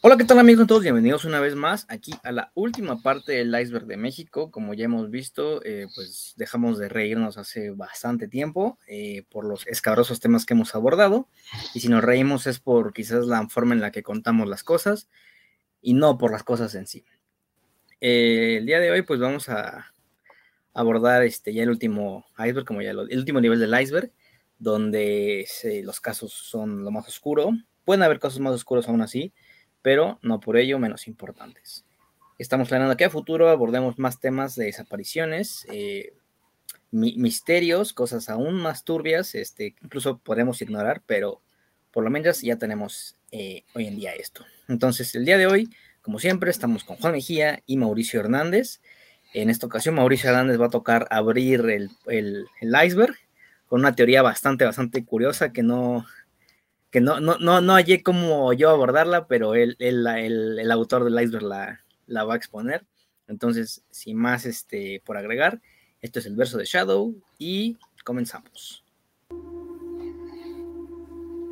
Hola, ¿qué tal amigos? Todos bienvenidos una vez más aquí a la última parte del iceberg de México. Como ya hemos visto, eh, pues dejamos de reírnos hace bastante tiempo eh, por los escabrosos temas que hemos abordado. Y si nos reímos es por quizás la forma en la que contamos las cosas y no por las cosas en sí. Eh, el día de hoy pues vamos a abordar este, ya el último iceberg, como ya el último nivel del iceberg, donde los casos son lo más oscuro. Pueden haber casos más oscuros aún así pero no por ello menos importantes. Estamos planeando que a futuro abordemos más temas de desapariciones, eh, misterios, cosas aún más turbias, este, incluso podemos ignorar, pero por lo menos ya tenemos eh, hoy en día esto. Entonces, el día de hoy, como siempre, estamos con Juan Mejía y Mauricio Hernández. En esta ocasión, Mauricio Hernández va a tocar abrir el, el iceberg con una teoría bastante, bastante curiosa que no, que no, no, no, no hallé cómo yo abordarla, pero él, el, autor del iceberg la, la, va a exponer. Entonces, sin más este, por agregar, esto es el verso de Shadow y comenzamos.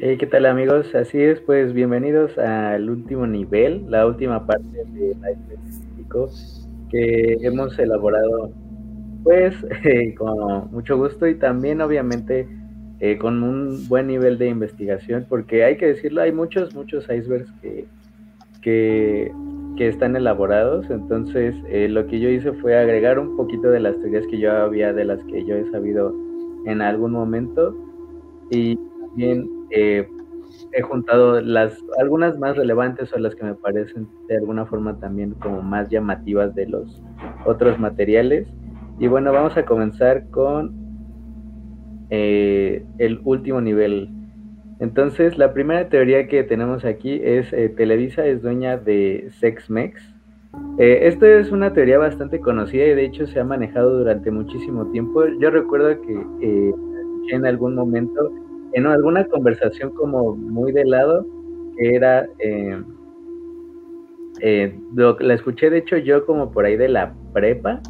Hey, ¿Qué tal amigos? Así es, pues bienvenidos al último nivel, la última parte del iceberg que hemos elaborado pues con mucho gusto y también obviamente eh, con un buen nivel de investigación, porque hay que decirlo, hay muchos, muchos icebergs que, que, están elaborados, entonces eh, lo que yo hice fue agregar un poquito de las teorías que yo había, de las que yo he sabido en algún momento, y también eh, he juntado las algunas más relevantes o las que me parecen de alguna forma también como más llamativas de los otros materiales. Y bueno, vamos a comenzar con eh, el último nivel. Entonces, la primera teoría que tenemos aquí es eh, Televisa es dueña de SexMex. Eh, esta es una teoría bastante conocida y de hecho se ha manejado durante muchísimo tiempo. Yo recuerdo que en algún momento, en alguna conversación como muy de lado, que era, la escuché de hecho yo como por ahí de la prepa,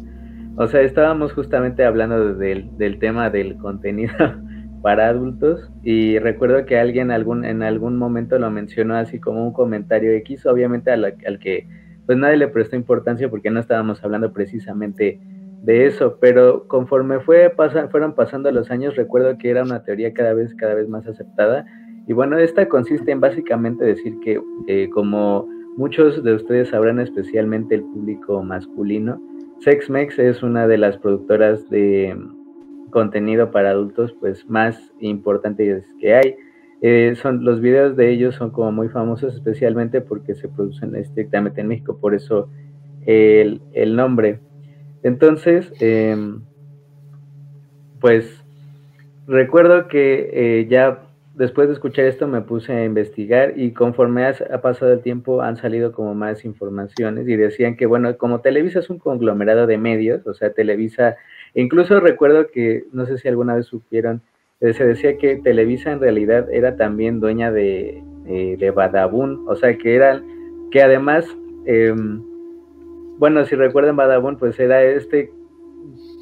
o sea, estábamos justamente hablando del, tema del contenido para adultos y recuerdo que alguien algún, en algún momento lo mencionó así como un comentario X, obviamente al, al que pues nadie le prestó importancia porque no estábamos hablando precisamente de eso, pero conforme fue fueron pasando los años, recuerdo que era una teoría cada vez, cada vez más aceptada. Y bueno, esta consiste en básicamente decir que eh, como muchos de ustedes sabrán, especialmente el público masculino, SexMex es una de las productoras de contenido para adultos pues más importantes que hay. Eh, son, los videos de ellos son como muy famosos, especialmente porque se producen estrictamente en México, por eso el, nombre. Entonces, em, pues recuerdo que eh, ya después de escuchar esto me puse a investigar y conforme ha, pasado el tiempo han salido como más informaciones y decían que, bueno, como Televisa es un conglomerado de medios, o sea, Televisa, incluso recuerdo que, no sé si alguna vez supieron, eh, se decía que Televisa en realidad era también dueña de, eh, de Badabun, o sea, que era, que además, em, bueno, si recuerdan Badabun, pues era este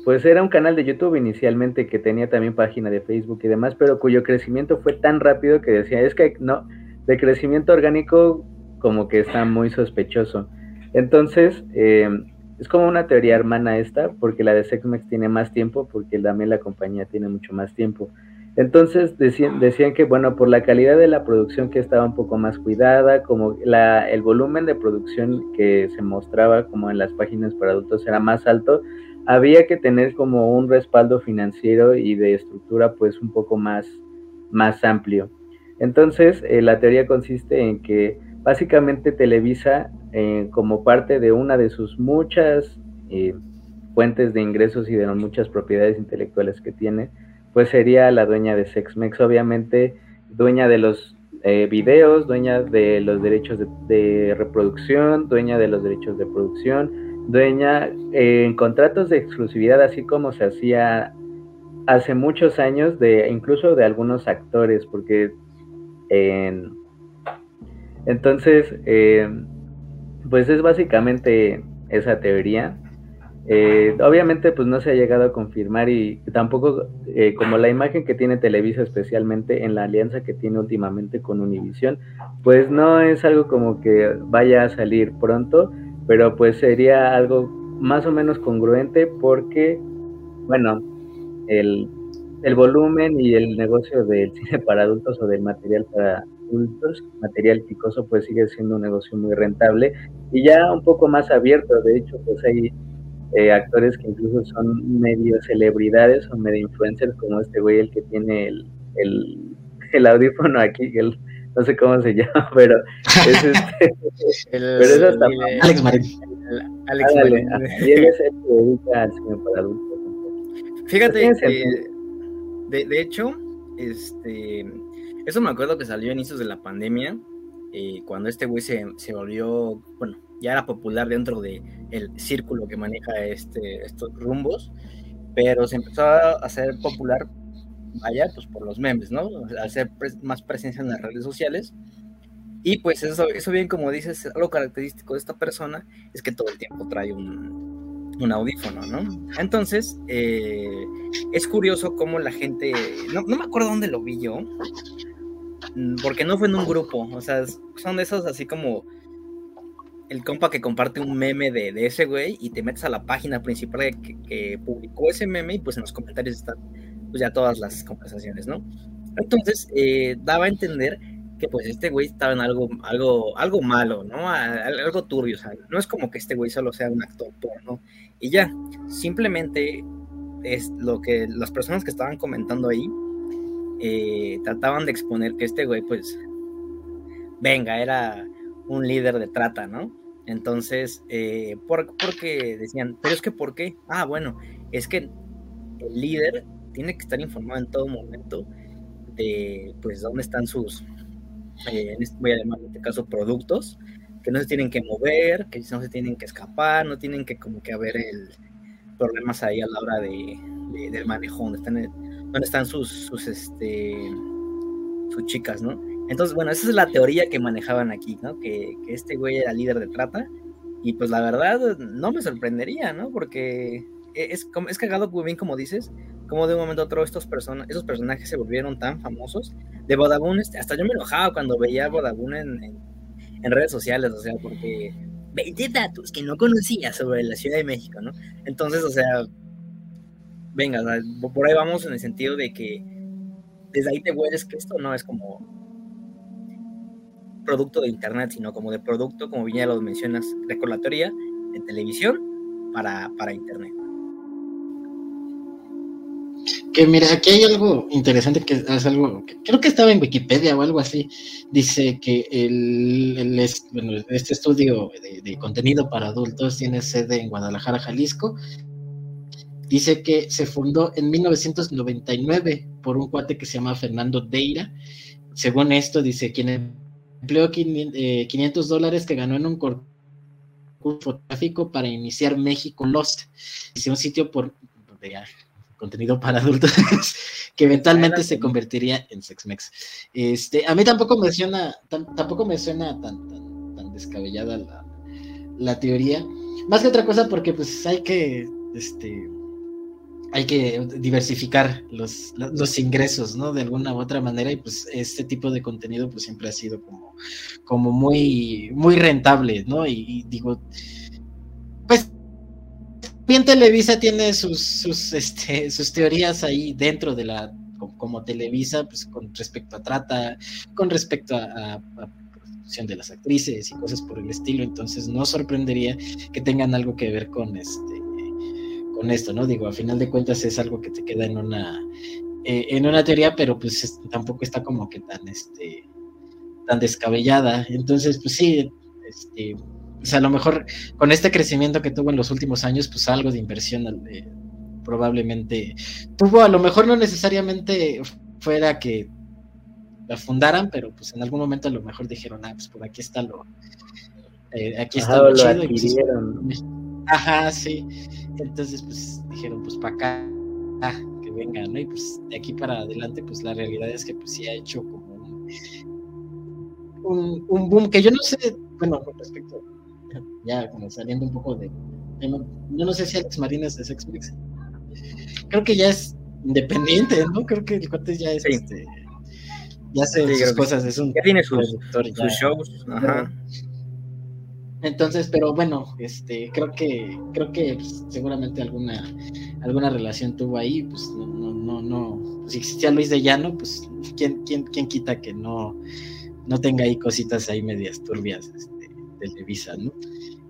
pues era un canal de YouTube inicialmente que tenía también página de Facebook y demás, pero cuyo crecimiento fue tan rápido que decía, es que no, de crecimiento orgánico como que está muy sospechoso. Entonces, eh, es como una teoría hermana esta, porque la de Sexmex tiene más tiempo, porque también la compañía tiene mucho más tiempo. Entonces decían, decían que, bueno, por la calidad de la producción que estaba un poco más cuidada, como la, el volumen de producción que se mostraba como en las páginas para adultos era más alto, había que tener como un respaldo financiero y de estructura pues un poco más, más amplio. Entonces, eh, la teoría consiste en que básicamente Televisa, eh, como parte de una de sus muchas eh, fuentes de ingresos y de muchas propiedades intelectuales que tiene, pues sería la dueña de Sexmex, obviamente dueña de los videos, dueña de los derechos de reproducción, dueña de los derechos de producción, dueña en contratos de exclusividad, así como se hacía hace muchos años, de incluso de algunos actores, porque entonces, eh, pues es básicamente esa teoría. Eh, obviamente pues no se ha llegado a confirmar y tampoco eh, como la imagen que tiene Televisa especialmente en la alianza que tiene últimamente con Univision, pues no es algo como que vaya a salir pronto, pero pues sería algo más o menos congruente porque, bueno, el, el volumen y el negocio del cine para adultos o del material para adultos, material picoso, pues sigue siendo un negocio muy rentable y ya un poco más abierto, de hecho pues hay eh, actores que incluso son medio celebridades o medio influencers, como este güey, el que tiene el, el, audífono aquí, el, no sé cómo se llama, pero es este. pero es hasta. Alex Marín. Alex Marín. Y él es el que dedica al cine para adultos. Fíjate, de, de hecho, este. Eso me acuerdo que salió a inicios de la pandemia, eh, cuando este güey se, se volvió, bueno, ya era popular dentro de el círculo que maneja este, estos rumbos, pero se empezó a hacer popular, vaya, pues por los memes, ¿no? hacer más presencia en las redes sociales. Y pues eso, eso bien como dices, algo característico de esta persona es que todo el tiempo trae un, un audífono, ¿no? Entonces, eh, es curioso cómo la gente, no, no, me acuerdo dónde lo vi yo, porque no fue en un grupo, o sea, son de esos así como el compa que comparte un meme de, ese güey y te metes a la página principal que, publicó ese meme y pues en los comentarios están pues ya todas las conversaciones, ¿no? Entonces eh, daba a entender que pues este güey estaba en algo, algo, algo malo, ¿no? algo turbio, o sea, no es como que este güey solo sea un actor porno y ya, simplemente es lo que las personas que estaban comentando ahí eh, trataban de exponer que este güey pues venga, era un líder de trata, ¿no? Entonces, eh, por, porque decían, pero es que ¿por qué? Ah, bueno, es que el líder tiene que estar informado en todo momento de, pues, dónde están sus, eh, este, voy a llamar en este caso, productos, que no se tienen que mover, que no se tienen que escapar, no tienen que como que haber el, problemas ahí a la hora de, del manejo, donde están, dónde están sus, sus, este, sus chicas, ¿no? Entonces, bueno, esa es la teoría que manejaban aquí, ¿no? Que, este güey era líder de trata. Y pues la verdad, no me sorprendería, ¿no? Porque e, es, es cagado, muy bien como dices, como de un momento a otro estos esos personajes se volvieron tan famosos. De Vodafone, este, hasta yo me enojaba cuando veía Vodafone en, en, redes sociales, o sea, porque 20 datos que no conocía sobre la Ciudad de México, ¿no? Entonces, o sea, venga, por ahí vamos en el sentido de que desde ahí te hueles que esto no es como producto de Internet, sino como de producto, como bien ya lo mencionas, recordatoria de televisión para, para Internet. Que mira, aquí hay algo interesante que es algo, creo que estaba en Wikipedia o algo así. Dice que el, este estudio de, contenido para adultos tiene sede en Guadalajara, Jalisco. Dice que se fundó en 1999 por un cuate que se llama Fernando Deira. Según esto, dice, quien empleó 500 eh, dólares que ganó en un concurso fotográfico para iniciar México Lost. Hice un sitio por contenido para adultos que eventualmente se convertiría en Sexmex. Este, a mí tampoco me suena, tampoco me suena tan, tan, descabellada la, la, teoría. Más que otra cosa porque pues hay que este, hay que diversificar los, los, ingresos, ¿no? De alguna u otra manera y pues este tipo de contenido pues siempre ha sido como, como muy, muy rentable, ¿no? Y, digo, bien Televisa tiene sus, sus, este, sus teorías ahí dentro de la, como, Televisa, pues con respecto a trata, con respecto a, a de las actrices y cosas por el estilo, entonces no sorprendería que tengan algo que ver con este con esto, ¿no? Digo, a final de cuentas es algo que te queda en una, eh, en una teoría, pero pues tampoco está como que tan, este, tan descabellada. Entonces, pues sí, este, pues a lo mejor con este crecimiento que tuvo en los últimos años, pues algo de inversión eh, probablemente tuvo, a lo mejor no necesariamente fuera que la fundaran, pero pues en algún momento a lo mejor dijeron, ah, pues por aquí está lo, eh, aquí está lo, chido. Pues, ajá, sí. Entonces, pues dijeron, pues para acá, que venga, ¿no? Y pues de aquí para adelante, pues la realidad es que pues sí ha hecho como un, un, boom que yo no sé, bueno, con respecto, ya como saliendo un poco de, yo no sé si Alex Marines es ex Creo que ya es independiente, ¿no? Creo que el cuate ya es este. Ya hace sus cosas, es un. Ya tiene sus, sus shows. Ajá. Entonces, pero bueno, este, creo que, creo que pues, seguramente alguna, alguna relación tuvo ahí, pues no, no, no, pues, si existía Luis de Llano, pues quién, quién, quién quita que no, no tenga ahí cositas ahí medias turbias, este, Televisa, ¿no?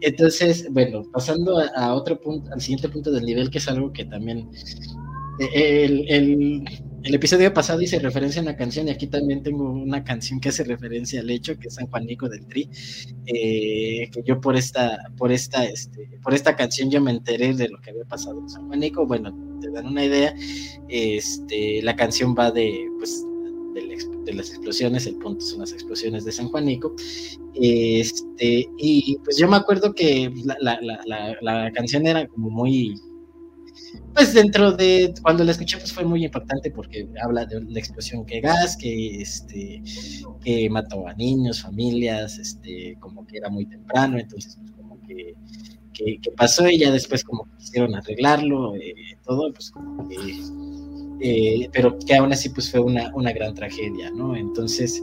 Entonces, bueno, pasando a, otro punto, al siguiente punto del nivel, que es algo que también eh, el, el, episodio pasado hice referencia a una canción y aquí también tengo una canción que hace referencia al hecho, que es San Juanico del Tri, eh, que yo por esta, por esta, este, por esta canción yo me enteré de lo que había pasado en San Juanico, bueno, te dan una idea, este, la canción va de, pues, de, las explosiones, el punto son las explosiones de San Juanico, este, y pues yo me acuerdo que la, la, la canción era como muy pues dentro de cuando la escuché pues fue muy impactante porque habla de la explosión que gas que este que mató a niños familias este como que era muy temprano entonces pues como que, que, pasó y ya después como que quisieron arreglarlo eh, todo pues como que eh, pero que aún así pues fue una, una gran tragedia no entonces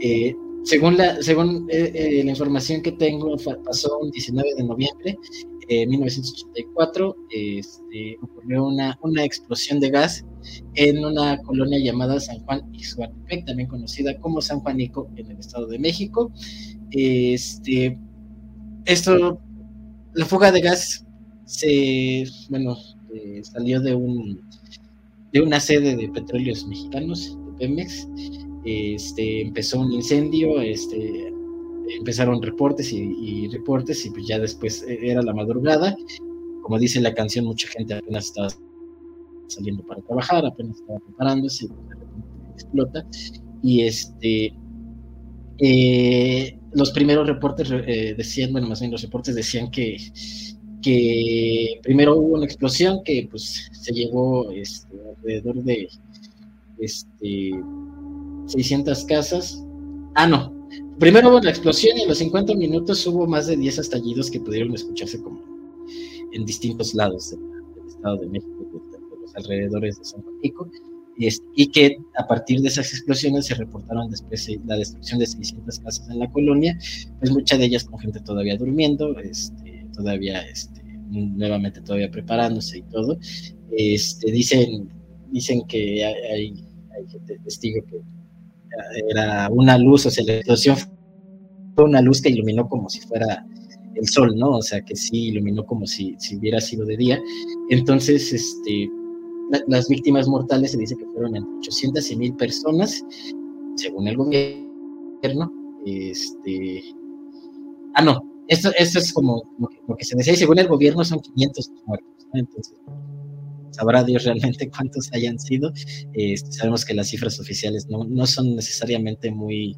eh, según la, según la información que tengo, pasó un 19 de noviembre 1984 este, ocurrió una, una explosión de gas en una colonia llamada San Juan Ixhuatepec, también conocida como San Juanico en el Estado de México. Este, esto, la fuga de gas se, bueno, eh, salió de un de una sede de petróleos mexicanos, de Pemex. Este, empezó un incendio, este, empezaron reportes y, reportes y pues ya después eh, era la madrugada. Como dice la canción, mucha gente apenas estaba saliendo para trabajar, apenas estaba preparándose, repente explota. Y este, eh, los primeros reportes eh, decían, bueno, más bien los reportes decían que, que primero hubo una explosión que pues se llevó este, alrededor de este, 600 casas. Ah, no, Primero hubo la explosión y en los 50 minutos hubo más de 10 estallidos que pudieron escucharse como en distintos lados del, Estado de México, de, los alrededores de San Francisco, y, que a partir de esas explosiones se reportaron después eh, la destrucción de 600 casas en la colonia, pues muchas de ellas con gente todavía durmiendo, este, todavía este, nuevamente todavía preparándose y todo. Este, dicen, dicen que hay, hay gente testigo que era una luz, o sea, la explosión fue una luz que iluminó como si fuera el sol, ¿no? O sea, que sí iluminó como si, si hubiera sido de día. Entonces, este, las víctimas mortales se dice que fueron entre 800 y 1000 personas, según el gobierno. Este, ah, no, esto, esto es como lo que, se decía, y según el gobierno son 500 muertos, ¿no? Entonces, sabrá Dios realmente cuántos hayan sido. Este, sabemos que las cifras oficiales no, no son necesariamente muy,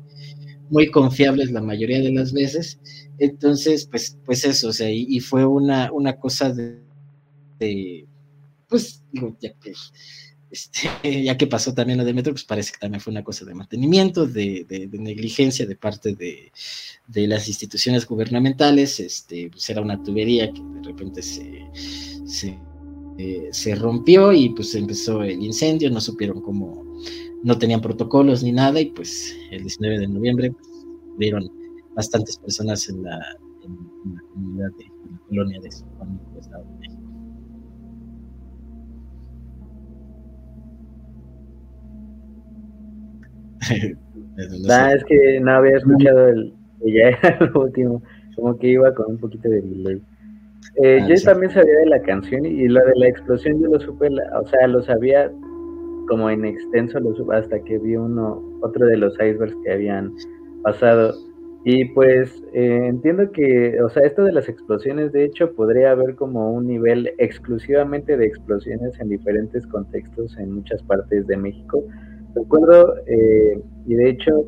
muy confiables la mayoría de las veces. Entonces, pues, pues eso, o sea, y, fue una, una cosa de, pues, digo, ya que, este, ya que pasó también lo de Metro, pues parece que también fue una cosa de mantenimiento, de, de, negligencia de parte de, de, las instituciones gubernamentales, este, pues era una tubería que de repente se, se eh, se rompió y pues empezó el incendio, no supieron cómo, no tenían protocolos ni nada y pues el 19 de noviembre pues, bastantes personas en la, comunidad de la colonia de San Juan de Ah, es que no había escuchado el ya era el último, como que iba con un poquito de delay. Eh, ah, yo también sabía de la canción y lo de la explosión yo lo supe, o sea, lo sabía como en extenso, lo supe hasta que vi uno, otro de los icebergs que habían pasado. Y pues eh, entiendo que, o sea, esto de las explosiones, de hecho, podría haber como un nivel exclusivamente de explosiones en diferentes contextos en muchas partes de México. Recuerdo, eh, y de hecho,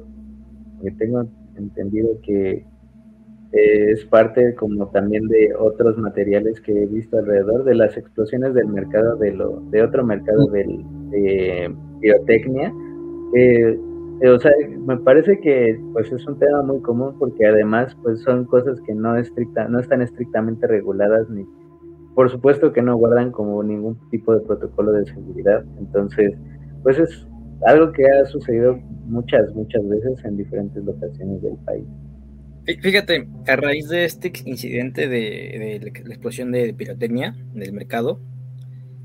tengo entendido que es parte como también de otros materiales que he visto alrededor de las explosiones del mercado de lo de otro mercado del, de biotecnia eh, o sea me parece que pues es un tema muy común porque además pues son cosas que no estricta no están estrictamente reguladas ni por supuesto que no guardan como ningún tipo de protocolo de seguridad. Entonces, pues es algo que ha sucedido muchas, muchas veces en diferentes locaciones del país. Fíjate, a raíz de este incidente de, la explosión de pirotecnia del mercado,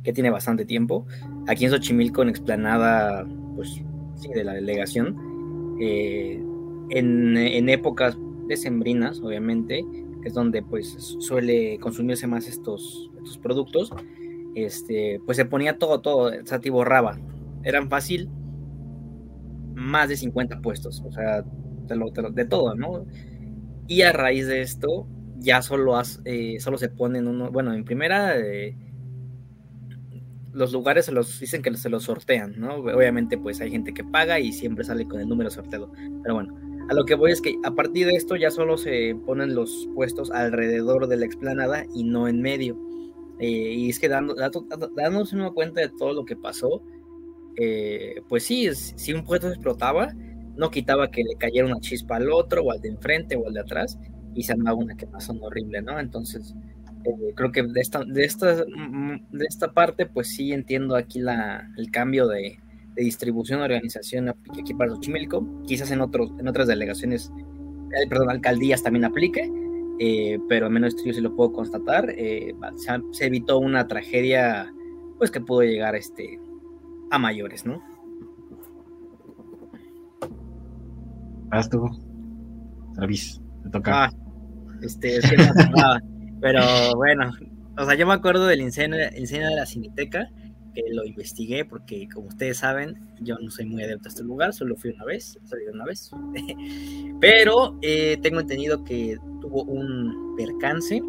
que tiene bastante tiempo, aquí en Xochimilco, en explanada, pues sí, de la delegación, eh, en, en, épocas decembrinas, obviamente, es donde pues suele consumirse más estos, estos productos, este, pues se ponía todo, todo, o sea, borraba. Eran fácil más de 50 puestos, o sea, de, todo, ¿no? Y a raíz de esto, ya solo, eh, solo se ponen uno, bueno, en primera, eh, los lugares se los dicen que se los sortean, ¿no? Obviamente, pues hay gente que paga y siempre sale con el número sorteado. Pero bueno, a lo que voy es que a partir de esto ya solo se ponen los puestos alrededor de la explanada y no en medio. Eh, y es que dando, dándonos una cuenta de todo lo que pasó, pues sí, si un puesto explotaba, no quitaba que le cayera una chispa al otro, o al de enfrente, o al de atrás, y se armaba una quemazón horrible, ¿no? Entonces, eh, creo que de esta, de, esta, mm, de esta parte, pues sí entiendo aquí la, el cambio de, distribución de organización aquí para Xochimilco. Quizás en, en otras delegaciones, eh, perdón, alcaldías también aplique, eh, pero al menos yo sí lo puedo constatar. se, evitó una tragedia, pues que pudo llegar este, a mayores, ¿no? Vas tú. Travis, te toca. Ah, este, pero bueno, o sea, yo me acuerdo del incendio, incendio de la Ciniteca, que lo investigué porque, como ustedes saben, yo no soy muy adepto a este lugar, solo fui una vez, salí una vez. Pero eh, tengo entendido que tuvo un percance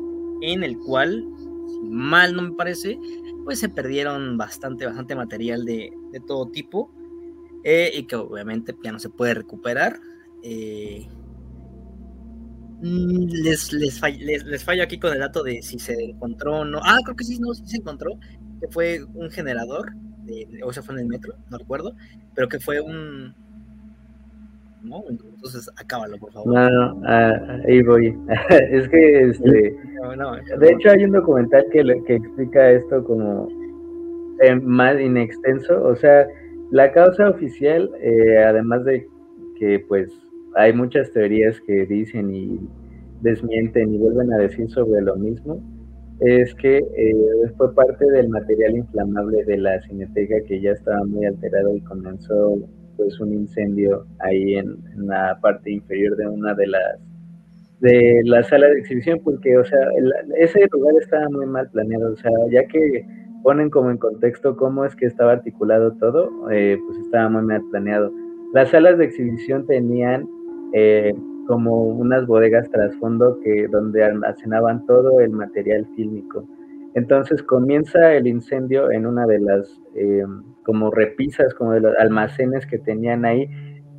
en el cual, si mal no me parece, pues se perdieron bastante, bastante material de, de todo tipo eh, y que obviamente ya no se puede recuperar. Eh, mm, les, les, les, fallo aquí con el dato de si se encontró o no. Ah, creo que sí, no, sí se encontró, que fue un generador, o sea, fue en el metro, no recuerdo, pero que fue un... No, entonces acábalo, por favor. No, ah, ahí voy. es que, este, de hecho, hay un documental que, que explica esto como eh, más inextenso, o sea, la causa oficial, eh, además de que pues hay muchas teorías que dicen y desmienten y vuelven a decir sobre lo mismo, es que eh, fue parte del material inflamable de la cineteca que ya estaba muy alterado y comenzó pues un incendio ahí en, la parte inferior de una de las de la sala de exhibición porque o sea ese lugar estaba muy mal planeado o sea ya que ponen como en contexto cómo es que estaba articulado todo eh, pues estaba muy mal planeado las salas de exhibición tenían eh, como unas bodegas trasfondo que donde almacenaban todo el material fílmico. Entonces comienza el incendio en una de las eh, como repisas, como de los almacenes que tenían ahí,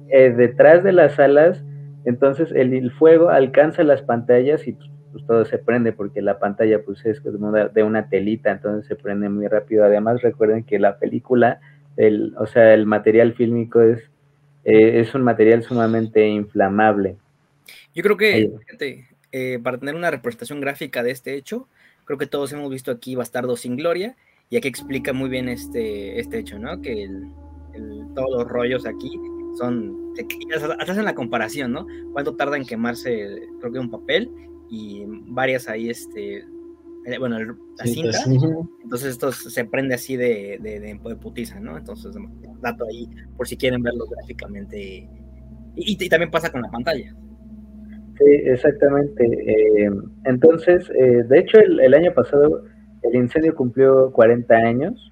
eh, detrás de las salas. Entonces el, fuego alcanza las pantallas y pues, pues, todo se prende porque la pantalla pues es como de una telita, entonces se prende muy rápido. Además recuerden que la película, el, o sea, el material fílmico es eh, es un material sumamente inflamable. Yo creo que, eh, para tener una representación gráfica de este hecho, creo que todos hemos visto aquí Bastardo sin Gloria, y aquí explica muy bien este, este hecho, ¿no? Que el, todos los rollos aquí son, hacen la comparación, ¿no? Cuánto tarda en quemarse, creo que un papel, y varias ahí, este, eh, bueno, la cinta, entonces esto se prende así de, de, putiza, ¿no? Entonces, dato ahí por si quieren verlo gráficamente. Y, también pasa con la pantalla. Sí, exactamente. Eh, entonces, eh, de hecho, el, año pasado el incendio cumplió 40 años.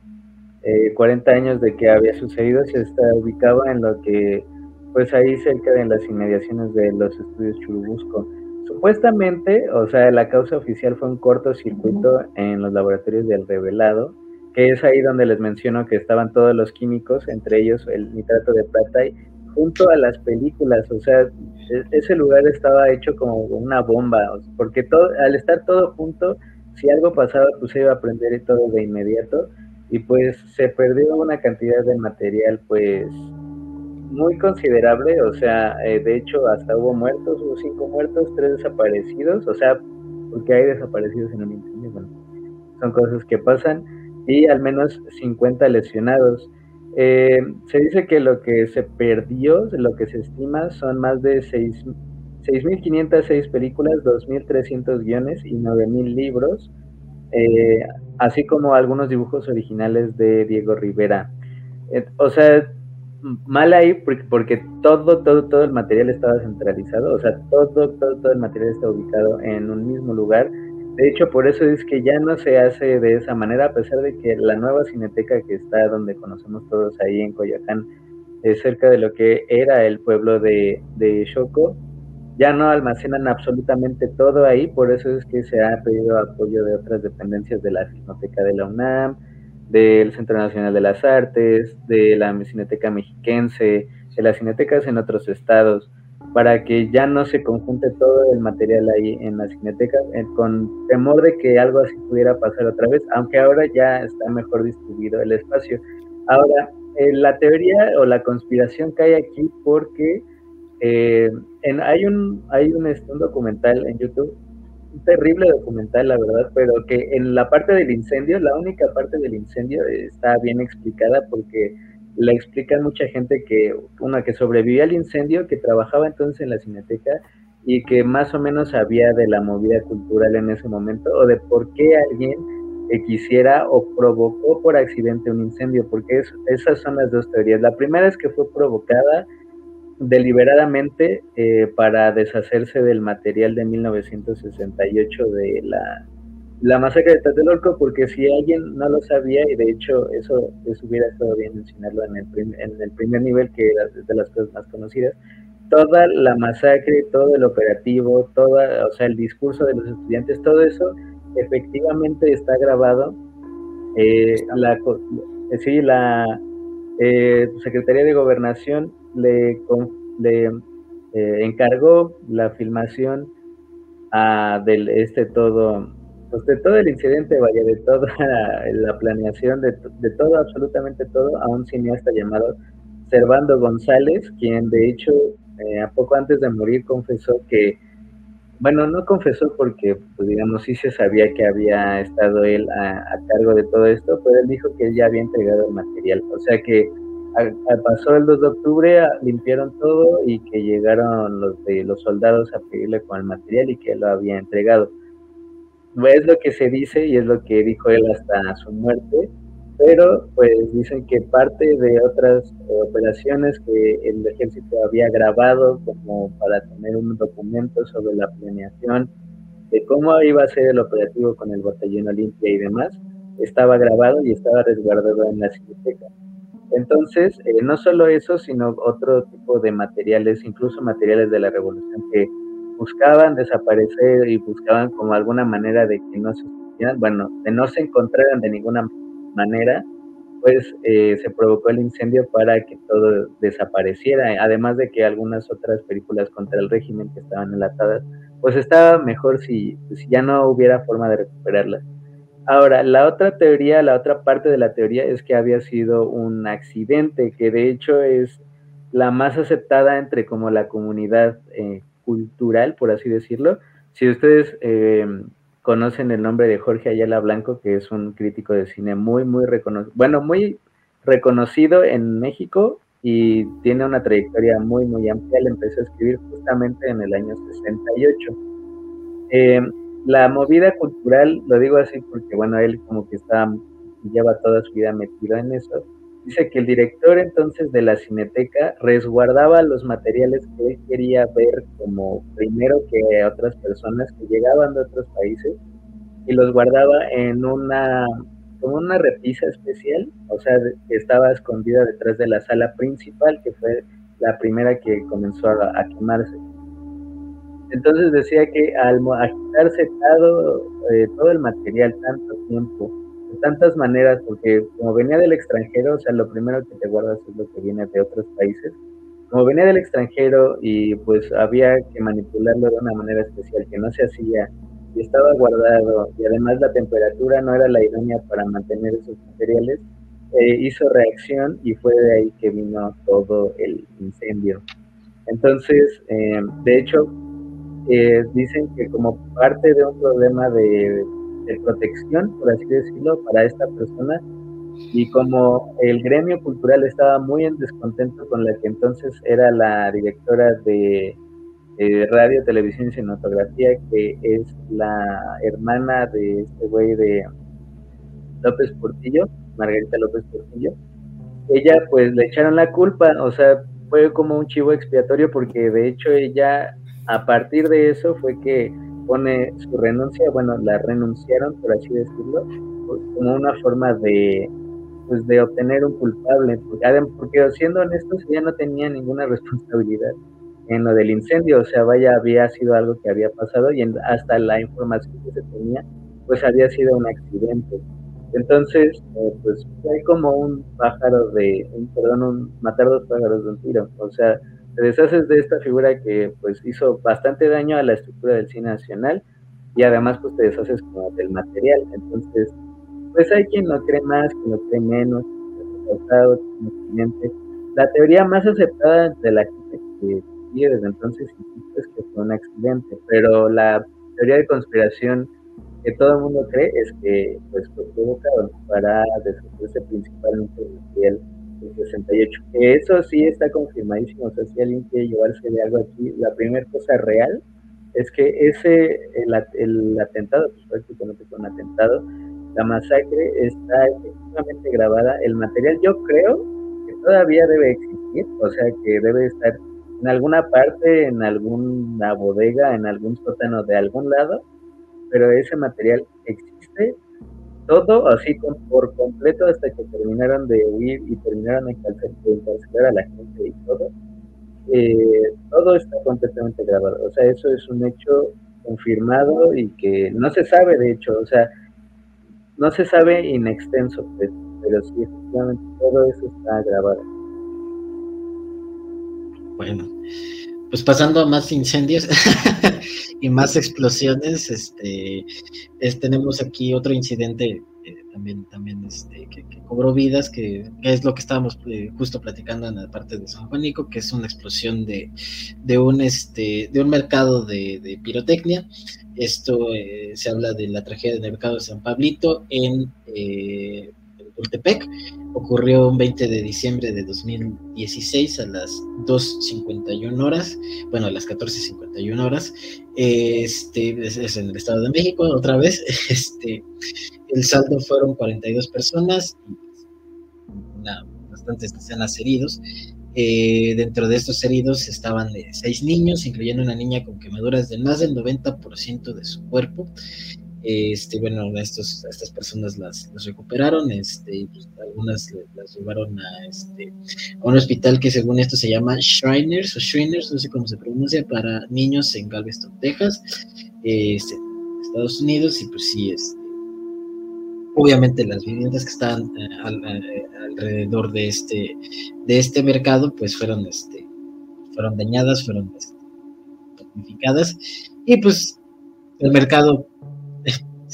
40 años de que había sucedido, se está ubicado en lo que, pues ahí cerca de las inmediaciones de los estudios Churubusco. Supuestamente, o sea, la causa oficial fue un cortocircuito en los laboratorios del revelado, que es ahí donde les menciono que estaban todos los químicos, entre ellos el nitrato de plata, y junto a las películas, o sea, e-, ese lugar estaba hecho como una bomba, porque al estar todo junto, si algo pasaba, pues se iba a prender todo de inmediato, y pues se perdió una cantidad de material, pues muy considerable, o sea, eh, de hecho hasta hubo muertos, hubo cinco muertos, tres desaparecidos, o sea, porque hay desaparecidos en el incendio, son cosas que pasan, y al menos 50 lesionados. Eh, se dice que lo que se perdió, lo que se estima, son más de 6.506 películas, 2.300 guiones y 9.000 libros, eh, así como algunos dibujos originales de Diego Rivera. o sea, mal ahí porque, todo, todo, todo el material estaba centralizado, o sea, todo, todo, todo el material está ubicado en un mismo lugar. De hecho, por eso es que ya no se hace de esa manera, a pesar de que la nueva cineteca que está donde conocemos todos ahí en Coyoacán, es cerca de lo que era el pueblo de, de Choco, ya no almacenan absolutamente todo ahí, por eso es que se ha pedido apoyo de otras dependencias de la Cineteca de la UNAM, del Centro Nacional de las Artes, de la Cineteca Mexiquense, de las cinetecas en otros estados, para que ya no se conjunte todo el material ahí en la cineteca, eh, con temor de que algo así pudiera pasar otra vez, aunque ahora ya está mejor distribuido el espacio. Ahora, eh, la teoría o la conspiración cae aquí porque eh, en, hay un, hay un, este, un documental en YouTube, un terrible documental, la verdad, pero que en la parte del incendio, la única parte del incendio está bien explicada porque la explica mucha gente que, una que sobrevivió al incendio, que trabajaba entonces en la cineteca y que más o menos sabía de la movida cultural en ese momento o de por qué alguien quisiera o provocó por accidente un incendio, porque esas son las dos teorías. La primera es que fue provocada deliberadamente eh, para deshacerse del material de 1968 de la, la masacre de Tlatelolco, porque si alguien no lo sabía, y de hecho eso, eso hubiera estado bien mencionarlo en el, en el primer nivel, que era de las cosas más conocidas, toda la masacre, todo el operativo, toda, o sea, el discurso de los estudiantes, todo eso efectivamente está grabado. Eh, la, sí, la eh, Secretaría de Gobernación le, le eh, encargó la filmación a del este todo pues de todo el incidente vaya de toda la planeación de, de, todo absolutamente todo a un cineasta llamado Servando González quien de hecho eh, a poco antes de morir confesó que bueno no confesó porque pues digamos sí se sabía que había estado él a, a cargo de todo esto pero él dijo que ya había entregado el material o sea que pasó el 2 de octubre, limpiaron todo y que llegaron los de los soldados a pedirle con el material y que lo había entregado. Es lo que se dice y es lo que dijo él hasta su muerte, pero pues dicen que parte de otras operaciones que el ejército había grabado como para tener un documento sobre la planeación de cómo iba a ser el operativo con el batallón Olimpia y demás, estaba grabado y estaba resguardado en la biblioteca. Entonces, eh, no solo eso, sino otro tipo de materiales, incluso materiales de la revolución que buscaban desaparecer y buscaban como alguna manera de que no se bueno, de no se encontraran de ninguna manera, pues eh, se provocó el incendio para que todo desapareciera, además de que algunas otras películas contra el régimen que estaban enlatadas, pues estaba mejor si, si ya no hubiera forma de recuperarlas. Ahora, la otra teoría, la otra parte de la teoría es que había sido un accidente, que de hecho es la más aceptada entre como la comunidad eh, cultural, por así decirlo. Si ustedes eh, conocen el nombre de Jorge Ayala Blanco, que es un crítico de cine muy, muy reconocido, bueno, muy reconocido en México y tiene una trayectoria muy, muy amplia. Él empezó a escribir justamente en el año 68. Eh, la movida cultural, lo digo así porque, bueno, él como que está, lleva toda su vida metido en eso, dice que el director entonces de la cineteca resguardaba los materiales que él quería ver como primero que otras personas que llegaban de otros países y los guardaba en una como una repisa especial, o sea, que estaba escondida detrás de la sala principal, que fue la primera que comenzó a quemarse. Entonces decía que al agitarse todo, eh, todo el material tanto tiempo, tantas maneras, porque como venía del extranjero, o sea, lo primero que te guardas es lo que viene de otros países, como venía del extranjero y pues había que manipularlo de una manera especial que no se hacía y estaba guardado y además la temperatura no era la idónea para mantener esos materiales, eh, hizo reacción y fue de ahí que vino todo el incendio. Entonces, eh, de hecho, eh, dicen que como parte de un problema de, protección, por así decirlo, para esta persona. Y como el gremio cultural estaba muy en descontento con la que entonces era la directora de radio, televisión y cinematografía, que es la hermana de este güey de López Portillo, Margarita López Portillo, ella pues le echaron la culpa, o sea, fue como un chivo expiatorio porque de hecho ella a partir de eso fue que pone su renuncia, bueno, la renunciaron, por así decirlo, como una forma de pues de obtener un culpable, porque siendo honestos, ella no tenía ninguna responsabilidad en lo del incendio, o sea, vaya, había sido algo que había pasado y hasta la información que se tenía, pues había sido un accidente. Entonces, eh, pues hay como un pájaro de, un, perdón, un, matar dos pájaros de un tiro. O sea, te deshaces de esta figura que pues hizo bastante daño a la estructura del cine nacional y además pues te deshaces como del material. Entonces, pues hay quien lo cree más, quien lo cree menos, La teoría más aceptada de la gente que sigue desde entonces es que fue un accidente, pero la teoría de conspiración que todo el mundo cree es que pues fue provocado para deshacerse principalmente del 68. Que eso sí está confirmadísimo, o sea, si alguien quiere llevarse de algo aquí, la primera cosa real es que ese, el, atentado, pues prácticamente fue atentado, la masacre está efectivamente grabada, el material yo creo que todavía debe existir, o sea que debe estar en alguna parte, en alguna bodega, en algún sótano de algún lado, pero ese material existe todo así por completo hasta que terminaron de huir y terminaron de encarcelar a la gente y todo. Eh, todo está completamente grabado. O sea, eso es un hecho confirmado y que no se sabe, de hecho, o sea, no se sabe in extenso, pues, pero sí, efectivamente, todo eso está grabado. Bueno, pues pasando a más incendios y más explosiones, este, tenemos aquí otro incidente eh, también, también este, que, cobró vidas, que, es lo que estábamos eh, justo platicando en la parte de San Juanico, que es una explosión de, de un, este, de un mercado de, pirotecnia. Esto eh, se habla de la tragedia del mercado de San Pablito en Tultepec. Ocurrió un 20 de diciembre de 2016 a las 2.51 horas, bueno, a las 14.51 horas. Este es, en el Estado de México, otra vez. Este, el saldo fueron 42 personas y bastantes heridos. Eh, dentro de estos heridos estaban seis niños, incluyendo una niña con quemaduras de más del 90% de su cuerpo. Este, bueno, estos, estas personas las, recuperaron, este, pues, algunas las llevaron a, este, a un hospital que según esto se llama Shriners o Shriners, no sé cómo se pronuncia, para niños en Galveston, Texas, este, Estados Unidos, y pues sí, este, obviamente las viviendas que estaban eh, eh, alrededor de este, de este mercado, pues fueron, este, fueron dañadas, fueron este, y pues el mercado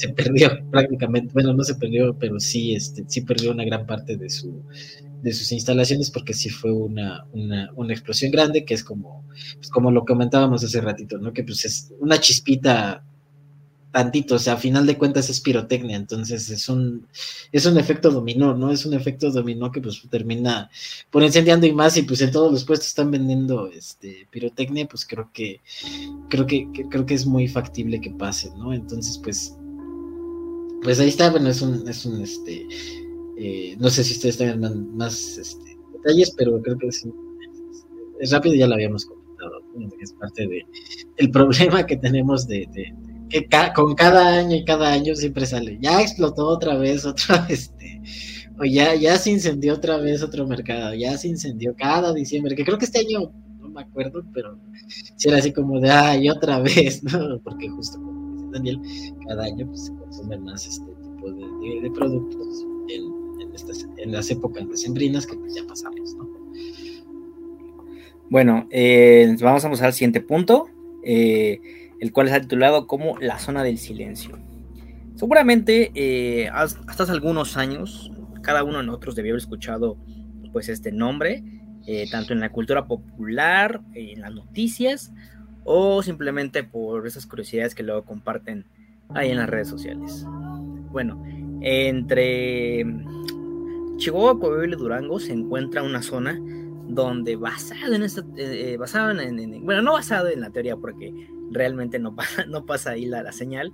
se perdió prácticamente, bueno, no se perdió, pero sí, este, sí perdió una gran parte de, su, de sus instalaciones porque sí fue una, una, una explosión grande, que es como, pues como lo comentábamos hace ratito, ¿no? Que pues es una chispita tantito, o sea, a final de cuentas es pirotecnia, entonces es un, es un efecto dominó, ¿no? Es un efecto dominó que pues termina por incendiando y más, y pues en todos los puestos están vendiendo este pirotecnia, pues creo que, creo que, creo que es muy factible que pase, ¿no? Entonces, pues pues ahí está, bueno, es un, es un este, eh, no sé si ustedes tengan más este, detalles, pero creo que es, es, rápido, ya lo habíamos comentado, es parte de problema que tenemos de, que con cada año y cada año siempre sale, ya explotó otra vez, otra este, o ya, ya se incendió otra vez otro mercado, ya se incendió cada diciembre, que creo que este año no me acuerdo, pero si era así como de, ay, otra vez, ¿no? Porque justo como Daniel, cada año pues, más este tipo de, productos en, estas, en las épocas decembrinas que pues ya pasamos, ¿no? Bueno, eh, vamos a pasar al siguiente punto, eh, el cual está titulado como La Zona del Silencio. Seguramente eh, hasta hace algunos años, cada uno de nosotros debió haber escuchado pues este nombre, tanto en la cultura popular, en las noticias, o simplemente por esas curiosidades que luego comparten ahí en las redes sociales. bueno, entre Chihuahua, Coahuila y Durango se encuentra una zona donde basado en esta, eh, basado en, bueno, no basado en la teoría porque realmente no pasa, no pasa ahí la, la, señal,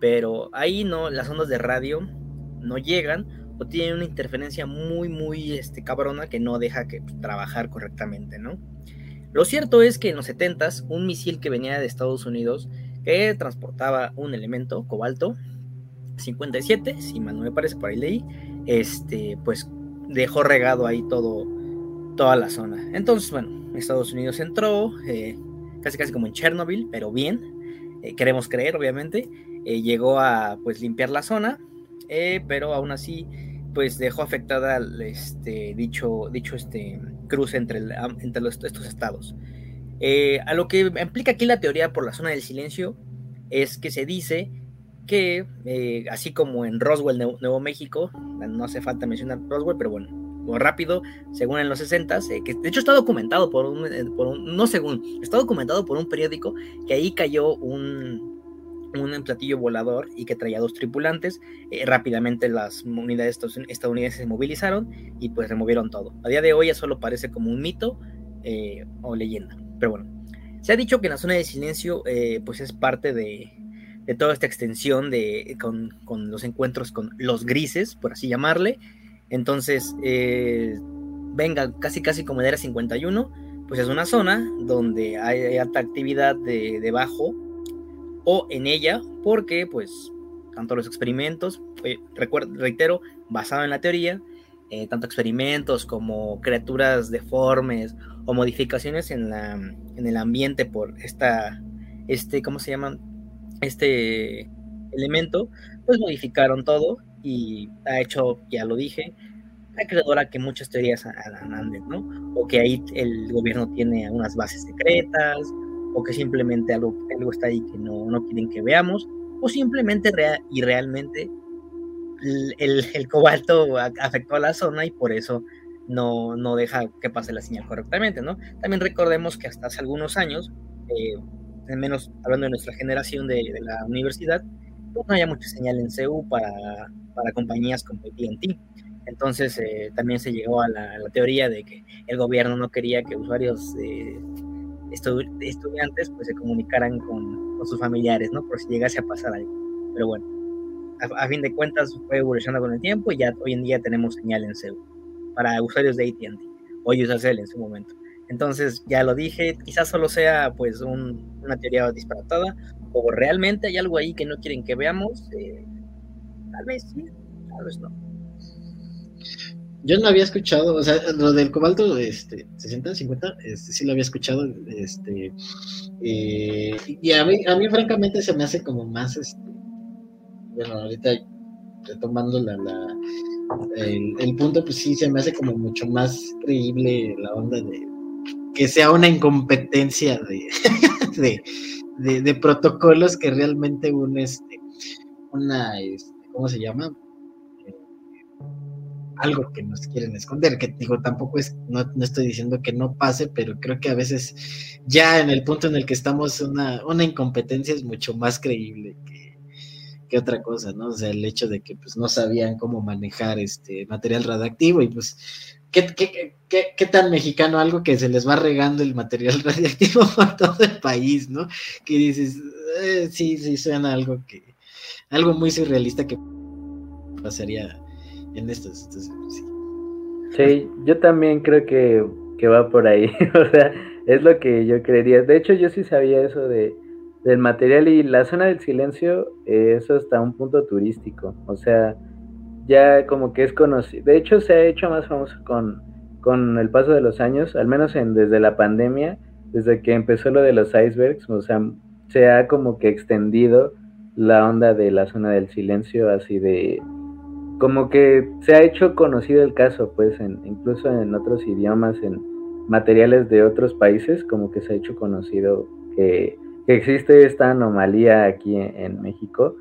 pero ahí no, las ondas de radio no llegan o tienen una interferencia muy, muy este, cabrona que no deja que trabajar correctamente, ¿no? Lo cierto es que en los 70s, un misil que venía de Estados Unidos que transportaba un elemento, cobalto 57, si mal no me parece, por ahí leí, este, pues dejó regado ahí todo, toda la zona. Entonces, bueno, Estados Unidos entró, eh, casi casi como en Chernobyl, pero bien, eh, queremos creer, obviamente, eh, llegó a pues limpiar la zona, pero aún así, pues dejó afectada este, dicho, dicho este, cruce entre, entre los, estos estados. a lo que implica aquí la teoría por la zona del silencio es que se dice que, así como en Roswell, Nuevo México, no hace falta mencionar Roswell, pero bueno, rápido, según en los 60, eh, que de hecho está documentado por un, eh, por no según, está documentado por un periódico que ahí cayó un, un platillo volador y que traía dos tripulantes. Eh, rápidamente las unidades estadounidenses se movilizaron y pues removieron todo. A día de hoy ya solo parece como un mito o leyenda. Pero bueno, se ha dicho que la zona de silencio pues es parte de, de toda esta extensión de, con, con, los encuentros con los grises, por así llamarle, entonces, eh, venga, casi casi como en era 51, pues es una zona donde hay alta actividad de, debajo o en ella, porque pues tanto los experimentos, eh, reitero, basado en la teoría, eh, tanto experimentos como criaturas deformes o modificaciones en, la, en el ambiente por esta, este, ¿cómo se llama? Este elemento, pues modificaron todo y ha hecho, ya lo dije, acreedora que muchas teorías anden, ¿no? O que ahí el gobierno tiene unas bases secretas, o que simplemente algo, algo está ahí que no, no quieren que veamos, o simplemente real, y realmente el, el, cobalto afectó a la zona y por eso no, no deja que pase la señal correctamente, ¿no? También recordemos que hasta hace algunos años, eh, al menos hablando de nuestra generación de, de la universidad, pues no había mucha señal en CEU para para compañías como AT&T. Entonces eh, también se llegó a la, teoría de que el gobierno no quería que usuarios estudiantes pues se comunicaran con, sus familiares, ¿no? Por si llegase a pasar algo. Pero bueno, a, fin de cuentas fue evolucionando con el tiempo y ya hoy en día tenemos señal en CEU para usuarios de AT&T o Usacell en su momento. Entonces, ya lo dije, quizás solo sea pues una teoría disparatada o realmente hay algo ahí que no quieren que veamos. Eh, Tal vez sí, tal vez no. Yo no había escuchado, o sea, lo del cobalto, este, 60, 50, este, sí lo había escuchado, este, eh, y a mí, a mí francamente se me hace como más, este, bueno, ahorita retomando la, la el, punto, pues sí, se me hace como mucho más creíble la onda de que sea una incompetencia de, de, de, protocolos que realmente un, este, una, este, ¿cómo se llama? Algo que nos quieren esconder, que digo, tampoco es, no, estoy diciendo que no pase, pero creo que a veces ya en el punto en el que estamos, una, una incompetencia es mucho más creíble que, que, otra cosa, ¿no? O sea, el hecho de que pues no sabían cómo manejar este material radiactivo y pues, ¿qué, qué, qué, qué tan mexicano algo que se les va regando el material radiactivo por todo el país, ¿no? Que dices, eh, sí, sí, suena algo que algo muy surrealista que pasaría en estos. sí. yo también creo que, que va por ahí. o sea, es lo que yo creería. De hecho, yo sí sabía eso de, del material y la zona del silencio, eso está un punto turístico. O sea, ya como que es conocido. De hecho, se ha hecho más famoso con, con el paso de los años, al menos en, desde la pandemia, desde que empezó lo de los icebergs, o sea, se ha como que extendido la onda de la zona del silencio, así de como que se ha hecho conocido el caso, pues, en, incluso en otros idiomas, en materiales de otros países, como que se ha hecho conocido que, existe esta anomalía aquí en, México.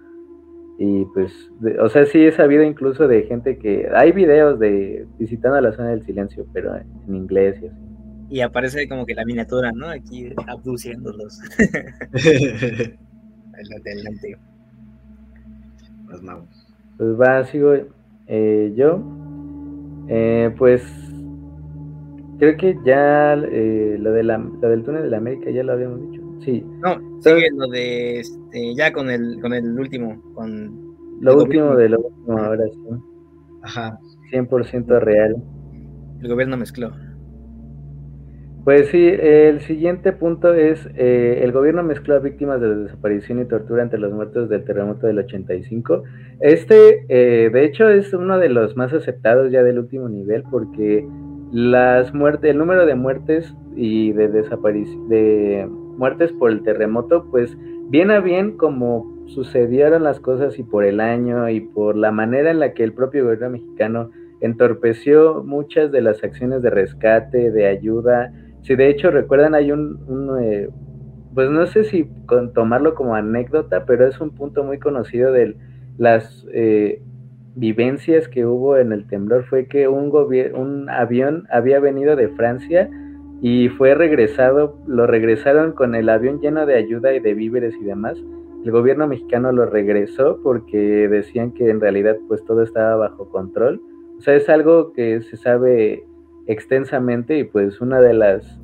Y pues, o sea, sí he sabido incluso de gente que hay videos de visitando la zona del silencio, pero en, inglés y así. Y aparece como que la miniatura, ¿no? Aquí abduciéndolos. Adelante. Las pues va, sigo eh, yo. Eh, pues creo que ya eh, lo, de la, lo del túnel de la América ya lo habíamos dicho. Sí. No, sigue lo de este, ya con el, con el último, con lo último de lo último, ahora sí. Ajá. 100% real. El gobierno mezcló. Pues sí, el siguiente punto es, eh, el gobierno mezcló víctimas de desaparición y tortura entre los muertos del terremoto del 85. Este, eh, de hecho, es uno de los más aceptados ya del último nivel porque las muertes, el número de muertes y de de muertes por el terremoto, pues bien a bien como sucedieron las cosas y por el año y por la manera en la que el propio gobierno mexicano entorpeció muchas de las acciones de rescate, de ayuda, si de hecho recuerdan, hay un, eh, pues no sé si con tomarlo como anécdota, pero es un punto muy conocido de las eh, vivencias que hubo en el temblor, fue que un, un avión había venido de Francia y fue regresado, lo regresaron con el avión lleno de ayuda y de víveres y demás. El gobierno mexicano lo regresó porque decían que en realidad pues todo estaba bajo control. O sea, es algo que se sabe extensamente y pues una de las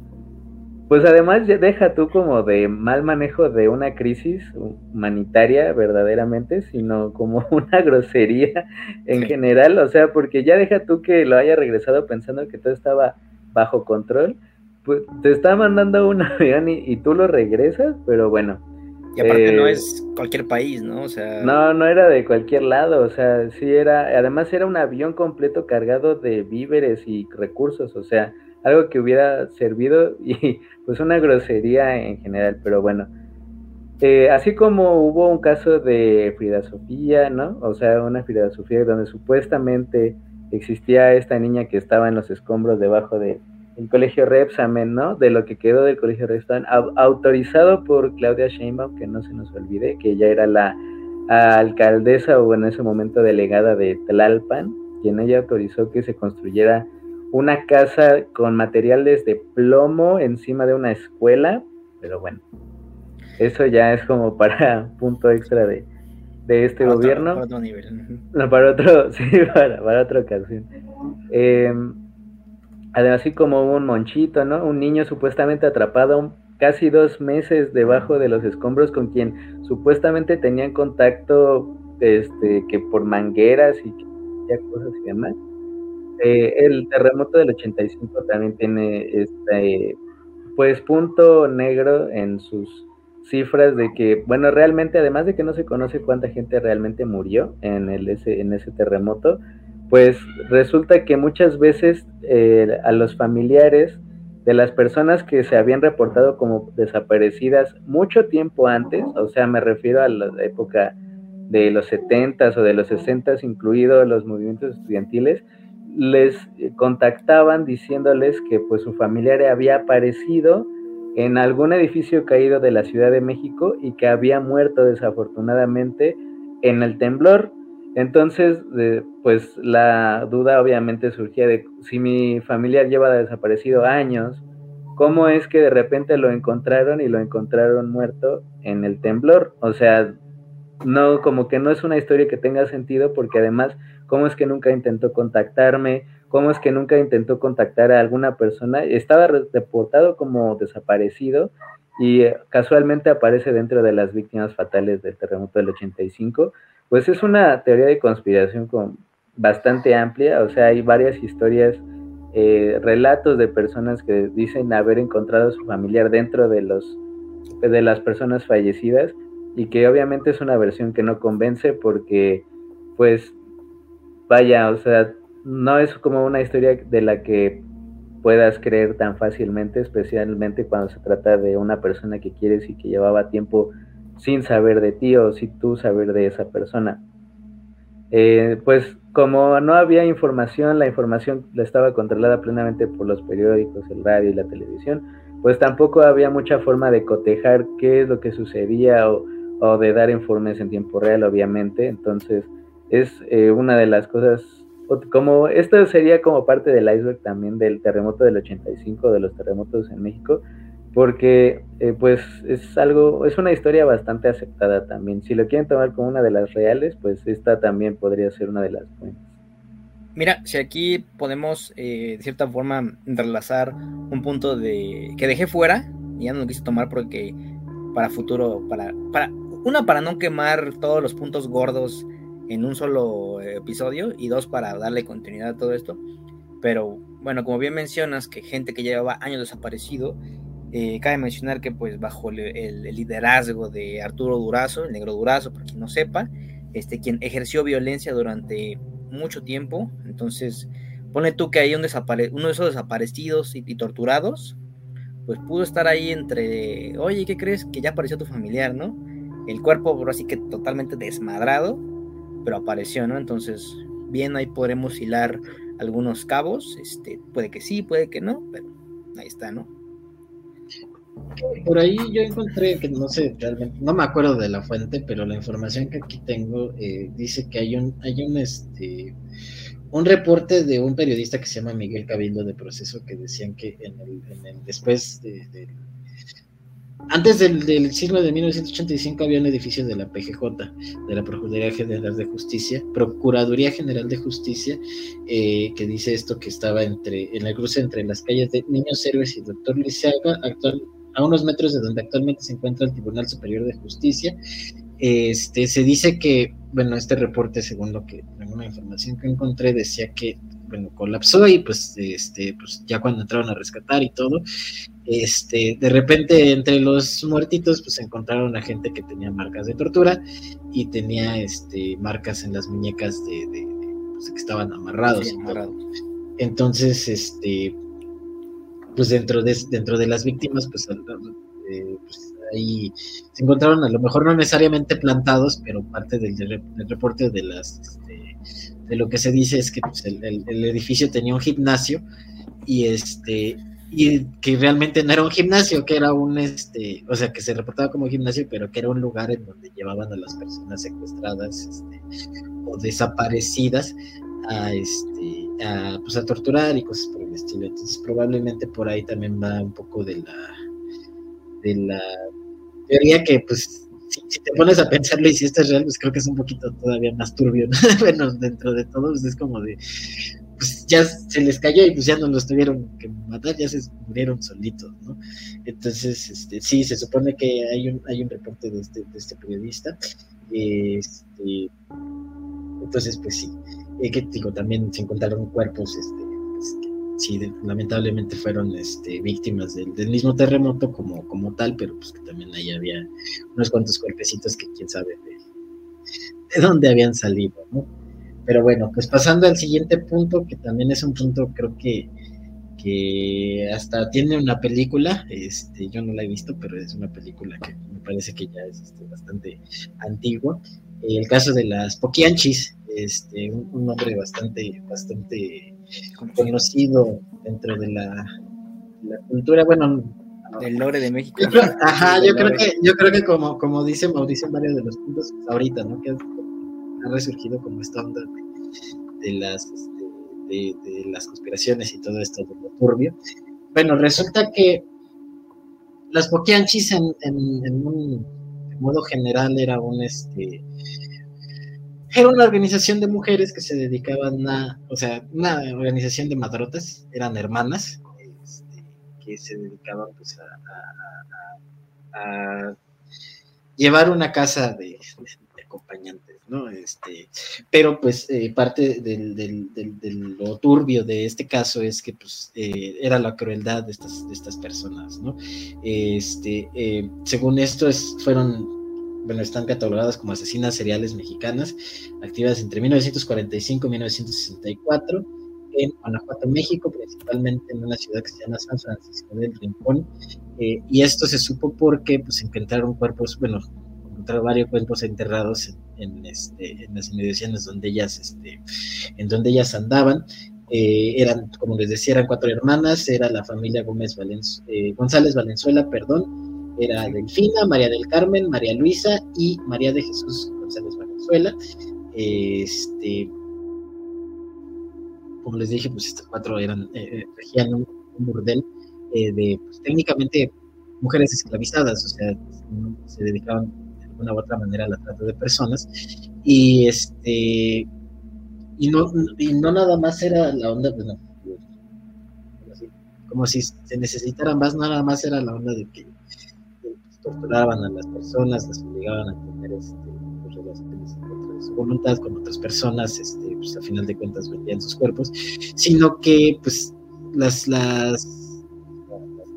pues además deja tú como de mal manejo de una crisis humanitaria verdaderamente, sino como una grosería en general, o sea, porque ya deja tú que lo haya regresado pensando que todo estaba bajo control, pues te está mandando un avión y tú lo regresas, pero bueno, y aparte no eh, es cualquier país, ¿no? O sea... No, no era de cualquier lado, o sea, sí era, además era un avión completo cargado de víveres y recursos, o sea, algo que hubiera servido y pues una grosería en general, pero bueno. Eh, así como hubo un caso de Frida Sofía, ¿no? O sea, una Frida Sofía donde supuestamente existía esta niña que estaba en los escombros debajo de, el colegio Repsamen, ¿no? De lo que quedó del colegio Repsamen, autorizado por Claudia Sheinbaum, que no se nos olvide, que ella era la alcaldesa o en ese momento delegada de Tlalpan, quien ella autorizó que se construyera una casa con materiales de plomo encima de una escuela, pero bueno, eso ya es como para punto extra de, este gobierno. para otro nivel. No, para otro, sí, para, para otra ocasión. Eh, Además, así como un monchito, ¿no? Un niño supuestamente atrapado casi dos meses debajo de los escombros con quien supuestamente tenían contacto este, que por mangueras y cosas y demás. Eh, el terremoto del 85 también tiene este, pues punto negro en sus cifras de que, bueno, realmente, además de que no se conoce cuánta gente realmente murió en, el, ese, en ese terremoto, pues resulta que muchas veces eh, a los familiares de las personas que se habían reportado como desaparecidas mucho tiempo antes, o sea, me refiero a la época de los 70s o de los 60s, incluidos los movimientos estudiantiles, les contactaban diciéndoles que pues su familiar había aparecido en algún edificio caído de la Ciudad de México y que había muerto desafortunadamente en el temblor entonces, pues la duda obviamente surgía de si mi familiar lleva desaparecido años, ¿cómo es que de repente lo encontraron y lo encontraron muerto en el temblor? O sea, no, como que no es una historia que tenga sentido porque además, ¿cómo es que nunca intentó contactarme? ¿Cómo es que nunca intentó contactar a alguna persona? Estaba reportado como desaparecido y eh, casualmente aparece dentro de las víctimas fatales del terremoto del 85 pues es una teoría de conspiración con bastante amplia, o sea, hay varias historias, eh, relatos de personas que dicen haber encontrado a su familiar dentro de los de las personas fallecidas y que obviamente es una versión que no convence porque pues vaya, o sea, no es como una historia de la que puedas creer tan fácilmente, especialmente cuando se trata de una persona que quieres y que llevaba tiempo sin saber de ti o sin tú saber de esa persona. Eh, pues como no había información, la información la estaba controlada plenamente por los periódicos, el radio y la televisión, pues tampoco había mucha forma de cotejar qué es lo que sucedía o, de dar informes en tiempo real, obviamente. Entonces es eh, una de las cosas, como esto sería como parte del iceberg también del terremoto del 85, de los terremotos en México, porque eh, pues es algo, es una historia bastante aceptada también. Si lo quieren tomar como una de las reales, pues esta también podría ser una de las buenas. Mira, si aquí podemos eh, de cierta forma entrelazar un punto de que dejé fuera, y ya no lo quise tomar porque para futuro, para, para, una para no quemar todos los puntos gordos en un solo episodio, y dos para darle continuidad a todo esto. Pero bueno, como bien mencionas, que gente que llevaba años desaparecido, eh, cabe mencionar que pues bajo el, liderazgo de Arturo Durazo, el negro Durazo, para quien no sepa, este, quien ejerció violencia durante mucho tiempo. Entonces, pone tú que hay un uno de esos desaparecidos y, torturados, pues pudo estar ahí entre, oye, ¿qué crees? Que ya apareció tu familiar, ¿no? El cuerpo, así que totalmente desmadrado, pero apareció, ¿no? Entonces, bien, ahí podremos hilar algunos cabos, este, puede que sí, puede que no, pero ahí está, ¿no? Por ahí yo encontré que no sé realmente, no me acuerdo de la fuente, pero la información que aquí tengo eh, dice que hay un, hay un este un reporte de un periodista que se llama Miguel Cabildo de Proceso que decían que en el, después de, antes del, siglo de 1985 había un edificio de la PGJ, de la Procuraduría General de Justicia, Procuraduría General de Justicia, eh, que dice esto que estaba entre en el cruce entre las calles de Niños Héroes y Doctor Liceaga, actual a unos metros de donde actualmente se encuentra el Tribunal Superior de Justicia. Este, se dice que, bueno, este reporte, según lo que, alguna información que encontré, decía que, bueno, colapsó y pues, este, pues ya cuando entraron a rescatar y todo, este, de repente entre los muertitos, pues encontraron a gente que tenía marcas de tortura y tenía, este, marcas en las muñecas de, pues, que estaban amarrados. amarrados. Entonces, este, pues dentro de, dentro de las víctimas, pues, eh, pues, ahí se encontraron a lo mejor no necesariamente plantados, pero parte del, reporte de las este, de lo que se dice es que pues, el, edificio tenía un gimnasio y este y que realmente no era un gimnasio, que era un este, o sea que se reportaba como gimnasio, pero que era un lugar en donde llevaban a las personas secuestradas este, o desaparecidas a este a, pues a torturar y cosas por el estilo. Entonces probablemente por ahí también va un poco de la de la teoría que pues si, te pones a pensarlo y si esto es real, pues creo que es un poquito todavía más turbio, bueno, dentro de todo, pues es como de, pues ya se les cayó y pues ya no los tuvieron que matar, ya se murieron solitos, ¿no? Entonces, este, sí, se supone que hay un, hay un reporte de este, de este periodista, este, entonces, pues sí, eh, que digo, también se encontraron cuerpos, este, sí, lamentablemente fueron este, víctimas del, mismo terremoto como, como tal, pero pues que también ahí había unos cuantos cuerpecitos que quién sabe de, de dónde habían salido, ¿no? Pero bueno, pues pasando al siguiente punto, que también es un punto creo que, que hasta tiene una película, este, yo no la he visto, pero es una película que me parece que ya es este, bastante antigua. El caso de las Poquianchis, este, un, un nombre bastante, bastante conocido dentro de la, cultura, bueno, del lore de México. ajá, yo creo que, yo creo que como, como dice Mauricio en varios de los puntos ahorita, ¿no? Que ha resurgido como esta onda de, las de, las conspiraciones y todo esto de lo turbio. Bueno, resulta que las en, en, en un modo general era un este era una organización de mujeres que se dedicaban a, o sea, una organización de madrotas, eran hermanas, este, que se dedicaban pues a, llevar una casa de, acompañantes, ¿no? Este, pero pues eh, parte del, del, lo turbio de este caso es que pues eh, era la crueldad de estas, de estas personas, ¿no? Este, eh, según esto es, fueron bueno, están catalogadas como asesinas seriales mexicanas, activas entre 1945 y 1964 en Guanajuato, México, principalmente en una ciudad que se llama San Francisco del Rincón. Eh, y esto se supo porque pues encontraron cuerpos, bueno, encontraron varios cuerpos enterrados en, este, en las inmediaciones donde ellas, este, en donde ellas andaban. Eh, eran, como les decía, eran cuatro hermanas, era la familia Gómez eh, González Valenzuela, perdón, era Delfina, María del Carmen, María Luisa y María de Jesús González Venezuela. Este, como les dije, pues estos cuatro eran, eh, eh, regían un, burdel eh, de, pues, técnicamente mujeres esclavizadas, o sea, se dedicaban de alguna u otra manera a la trata de personas. Y este y no, y no nada más era la onda, pues como si se necesitara más, nada más era la onda de que torturaban a las personas, las obligaban a tener este, pues, relaciones contra su voluntad con otras personas, este, pues a final de cuentas vendían sus cuerpos, sino que pues las, las,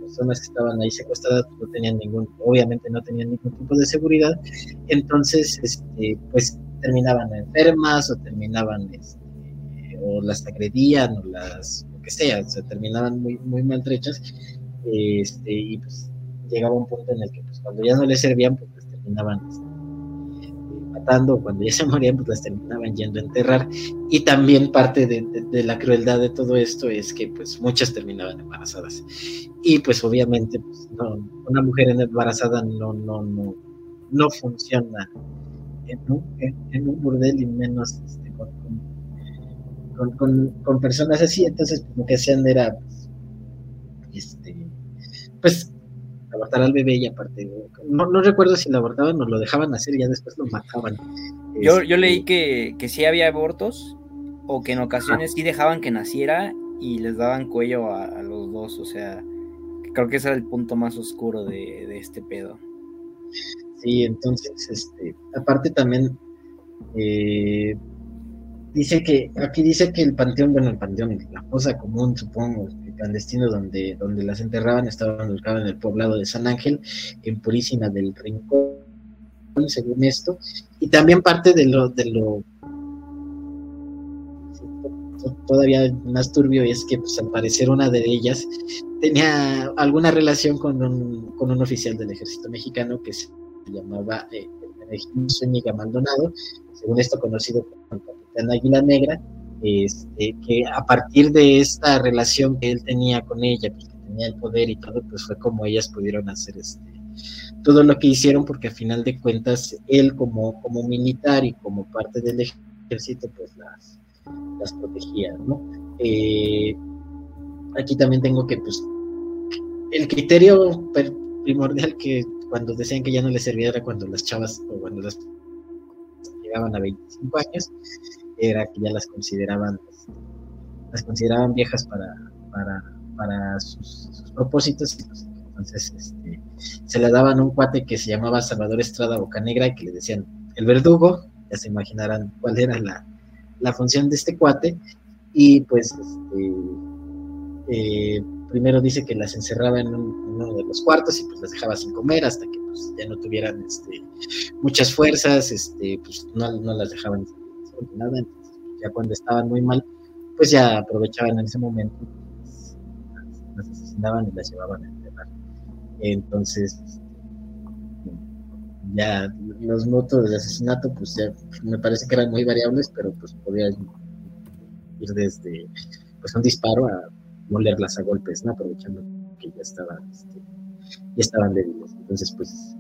personas que estaban ahí secuestradas no tenían ningún, obviamente no tenían ningún tipo de seguridad, entonces este, pues terminaban enfermas o terminaban este, o las agredían o las lo que sea, o sea, terminaban muy, muy maltrechas y pues llegaba un punto en el que pues, cuando ya no les servían, pues las terminaban este, matando, cuando ya se morían, pues las terminaban yendo a enterrar. Y también parte de, la crueldad de todo esto es que pues muchas terminaban embarazadas. Y pues obviamente pues, no, una mujer embarazada no, no, no, no funciona en un, burdel y menos este, con, con, con, personas así. Entonces pues, lo que hacían era pues, este, pues abortar al bebé y aparte, no, no recuerdo si lo abortaban o lo dejaban hacer y ya después lo mataban. Yo, yo leí este, que, que sí había abortos o que en ocasiones sí dejaban que naciera y les daban cuello a, los dos, o sea, creo que ese era el punto más oscuro de, de este pedo. Sí, entonces, este, aparte también, eh, dice que, aquí dice que el panteón, bueno, el panteón, la fosa común, supongo, clandestino donde, donde las enterraban estaban ubicadas en el poblado de San Ángel, en Purísima del Rincón, según esto, y también parte de lo, de lo todavía más turbio es que pues al parecer una de ellas tenía alguna relación con un, con un oficial del ejército mexicano que se llamaba eh, Zúñiga Maldonado, según esto conocido como el capitán Águila Negra, este, que a partir de esta relación que él tenía con ella, pues, que tenía el poder y todo, pues fue como ellas pudieron hacer este, todo lo que hicieron, porque a final de cuentas él como, como militar y como parte del ejército, pues las, las protegía, ¿no? Eh, aquí también tengo que, pues, el criterio primordial que cuando decían que ya no les servía era cuando las chavas o cuando las llegaban a 25 años, era que ya las consideraban, las consideraban viejas para, para, para sus, propósitos. Pues, entonces este, se le daban un cuate que se llamaba Salvador Estrada Bocanegra y que le decían el verdugo, ya se imaginarán cuál era la, la función de este cuate. Y pues este, eh, primero dice que las encerraba en, uno de los cuartos y pues las dejaba sin comer hasta que pues, ya no tuvieran este, muchas fuerzas, este, pues no, no las dejaban nada, ya cuando estaban muy mal, pues ya aprovechaban en ese momento, pues, las, asesinaban y las llevaban a enterrar. Entonces, ya los motos de asesinato, pues ya me parece que eran muy variables, pero pues podían ir desde pues un disparo a molerlas a golpes, ¿no? aprovechando que ya estaban, este, ya estaban débiles. Entonces, pues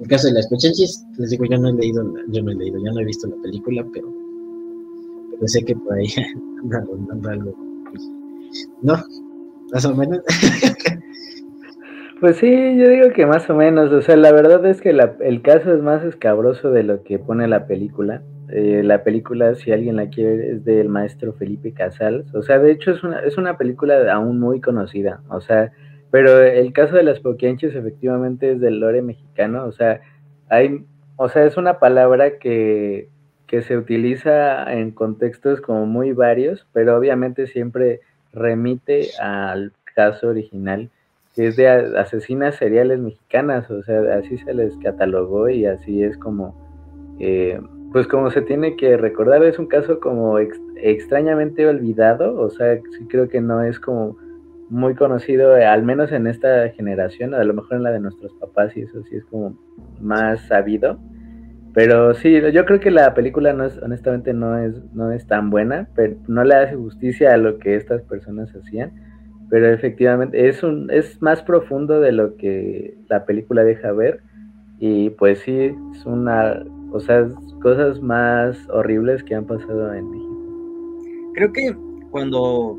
el caso de las Pochenchis, les digo, yo no he leído, yo no he leído, yo no he visto la película, pero, pero sé que por ahí anda rondando algo. Pues, no, más o menos. Pues sí, yo digo que más o menos, o sea, la verdad es que la, el caso es más escabroso de lo que pone la película. Eh, la película, si alguien la quiere, es del maestro Felipe Casals. O sea, de hecho es una, es una película aún muy conocida. O sea, pero el caso de las poquianches efectivamente es del lore mexicano, o sea, hay, o sea, es una palabra que, que se utiliza en contextos como muy varios, pero obviamente siempre remite al caso original, que es de asesinas seriales mexicanas, o sea, así se les catalogó y así es como, eh, pues como se tiene que recordar, es un caso como extrañamente olvidado, o sea, sí creo que no es como muy conocido, eh, al menos en esta generación, a lo mejor en la de nuestros papás y eso sí es como más sabido. Pero sí, yo creo que la película no es, honestamente no es, no es tan buena, pero no le hace justicia a lo que estas personas hacían. Pero efectivamente es un, es más profundo de lo que la película deja ver. Y pues sí, es una, o sea, cosas más horribles que han pasado en México. Creo que cuando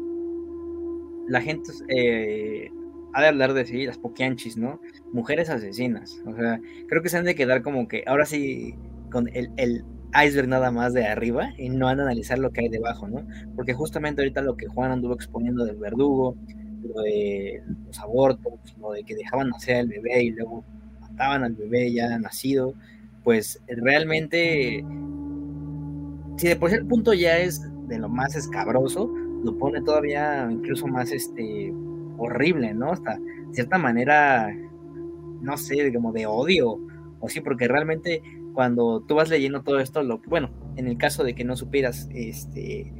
la gente eh, ha de hablar de sí, las poquianchis, ¿no? Mujeres asesinas. O sea, creo que se han de quedar como que ahora sí con el, iceberg nada más de arriba y no han de analizar lo que hay debajo, ¿no? Porque justamente ahorita lo que Juan anduvo exponiendo del verdugo, lo de los abortos, lo de que dejaban nacer al bebé y luego mataban al bebé ya nacido, pues realmente, si de por sí el punto ya es de lo más escabroso, lo pone todavía incluso más este horrible, ¿no? Hasta cierta manera, no sé, como de odio, o sí, porque realmente cuando tú vas leyendo todo esto, lo bueno, en el caso de que no supieras este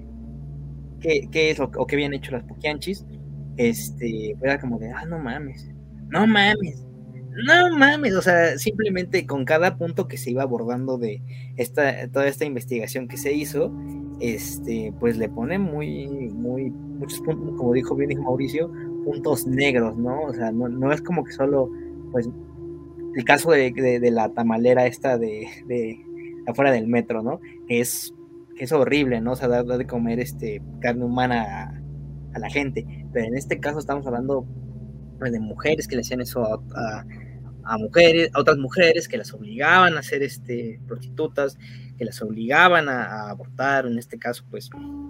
qué, qué es lo, o qué habían hecho las Poquianchis, este, era como de, ah, no mames, no mames, no mames, o sea, simplemente con cada punto que se iba abordando de esta, toda esta investigación que se hizo, este, pues le pone muy, muy, muchos puntos, como dijo bien dijo Mauricio, puntos negros, ¿no? O sea, no, es como que solo, pues, el caso de, la tamalera esta de, de, afuera del metro, ¿no? Es, que es horrible, ¿no? O sea, dar, de comer este carne humana a, la gente. Pero en este caso estamos hablando de mujeres que le hacían eso a, a, mujeres, a otras mujeres que las obligaban a ser este, prostitutas, que las obligaban a, abortar, en este caso, pues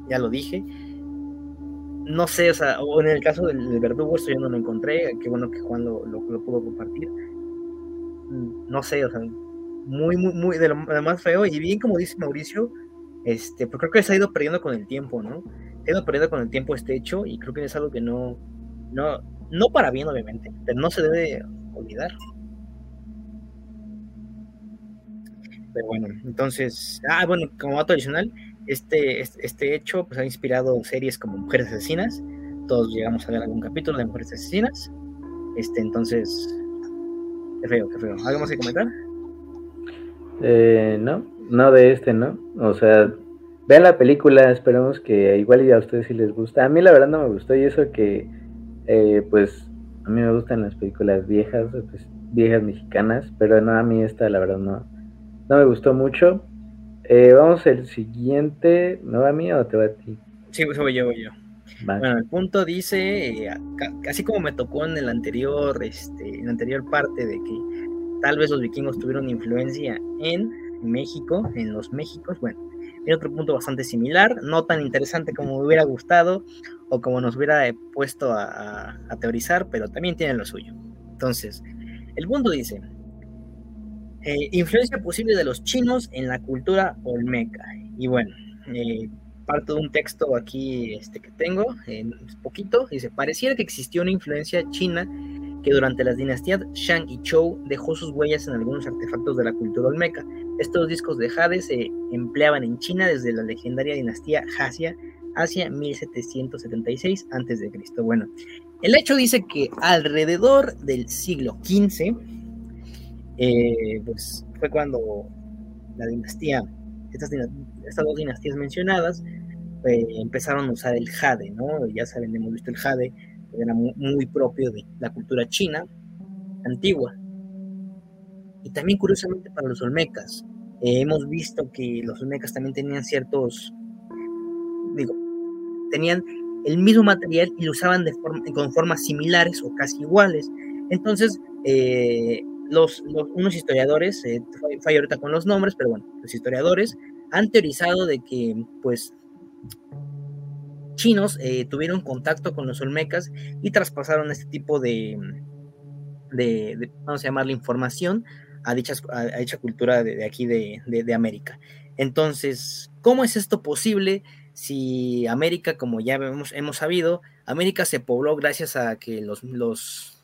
ya lo dije. No sé, o sea, o en el caso del, verdugo, esto yo no lo encontré, qué bueno que Juan lo, lo, pudo compartir. No sé, o sea, muy, muy, muy, de lo, más feo, y bien como dice Mauricio, este, pues creo que se ha ido perdiendo con el tiempo, ¿no? Se ha ido perdiendo con el tiempo este hecho, y creo que es algo que no, no, no para bien, obviamente, pero no se debe olvidar. Pero bueno, entonces, ah, bueno, como dato adicional, este, este, hecho pues, ha inspirado series como Mujeres Asesinas. Todos llegamos a ver algún capítulo de Mujeres Asesinas. Este, entonces, qué feo, qué feo. ¿Algo más que comentar? Eh, no, no de este, ¿no? O sea, vean la película, esperemos que igual y a ustedes si les gusta. A mí la verdad no me gustó y eso que, eh, pues, a mí me gustan las películas viejas, pues, viejas mexicanas, pero no, a mí esta la verdad no, no me gustó mucho. Eh, vamos al siguiente, ¿no va a mí o te va a ti? Sí, pues voy yo, voy yo. Bueno, el punto dice, eh, así como me tocó en el anterior, este, en la anterior parte de que tal vez los vikingos tuvieron influencia en México, en los Méxicos, bueno, hay otro punto bastante similar, no tan interesante como me hubiera gustado o como nos hubiera puesto a teorizar, pero también tiene lo suyo. Entonces, el punto dice, eh, influencia posible de los chinos en la cultura olmeca. Y bueno, eh, parto de un texto aquí este, que tengo, en poquito, dice, pareciera que existió una influencia china que durante las dinastías Shang y Zhou dejó sus huellas en algunos artefactos de la cultura olmeca. Estos discos de jade se empleaban en China desde la legendaria dinastía Hasia hacia 1776 a.C. Bueno, el hecho dice que alrededor del siglo XV, eh, pues fue cuando la dinastía, estas, dos dinastías mencionadas, eh, empezaron a usar el jade, ¿no? Ya saben, hemos visto el jade, era muy, propio de la cultura china antigua. Y también curiosamente para los olmecas, eh, hemos visto que los olmecas también tenían ciertos, tenían el mismo material y lo usaban de forma, con formas similares o casi iguales. Entonces, eh, los, unos historiadores, eh, ahorita con los nombres, pero bueno, los historiadores han teorizado de que, pues, chinos eh, tuvieron contacto con los olmecas y traspasaron este tipo de, vamos a llamarle información a, dichas, a, dicha cultura de, aquí de, América. Entonces, ¿cómo es esto posible si América, como ya hemos, hemos sabido, América se pobló gracias a que los, los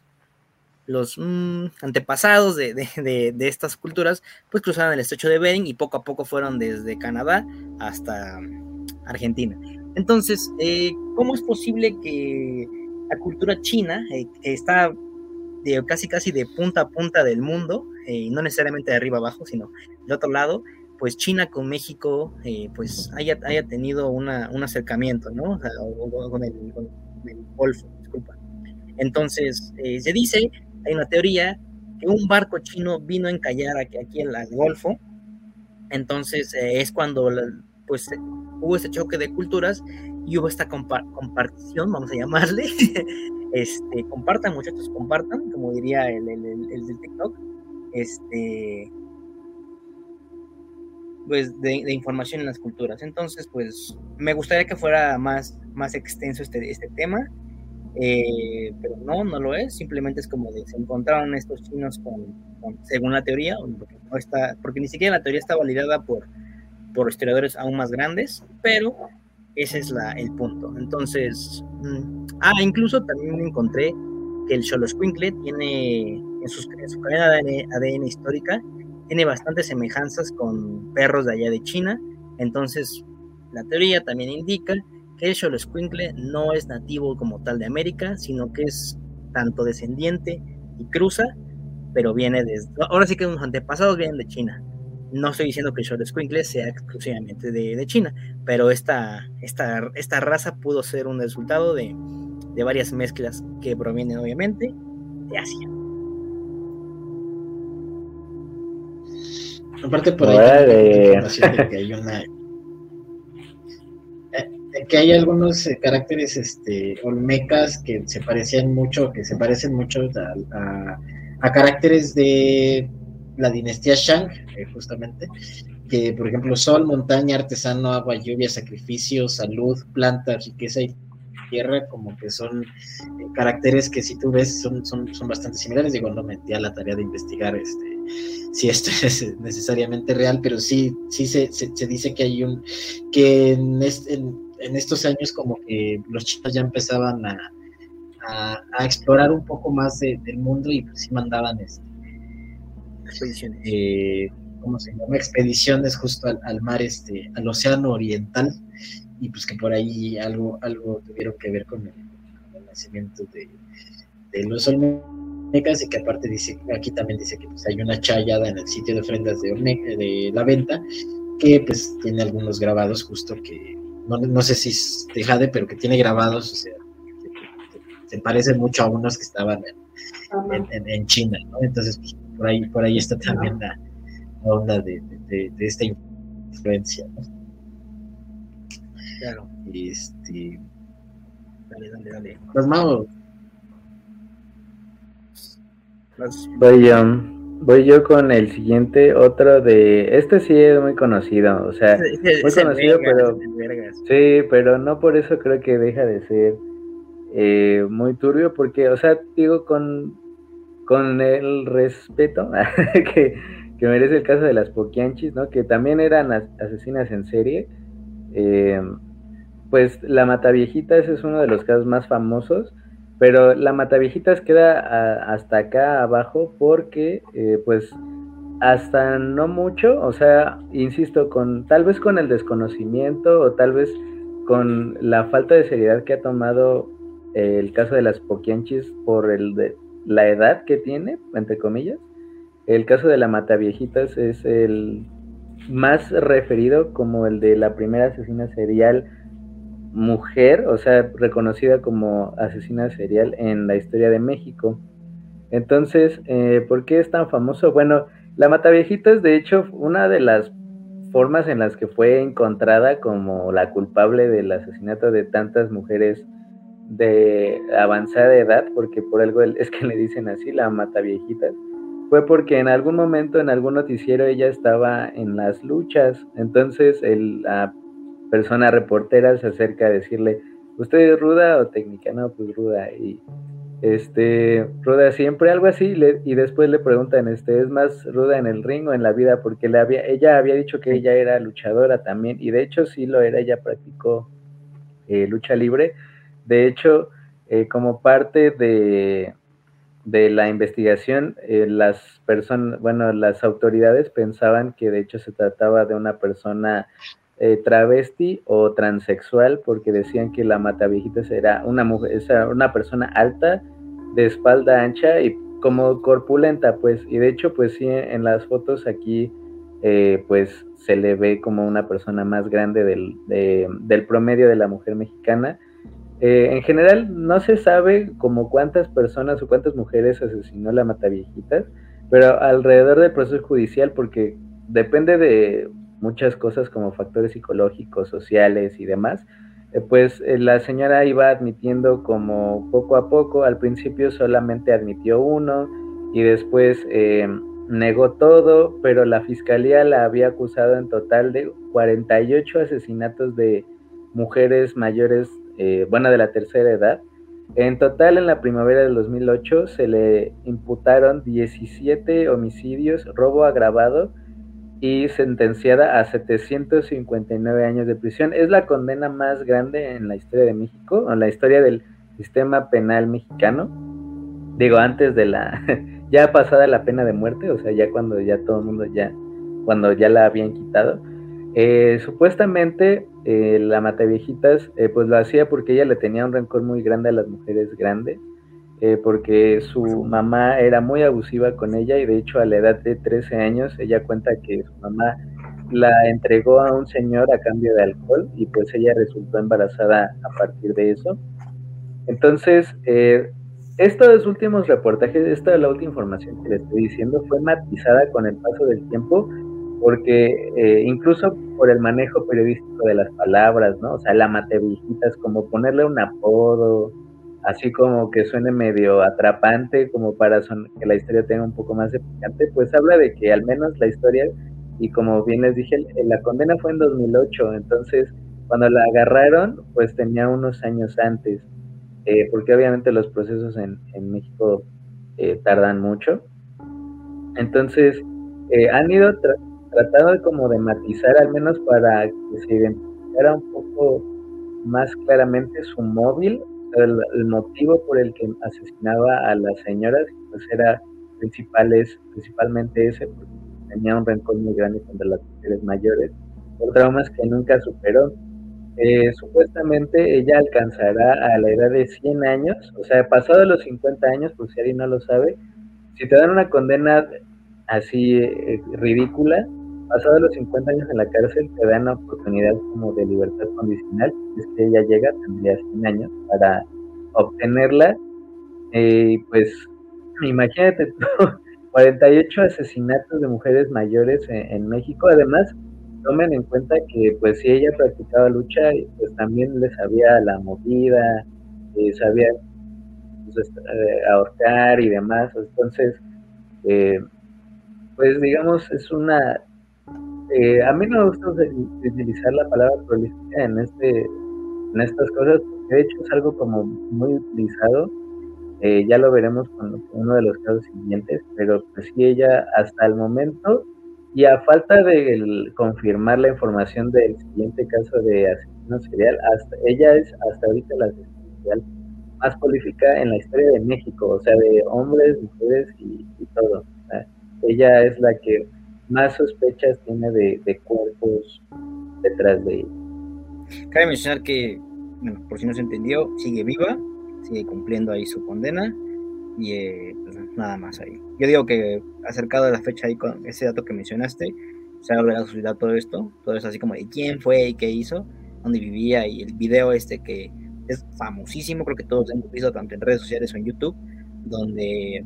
los mm, antepasados de, estas culturas, pues cruzaron el estrecho de Bering y poco a poco fueron desde Canadá hasta Argentina. Entonces, eh, ¿cómo es posible que la cultura china, eh, está de, casi casi de punta a punta del mundo, eh, no necesariamente de arriba abajo, sino de otro lado, pues China con México, pues haya, haya tenido un acercamiento, ¿no? con, el, con, el, Golfo, disculpa. Entonces, se dice hay una teoría que un barco chino vino a encallar aquí, aquí en el Golfo, entonces eh, es cuando pues hubo ese choque de culturas y hubo esta compartición, vamos a llamarle, Este, compartan, muchachos, compartan, como diría el, el, el, del TikTok. Este, pues de, información en las culturas. Entonces, pues me gustaría que fuera más, más extenso este, este tema, eh, pero no, no lo es, simplemente es como de se encontraron estos chinos con, según la teoría, porque, no está, porque ni siquiera la teoría está validada por, por historiadores aún más grandes, pero ese es la, el punto. Entonces, mm, ah, incluso también encontré que el Xoloscuincle tiene en, sus, en su cadena de ADN histórica tiene bastantes semejanzas con perros de allá de China. Entonces, la teoría también indica que el Xoloscuincle no es nativo como tal de América, sino que es tanto descendiente y cruza, pero viene desde. Ahora sí que sus antepasados vienen de China. No estoy diciendo que el Xoloscuincle sea exclusivamente de, China, pero esta, esta, esta raza pudo ser un resultado de, de varias mezclas que provienen obviamente de Asia. Aparte por ahí hay que hay una eh, que hay algunos eh, caracteres este olmecas que se parecían mucho, que se parecen mucho a, caracteres de la dinastía Shang, eh, justamente, que por ejemplo sol, montaña, artesano, agua, lluvia, sacrificio, salud, planta, riqueza y tierra, como que son caracteres que si tú ves son, son, son bastante similares. Digo, no metí a la tarea de investigar este si esto es necesariamente real, pero sí, sí se, se, dice que hay un, que en, en, estos años como que los chinos ya empezaban a, a, explorar un poco más del mundo y pues sí mandaban este, expediciones. Eh, ¿Cómo se llama? Expediciones justo al, mar, este, al océano oriental, y pues que por ahí algo, algo tuvieron que ver con el, nacimiento de, de los olmecas y que aparte dice, aquí también dice que pues, hay una chayada en el sitio de ofrendas de, de la venta que pues tiene algunos grabados justo que, no, sé si es de Jade, pero que tiene grabados, o sea, se parecen mucho a unos que estaban en, en, China, ¿no? Entonces, pues, por ahí, por ahí está también la, onda de, de, esta influencia, ¿no? Claro. Este... Dale, dale, dale. Los Voy yo, voy yo con el siguiente, otro de, este sí es muy conocido, o sea, muy conocido, pero sí, pero no por eso creo que deja de ser eh, muy turbio, porque, o sea, digo con, con el respeto que, merece el caso de las Poquianchis, ¿no? Que también eran asesinas en serie. Eh, pues la Mataviejita, ese es uno de los casos más famosos pero la Mataviejitas queda hasta acá abajo porque, eh, pues, hasta no mucho, o sea, insisto, con tal vez con el desconocimiento o tal vez con la falta de seriedad que ha tomado eh, el caso de las Poquianchis por el de, la edad que tiene, entre comillas, el caso de la Mataviejitas es el más referido como el de la primera asesina serial mujer, o sea, reconocida como asesina serial en la historia de México. Entonces, eh, ¿por qué es tan famoso? Bueno, la Mataviejitas, de hecho, una de las formas en las que fue encontrada como la culpable del asesinato de tantas mujeres de avanzada edad, porque por algo es que le dicen así, la Mataviejitas, fue porque en algún momento en algún noticiero ella estaba en las luchas, entonces el, la persona reportera se acerca a decirle, ¿usted es ruda o técnica? No, pues ruda. Y este, ruda siempre, algo así, y después le preguntan, este, ¿es más ruda en el ring o en la vida? Porque le había, ella había dicho que ella era luchadora también, y de hecho sí lo era, ella practicó eh, lucha libre. De hecho, eh, como parte de, de la investigación, eh, las personas, bueno, las autoridades pensaban que de hecho se trataba de una persona eh, travesti o transexual porque decían que la Mataviejitas era una mujer, una persona alta, de espalda ancha y como corpulenta, pues, y de hecho, pues sí, en las fotos aquí, eh, pues se le ve como una persona más grande del, del promedio de la mujer mexicana. Eh, en general, no se sabe como cuántas personas o cuántas mujeres asesinó la Mataviejitas, pero alrededor del proceso judicial, porque depende de muchas cosas como factores psicológicos, sociales y demás. eh, pues eh, la señora iba admitiendo como poco a poco, al principio solamente admitió uno y después eh, negó todo, pero la fiscalía la había acusado en total de 48 asesinatos de mujeres mayores, bueno, de la tercera edad. En total, en la primavera del 2008 se le imputaron 17 homicidios, robo agravado, y sentenciada a 759 años de prisión. Es la condena más grande en la historia de México, en la historia del sistema penal mexicano. Digo, antes de la, ya pasada la pena de muerte, o sea, ya cuando ya todo el mundo ya, cuando ya la habían quitado. Eh, supuestamente eh, la Mataviejitas eh, pues lo hacía porque ella le tenía un rencor muy grande a las mujeres grandes eh, porque su mamá era muy abusiva con ella y de hecho a la edad de 13 años ella cuenta que su mamá la entregó a un señor a cambio de alcohol y pues ella resultó embarazada a partir de eso. Entonces, eh, estos últimos reportajes, esta es la última información que le estoy diciendo, fue matizada con el paso del tiempo porque eh, incluso por el manejo periodístico de las palabras, ¿no? O sea, la matevillitas, como ponerle un apodo, así como que suene medio atrapante, como para que la historia tenga un poco más de picante, pues habla de que al menos la historia, y como bien les dije, la condena fue en 2008, entonces cuando la agarraron, pues tenía unos años antes, eh, porque obviamente los procesos en, México eh, tardan mucho. Entonces, eh, han ido tratando de como de matizar, al menos para que se identificara un poco más claramente su móvil el, motivo por el que asesinaba a las señoras pues era principales, principalmente ese, porque tenía un rencor muy grande contra las mujeres mayores, por traumas que nunca superó. Eh, supuestamente ella alcanzará a la edad de 100 años, o sea, pasado los 50 años, por si alguien no lo sabe, si te dan una condena así eh, ridícula, pasado los 50 años en la cárcel, te dan una oportunidad como de libertad condicional. Es que ella llega, tendría 100 años para obtenerla. Eh, pues imagínate 48 asesinatos de mujeres mayores en, México. Además, tomen en cuenta que pues si ella practicaba lucha, pues también le sabía la movida, eh, sabía pues, eh, ahorcar y demás. Entonces, pues digamos, es una eh, a mí no me gusta utilizar la palabra prolífica en, este, en estas cosas, porque de hecho es algo como muy utilizado. Eh, ya lo veremos con uno de los casos siguientes, pero pues sí, ella hasta el momento, y a falta de confirmar la información del siguiente caso de asesino serial, hasta, ella es hasta ahorita la asesino serial más prolífica en la historia de México, o sea, de hombres, mujeres y, todo. ella es la que más sospechas tiene de, cuerpos detrás de ella. Cabe mencionar que, por si no se entendió, sigue viva, sigue cumpliendo ahí su condena y eh, pues, nada más ahí. Yo digo que acercado a la fecha ahí con ese dato que mencionaste, se ha logrado suscitar todo esto, todo eso así como de quién fue y qué hizo, dónde vivía y el video este que es famosísimo, creo que todos hemos visto tanto en redes sociales o en YouTube, donde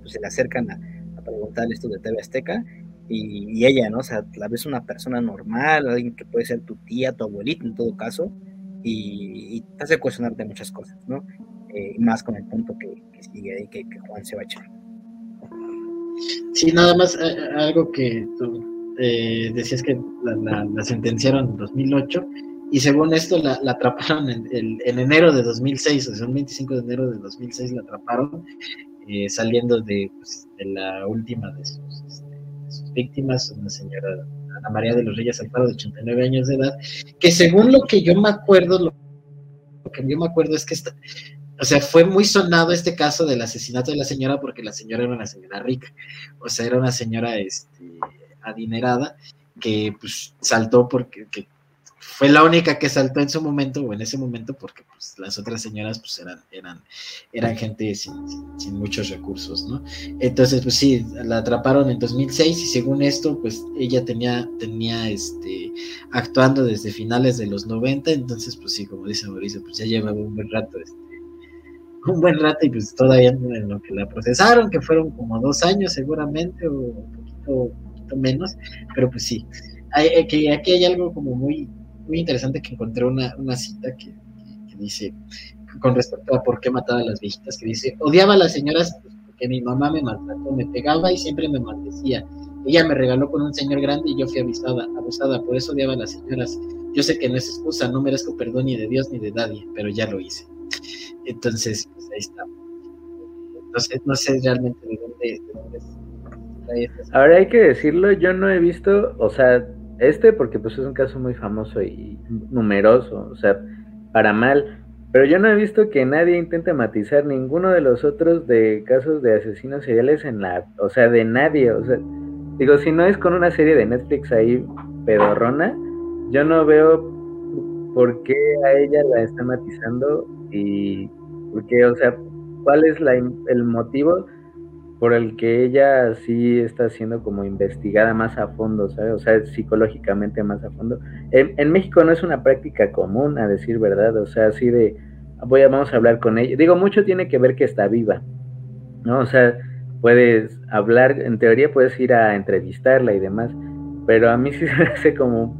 pues, se le acercan a, a preguntarle esto de TV Azteca y, ella, ¿no? O sea, la ves una persona normal, alguien que puede ser tu tía, tu abuelita en todo caso, y, te hace cuestionarte muchas cosas, ¿no? Eh, más con el punto que, sigue ahí, que, Juan se va a echar. Sí, nada más eh, algo que tú eh, decías que la, sentenciaron en 2008 y según esto la, atraparon en, en, enero de 2006, o sea, el 25 de enero de 2006 la atraparon saliendo de, pues, de, la última de sus víctimas, una señora Ana María de los Reyes Alfaro de 89 años de edad, que según lo que yo me acuerdo, lo, que yo me acuerdo es que esta, o sea, fue muy sonado este caso del asesinato de la señora porque la señora era una señora rica, o sea, era una señora este, adinerada que pues saltó porque que fue la única que saltó en su momento o en ese momento porque pues, las otras señoras pues eran, eran, eran gente sin, muchos recursos, ¿no? Entonces pues sí, la atraparon en 2006 y según esto pues ella tenía, tenía este, actuando desde finales de los 90, entonces pues sí, como dice Mauricio, pues ya llevaba un buen rato este, un buen rato y pues todavía en lo que la procesaron, que fueron como dos años seguramente o un poquito, menos, pero pues sí, hay, aquí hay algo como muy muy interesante que encontré una, una cita que, dice, con respecto a por qué mataba a las viejitas, que dice, odiaba a las señoras porque mi mamá me maltrató, me pegaba y siempre me maldecía. Ella me regaló con un señor grande y yo fui avisada, abusada, por eso odiaba a las señoras. Yo sé que no es excusa, no merezco perdón ni de Dios ni de nadie, pero ya lo hice. Entonces, pues ahí está. Sé, no sé realmente de dónde, de dónde Ahora hay que decirlo, yo no he visto, o sea, este porque pues es un caso muy famoso y numeroso, o sea, para mal, pero yo no he visto que nadie intente matizar ninguno de los otros de casos de asesinos seriales en la, o sea, de nadie, o sea, digo, si no es con una serie de Netflix ahí pedorrona, yo no veo por qué a ella la está matizando y por qué, o sea, cuál es la, el motivo por el que ella sí está siendo como investigada más a fondo, ¿sabes? O sea, psicológicamente más a fondo. En, México no es una práctica común, a decir verdad, o sea, así de, voy a, vamos a hablar con ella. Digo, mucho tiene que ver que está viva, ¿no? O sea, puedes hablar, en teoría puedes ir a entrevistarla y demás, pero a mí sí se me hace como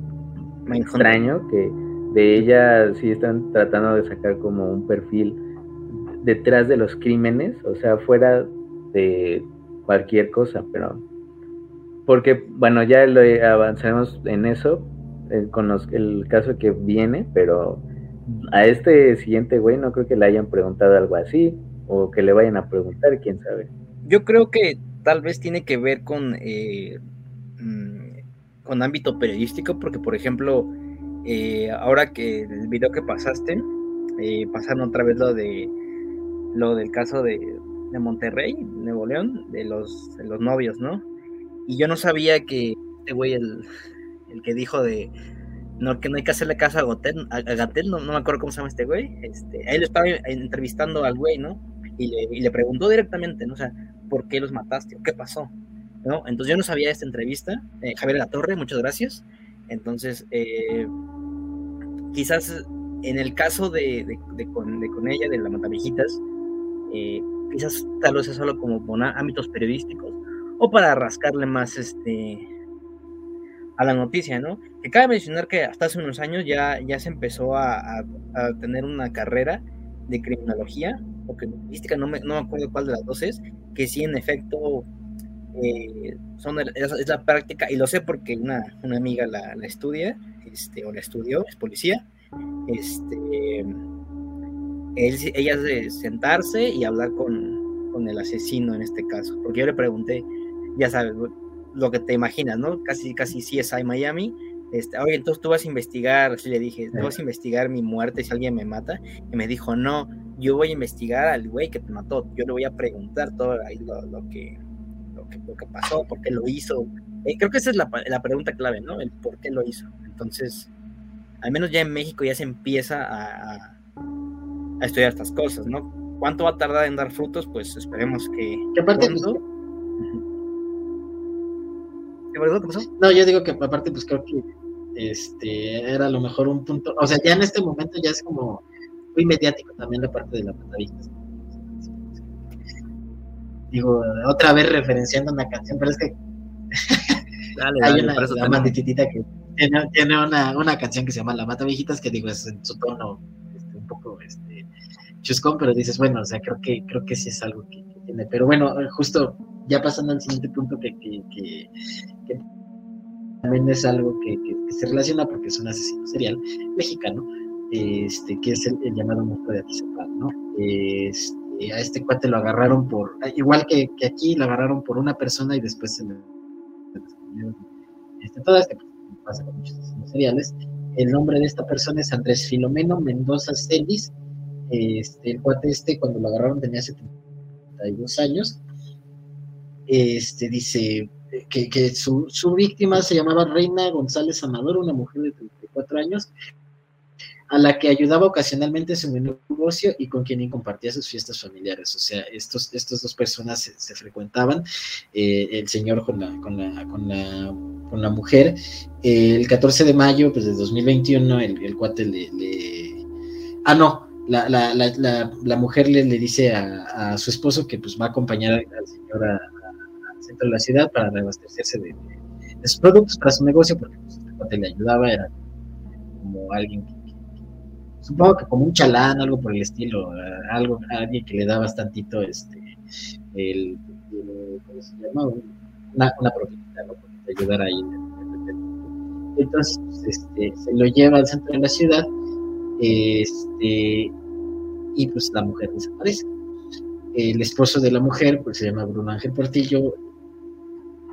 extraño que de ella sí están tratando de sacar como un perfil detrás de los crímenes, o sea, fuera de cualquier cosa, pero porque, bueno, ya lo avanzaremos en eso, eh, con el caso que viene, pero a este siguiente güey no creo que le hayan preguntado algo así, o que le vayan a preguntar, quién sabe. Yo creo que tal vez tiene que ver con, eh, mm, con ámbito periodístico, porque por ejemplo, eh, ahora que el video que pasaste, pasaron otra vez lo de lo del caso de, de Monterrey, Nuevo León, de los, los novios, ¿no? Y yo no sabía que este güey, el, el que dijo de no, que no hay que hacerle caso a Gatel, a, Gatel no, no, me acuerdo cómo se llama este güey, este, él estaba entrevistando al güey, ¿no? Y le, y le, preguntó directamente, ¿no? O sea, ¿por qué los mataste? ¿O qué pasó? ¿No? Entonces yo no sabía esta entrevista. Eh, Javier La Torre, muchas gracias. Entonces, eh, quizás en el caso de, de, de, con, de, con, ella, de la Matavijitas, eh, quizás tal vez es solo como por ámbitos periodísticos o para rascarle más este a la noticia, ¿no? Que cabe mencionar que hasta hace unos años ya, ya se empezó a, tener una carrera de criminología o criminalística, no me, no acuerdo cuál de las dos es, que sí en efecto eh, son, es, la práctica, y lo sé porque una, una amiga la, la, estudia, este, o la estudió, es policía, este ella es de sentarse y hablar con, con, el asesino en este caso, porque yo le pregunté, ya sabes, lo que te imaginas, ¿no? Casi, casi CSI Miami. Este, oye, entonces tú vas a investigar, le dije, tú vas a investigar mi muerte si alguien me mata. Y me dijo, no, yo voy a investigar al güey que te mató, yo le voy a preguntar todo lo, lo, que, lo, que, lo que pasó, por qué lo hizo. Eh, creo que esa es la, la, pregunta clave, ¿no? El por qué lo hizo. Entonces, al menos ya en México ya se empieza a a estudiar estas cosas, ¿no? ¿Cuánto va a tardar en dar frutos? Pues esperemos que... ¿Qué aparte, pues, ¿Qué pasó? No, yo digo que aparte pues creo que este era a lo mejor un punto, o sea, ya en este momento ya es como muy mediático también la parte de la pantalla. Digo, otra vez referenciando una canción, pero es que dale, hay una, una que tiene, tiene una, una, canción que se llama La Mata Viejitas, que digo, es en su tono poco este, chuscón, pero dices, bueno, o sea, creo que, creo que sí es algo que, tiene. Pero bueno, justo ya pasando al siguiente punto que, también es algo que, se relaciona porque es un asesino serial mexicano, este, que es el, llamado monstruo de Atizapán, ¿no? Este, a este cuate lo agarraron por, igual que, aquí, lo agarraron por una persona y después se le este, todas, que pasa con muchos asesinos seriales. El nombre de esta persona es Andrés Filomeno Mendoza Celis, este, el cuate este, cuando lo agarraron tenía 72 años. Este, dice que, su, víctima se llamaba Reina González Amador, una mujer de 34 años, a la que ayudaba ocasionalmente en su negocio y con quien compartía sus fiestas familiares. O sea, estos, estas dos personas se, frecuentaban, eh, el señor con la, con la, con la, con la mujer. el 14 de mayo pues, de 2021, el, el cuate le, le... Ah, no, la, la, la, la mujer le, le dice a, su esposo que pues va a acompañar al señor al centro de la ciudad para reabastecerse de, sus productos para su negocio, porque pues, le ayudaba, era como alguien que, supongo que como un chalán, algo por el estilo, algo, alguien que le da bastantito este, el, ¿cómo se llama? Una, una propinita, ¿no? Para ayudar ahí. Entonces, este, se lo lleva al centro de la ciudad, este, y pues la mujer desaparece. El esposo de la mujer, pues se llama Bruno Ángel Portillo,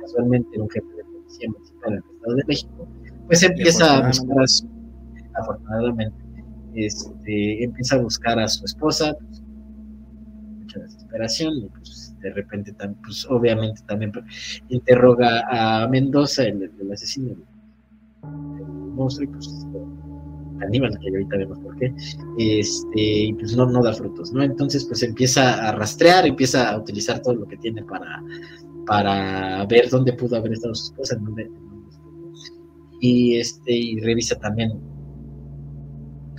casualmente era un jefe de policía municipal en el Estado de México, pues empieza a buscar a su, afortunadamente, este, empieza a buscar a su esposa, pues, mucha desesperación, y pues de repente, pues obviamente también interroga a Mendoza, el, asesino del monstruo, y pues Aníbal, que ahorita vemos por qué, este, y pues no, da frutos, ¿no? Entonces, pues empieza a rastrear, empieza a utilizar todo lo que tiene para, para ver dónde pudo haber estado su esposa, y este, y revisa también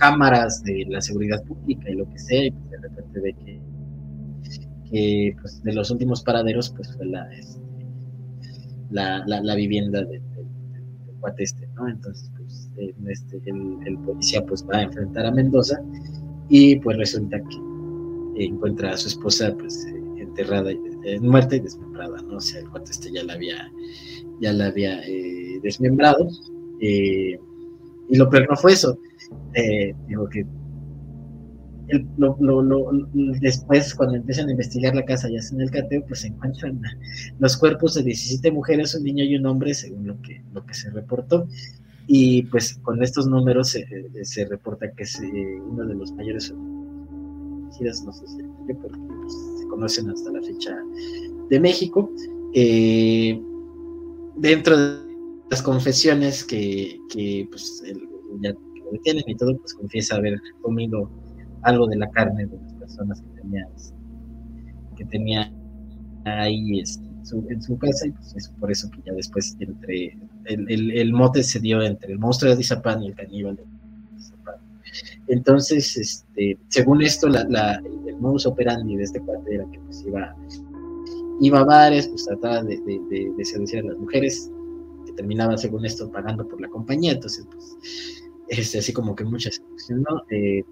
cámaras de la seguridad pública y lo que sea, y pues de repente ve que, pues, de los últimos paraderos, pues fue la, este, la, la, vivienda del de, cuate este, ¿no? Entonces, este, el, policía pues va a enfrentar a Mendoza y pues resulta que encuentra a su esposa pues eh, enterrada, en muerta y desmembrada, ¿no? O sea, el cuate este ya la había, ya la había eh, desmembrado. Eh, y lo peor no fue eso. Digo que después, cuando empiezan a investigar la casa, ya en el cateo, pues se encuentran los cuerpos de 17 mujeres, un niño y un hombre, según lo que, lo que se reportó. Y pues con estos números se, se reporta que es eh, uno de los mayores homicidios, no sé si pues, se conocen hasta la fecha de México. Eh, dentro de las confesiones que, que pues ya y todo, pues confiesa haber comido algo de la carne de las personas que tenía, que tenía ahí este, en su casa y pues es por eso que ya después entre el, mote se dio entre el monstruo de Dizapán y el caníbal de Dizapán. Entonces, este, según esto, el modus operandi de este cuate era que pues iba, iba a bares, pues trataba de, de, seducir a las mujeres, que terminaba, según esto, pagando por la compañía, entonces, pues, este, así como que mucha. Eh,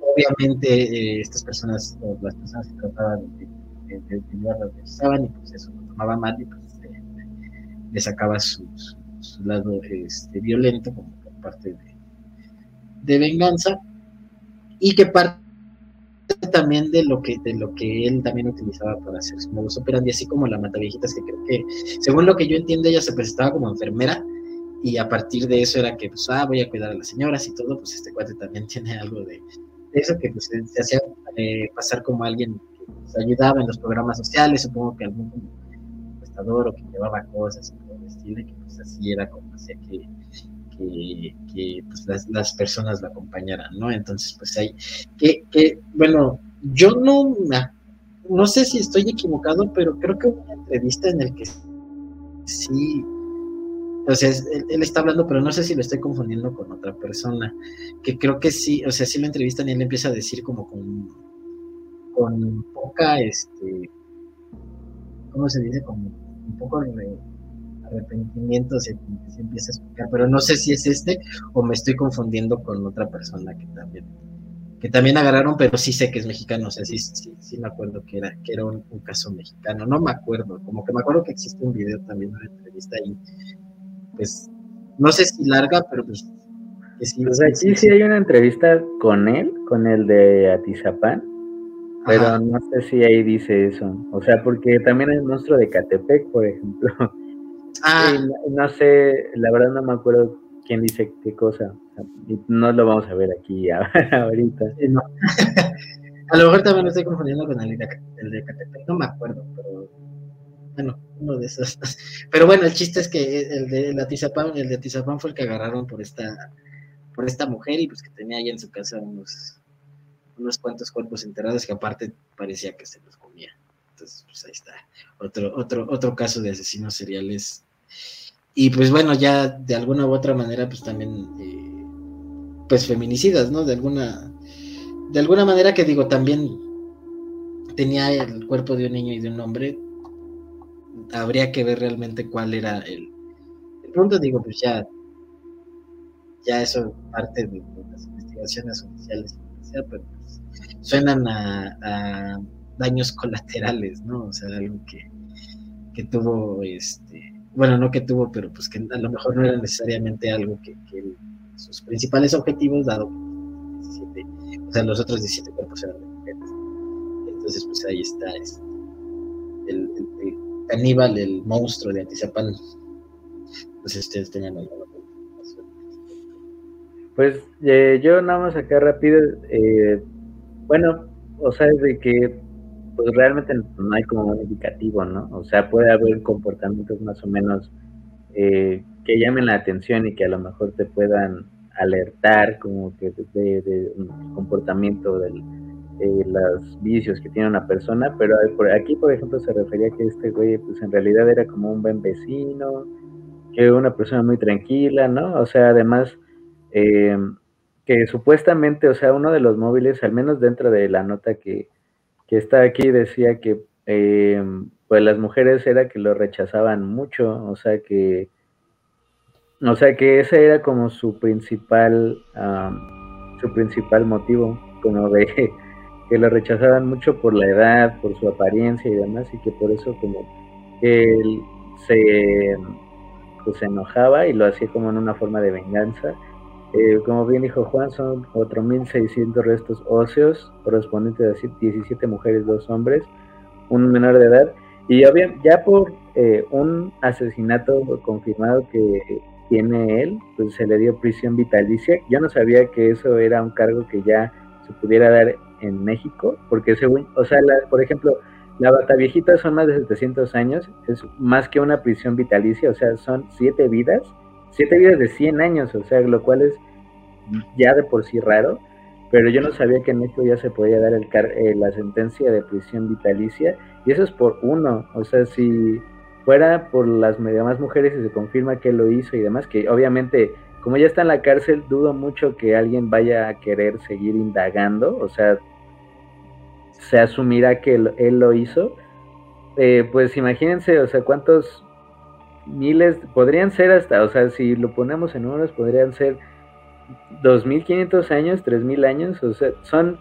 obviamente, eh, estas personas, las personas que trataban de, de, de, de y pues eso lo tomaba mal y pues le sacaba su, lado este, violento como por parte de, venganza y que parte también de lo que de lo que él también utilizaba para hacer su modus operandi así como la mataviejitas que creo que según lo que yo entiendo ella se presentaba como enfermera y a partir de eso era que pues ah voy a cuidar a las señoras y todo pues este cuate también tiene algo de, eso que pues se hacía eh, pasar como alguien que pues, ayudaba en los programas sociales supongo que algún prestador o que llevaba cosas y que pues así era como hacía que, que, pues las, las, personas lo acompañaran, ¿no? Entonces, pues hay que, que bueno, yo no, no sé si estoy equivocado, pero creo que una entrevista en el que sí, o sea, él, está hablando, pero no sé si lo estoy confundiendo con otra persona, que creo que sí, o sea, sí lo entrevistan y él empieza a decir como con, con poca, este, ¿cómo se dice? Como un poco arrepentimiento se, empieza a explicar, pero no sé si es este o me estoy confundiendo con otra persona que también que también agarraron, pero sí sé que es mexicano, o sea, sí, sí, me acuerdo que era, que era un, caso mexicano, no me acuerdo, como que me acuerdo que existe un video también, una entrevista ahí, pues, no sé si larga, pero pues. O sea, aquí sí, hay una entrevista con él, con el de Atizapán, pero no sé si ahí dice eso, o sea, porque también el monstruo de Catepec, por ejemplo, Ah. no sé, la verdad no me acuerdo quién dice qué cosa. No lo vamos a ver aquí ahorita. a lo mejor también lo estoy confundiendo con el de, Catepec, no me acuerdo, pero bueno, uno de esos. Pero bueno, el chiste es que el de la Tizapán, el de Tizapán fue el que agarraron por esta, por esta mujer y pues que tenía ahí en su casa unos, unos cuantos cuerpos enterrados que aparte parecía que se los comía. Entonces, pues ahí está. Otro, otro, otro caso de asesinos seriales y pues bueno, ya de alguna u otra manera, pues también, eh, pues feminicidas, ¿no? De alguna, de alguna manera que digo, también tenía el cuerpo de un niño y de un hombre, habría que ver realmente cuál era el, el punto, digo, pues ya, ya eso parte de, las investigaciones oficiales, pero pues, suenan a, daños colaterales, ¿no? O sea, algo que, que tuvo, este, bueno, no que tuvo, pero pues que a lo mejor no era necesariamente algo que, sus principales objetivos, dado que o sea, los otros 17 cuerpos eran de mujeres. Entonces, pues ahí está este, el, caníbal, el monstruo de. Pues ustedes tenían alguna Pues eh, yo nada más acá rápido, eh, bueno, o sea, es de que pues realmente no hay como un indicativo, ¿no? O sea, puede haber comportamientos más o menos eh, que llamen la atención y que a lo mejor te puedan alertar como que de, de un comportamiento de los vicios que tiene una persona, pero aquí, por ejemplo, se refería que este güey, pues en realidad era como un buen vecino, que una persona muy tranquila, ¿no? O sea, además, eh, que supuestamente, o sea, uno de los móviles, al menos dentro de la nota que, que está aquí, decía que, eh, pues las mujeres era que lo rechazaban mucho, o sea, que o sea que ese era como su principal, su principal motivo, como de que lo rechazaban mucho por la edad, por su apariencia y demás, y que por eso como él se, pues, se enojaba y lo hacía como en una forma de venganza. Eh, como bien dijo Juan, son 4.600 restos óseos, correspondientes a 17 mujeres, dos hombres, un menor de edad, y ya, ya por eh, un asesinato confirmado que tiene él, pues se le dio prisión vitalicia. Yo no sabía que eso era un cargo que ya se pudiera dar en México, porque según, o sea, por ejemplo, la bata viejita son más de 700 años, es más que una prisión vitalicia, o sea, son siete vidas, siete vidas de 100 años, o sea, lo cual es ya de por sí raro, pero yo no sabía que en México ya se podía dar el eh, la sentencia de prisión vitalicia, y eso es por uno, o sea, si fuera por las demás mujeres y se confirma que lo hizo y demás, que obviamente como ya está en la cárcel, dudo mucho que alguien vaya a querer seguir indagando, o sea, se asumirá que él, lo hizo. Eh, pues imagínense, o sea, cuántos miles, podrían ser hasta, o sea, si lo ponemos en números, podrían ser 2.500 años, 3.000 años, o sea, son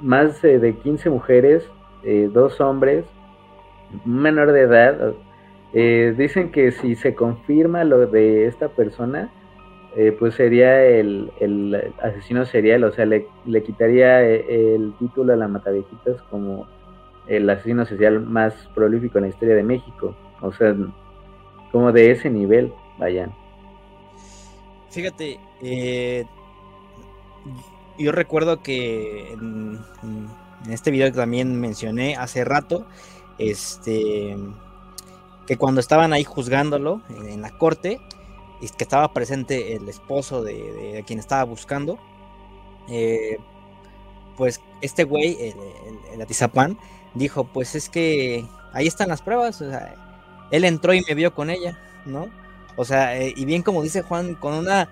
más de 15 mujeres, eh, dos hombres, menor de edad, eh, dicen que si se confirma lo de esta persona, eh, pues sería el, asesino serial, o sea, le, quitaría eh, el título a la Matavejitas como el asesino serial más prolífico en la historia de México. O sea, como de ese nivel, vayan. Fíjate, yo recuerdo que en, en este video que también mencioné hace rato, este que cuando estaban ahí juzgándolo en la corte, y que estaba presente el esposo de, quien estaba buscando, eh, pues este güey, el, Atizapán, dijo, pues es que ahí están las pruebas, o sea, él entró y me vio con ella, ¿no? O sea, eh, y bien como dice Juan, con una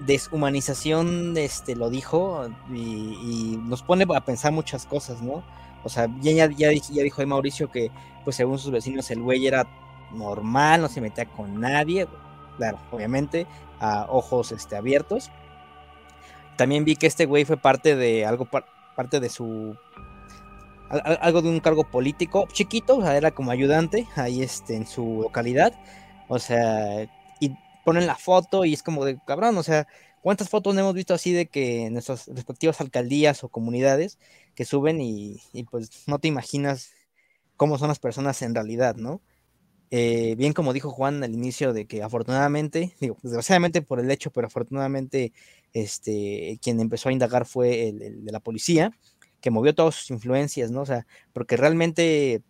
deshumanización, este, lo dijo, y, nos pone a pensar muchas cosas, ¿no? O sea, ya, ya, dijo Mauricio que, pues según sus vecinos, el güey era normal, no se metía con nadie, claro, obviamente, a ojos este, abiertos. También vi que este güey fue parte de algo, parte de su algo de un cargo político chiquito, o sea, era como ayudante ahí este, en su localidad, o sea, y ponen la foto y es como de cabrón, o sea, ¿cuántas fotos hemos visto así de que en nuestras respectivas alcaldías o comunidades que suben y, y pues no te imaginas cómo son las personas en realidad, ¿no? Eh, bien como dijo Juan al inicio de que afortunadamente, digo, desgraciadamente por el hecho, pero afortunadamente este, quien empezó a indagar fue el, de la policía, que movió todas sus influencias, ¿no? O sea, porque realmente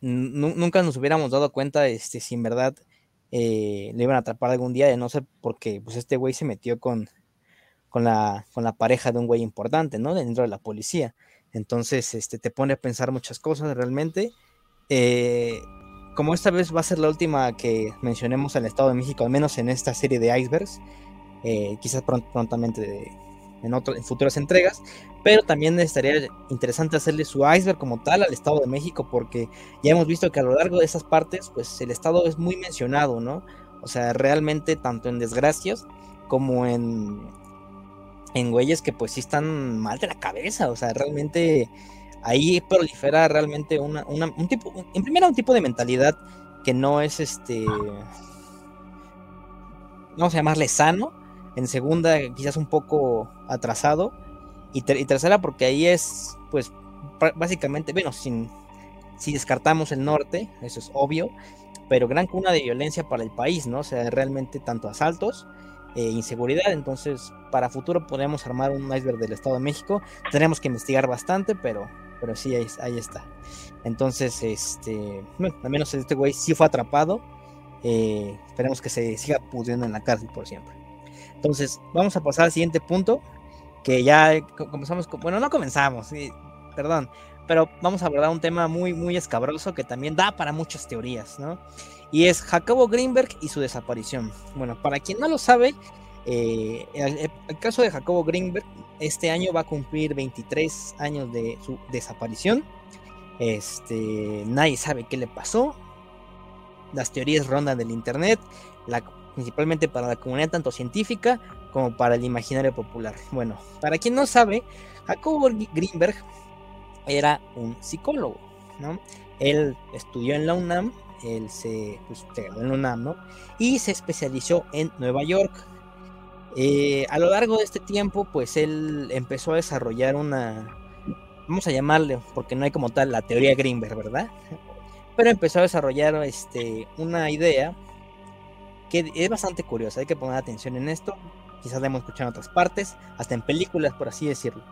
nunca nos hubiéramos dado cuenta este, si en verdad eh, le iban a atrapar algún día, de no sé porque pues este güey se metió con, con, la, con la pareja de un güey importante, ¿no? Dentro de la policía. Entonces, este, te pone a pensar muchas cosas realmente. Eh, como esta vez va a ser la última que mencionemos al Estado de México, al menos en esta serie de icebergs, eh, quizás prontamente en, en futuras entregas, pero también estaría interesante hacerle su iceberg como tal al Estado de México, porque ya hemos visto que a lo largo de esas partes, pues el Estado es muy mencionado, ¿no? O sea, realmente tanto en desgracias como en, en güeyes que pues sí están mal de la cabeza, o sea, realmente ahí prolifera realmente una, un tipo, en primera un tipo de mentalidad que no es este, vamos a llamarle sano, en segunda quizás un poco atrasado, y, tercera porque ahí es pues básicamente, bueno, sin, si descartamos el norte, eso es obvio, pero gran cuna de violencia para el país, ¿no? O sea, realmente tanto asaltos, eh, inseguridad, entonces para futuro podemos armar un iceberg del Estado de México, tenemos que investigar bastante, pero, pero sí, ahí, ahí está. Entonces, este, bueno, al menos este güey sí fue atrapado, eh, esperemos que se siga pudiendo en la cárcel por siempre. Entonces, vamos a pasar al siguiente punto, que ya comenzamos, con, bueno, no comenzamos, perdón, pero vamos a abordar un tema muy, muy escabroso que también da para muchas teorías, ¿no? Y es Jacobo Greenberg y su desaparición. Bueno, para quien no lo sabe, eh, el, caso de Jacobo Greenberg este año va a cumplir 23 años de su desaparición. Este, nadie sabe qué le pasó. Las teorías rondan del internet, principalmente para la comunidad tanto científica como para el imaginario popular. Bueno, para quien no sabe, Jacobo Greenberg era un psicólogo, ¿no? Él estudió en la UNAM, él se, pues, quedó en la UNAM, ¿no? Y se especializó en Nueva York. Eh, a lo largo de este tiempo, pues él empezó a desarrollar una, vamos a llamarle, porque no hay como tal la teoría Greenberg, ¿verdad? Pero empezó a desarrollar este, una idea que es bastante curiosa, hay que poner atención en esto, quizás la hemos escuchado en otras partes, hasta en películas, por así decirlo.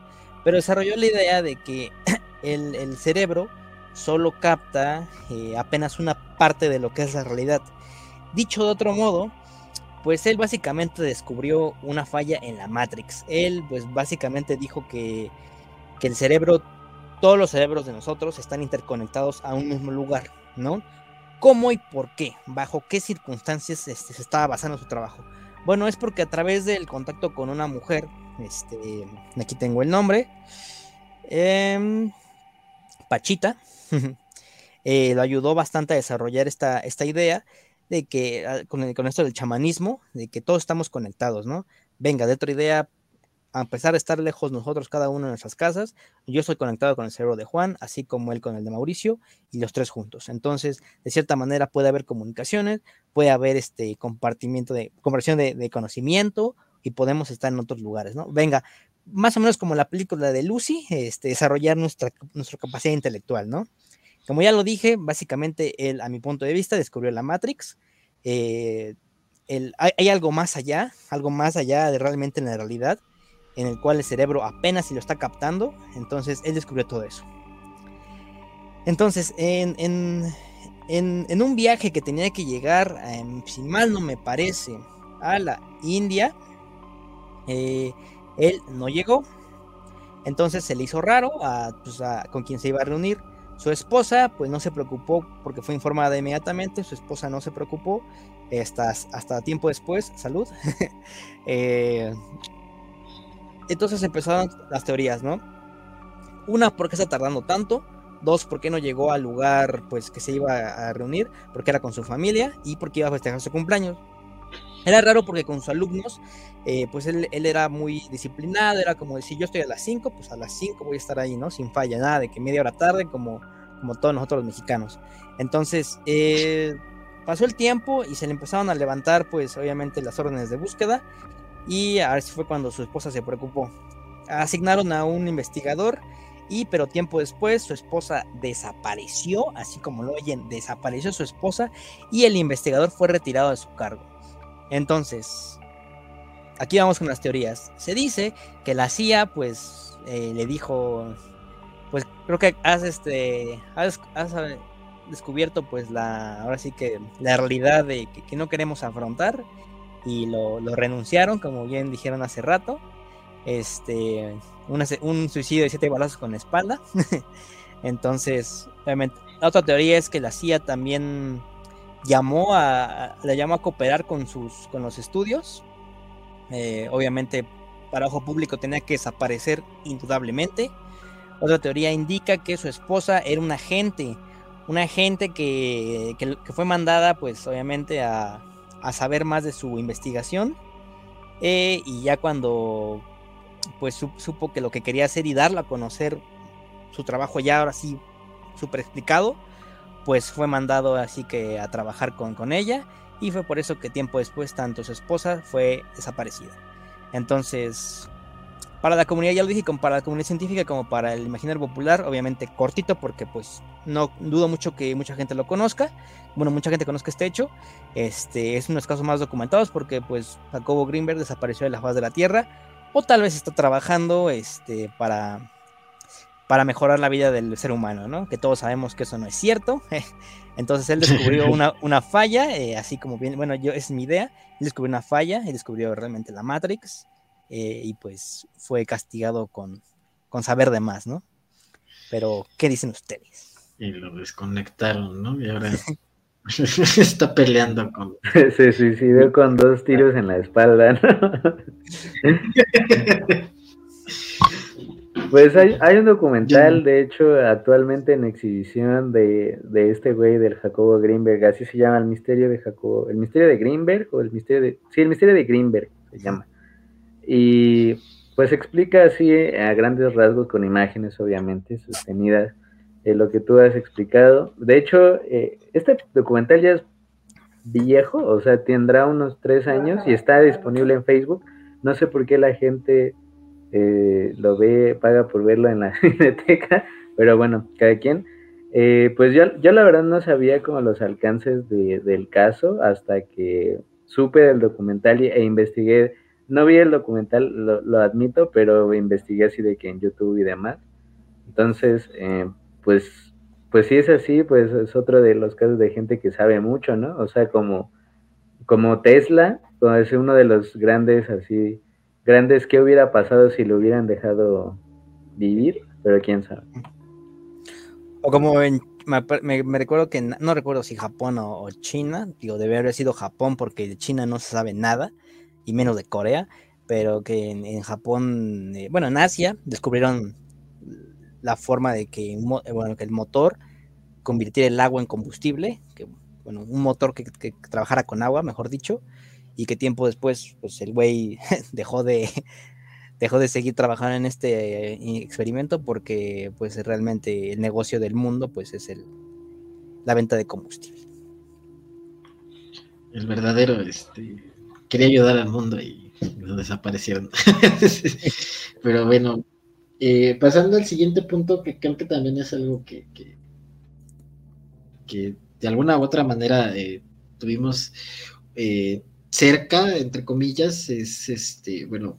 Pero desarrolló la idea de que el, cerebro solo capta eh, apenas una parte de lo que es la realidad. Dicho de otro modo, pues él básicamente descubrió una falla en la Matrix. Él pues básicamente dijo que, que el cerebro, todos los cerebros de nosotros están interconectados a un mismo lugar, ¿no? ¿Cómo y por qué? ¿Bajo qué circunstancias este, se estaba basando su trabajo? Bueno, es porque a través del contacto con una mujer, este, aquí tengo el nombre, eh, Pachita, eh, lo ayudó bastante a desarrollar esta, esta idea de que ah, con, con, esto del chamanismo, de que todos estamos conectados, ¿no? Venga, de otra idea, a pesar de estar lejos nosotros, cada uno en nuestras casas, yo estoy conectado con el cerebro de Juan, así como él con el de Mauricio, y los tres juntos. Entonces, de cierta manera puede haber comunicaciones, puede haber este compartimiento de, conversión de, de conocimiento, y podemos estar en otros lugares, ¿no? Venga, más o menos como la película de Lucy, este, desarrollar nuestra, nuestra capacidad intelectual, ¿no? Como ya lo dije, básicamente él, a mi punto de vista, descubrió la Matrix. Eh, hay, algo más allá, algo más allá de realmente en la realidad, en el cual el cerebro apenas si lo está captando. Entonces, él descubrió todo eso. Entonces, en, un viaje que tenía que llegar, si mal no me parece, a la India, eh, él no llegó. Entonces se le hizo raro pues, con quien se iba a reunir. Su esposa, pues no se preocupó porque fue informada inmediatamente. Su esposa no se preocupó hasta, hasta tiempo después. Salud. Eh, entonces empezaron las teorías, ¿no? Una, ¿por qué está tardando tanto? Dos, ¿por qué no llegó al lugar pues que se iba a reunir? Porque era con su familia y porque iba a festejar su cumpleaños. Era raro porque con sus alumnos, eh, pues él, era muy disciplinado, era como decir, yo estoy a las 5, pues a las 5 voy a estar ahí, ¿no? Sin falla, nada de que media hora tarde, como, como todos nosotros los mexicanos. Entonces, eh, pasó el tiempo y se le empezaron a levantar, pues obviamente, las órdenes de búsqueda. Y a ver si fue cuando su esposa se preocupó. Asignaron a un investigador y pero tiempo después su esposa desapareció, así como lo oyen, desapareció su esposa y el investigador fue retirado de su cargo. Entonces, aquí vamos con las teorías. Se dice que la CIA, pues, eh, le dijo, pues, creo que has, este, has, descubierto, pues, la, ahora sí que la realidad de que, no queremos afrontar y lo, renunciaron, como bien dijeron hace rato. Este, un suicidio de siete balazos con la espalda. Entonces, obviamente, la otra teoría es que la CIA también llamó a, la llamó a cooperar con, sus, con los estudios. Eh, obviamente, para ojo público tenía que desaparecer indudablemente. Otra teoría indica que su esposa era una agente, una agente que, que, fue mandada, pues obviamente, a, a, saber más de su investigación. Eh, y ya cuando pues supo que lo que quería hacer y darlo a conocer su trabajo ya ahora sí súper explicado, pues fue mandado así que a trabajar con, con ella y fue por eso que tiempo después tanto su esposa fue desaparecida. Entonces, para la comunidad, ya lo dije, para la comunidad científica como para el imaginario popular, obviamente cortito porque pues no dudo mucho que mucha gente lo conozca, bueno, mucha gente conozca este hecho, este es uno de los casos más documentados porque pues Jacobo Greenberg desapareció de la faz de la Tierra o tal vez está trabajando este, para, para mejorar la vida del ser humano, ¿no? Que todos sabemos que eso no es cierto. Entonces él descubrió una, falla, eh, así como bien, bueno, yo es mi idea, él descubrió una falla y descubrió realmente la Matrix eh, y pues fue castigado con, con saber de más, ¿no? Pero, ¿qué dicen ustedes? Y lo desconectaron, ¿no? Y ahora está peleando con... Se suicidó con dos tiros en la espalda, ¿no? Pues hay, hay, un documental, de hecho, actualmente en exhibición de, de, este güey del Jacobo Greenberg, así se llama el misterio de Jacobo, el misterio de Greenberg o el misterio de, sí, el misterio de Greenberg se llama. Y pues explica así a grandes rasgos con imágenes, obviamente, sostenidas, eh, lo que tú has explicado. De hecho, eh, este documental ya es viejo, o sea, tendrá unos tres años y está disponible en Facebook. No sé por qué la gente eh, lo ve, paga por verlo en la biblioteca, pero bueno, cada quien. Eh, pues yo, yo la verdad no sabía como los alcances del caso hasta que supe del documental e investigué. No vi el documental, lo, admito, pero investigué así de que en YouTube y demás. Entonces, eh, pues, pues si es así, pues es otro de los casos de gente que sabe mucho, ¿no? O sea, como, como Tesla, es uno de los grandes así grandes qué hubiera pasado si lo hubieran dejado vivir, pero quién sabe. O como me, recuerdo que no recuerdo si Japón o, China, digo, debe haber sido Japón porque de China no se sabe nada, y menos de Corea, pero que en, Japón, eh, bueno, en Asia descubrieron la forma de que, bueno, que el motor convirtiera el agua en combustible, que, bueno, un motor que trabajara con agua, mejor dicho, y que tiempo después, pues el güey dejó de, dejó de seguir trabajando en este eh, experimento porque pues realmente el negocio del mundo pues es el, la venta de combustible. El verdadero, este, quería ayudar al mundo y lo desaparecieron. Pero bueno, eh, pasando al siguiente punto, que creo que también es algo que, que, de alguna u otra manera eh, tuvimos cerca, entre comillas, es este, bueno,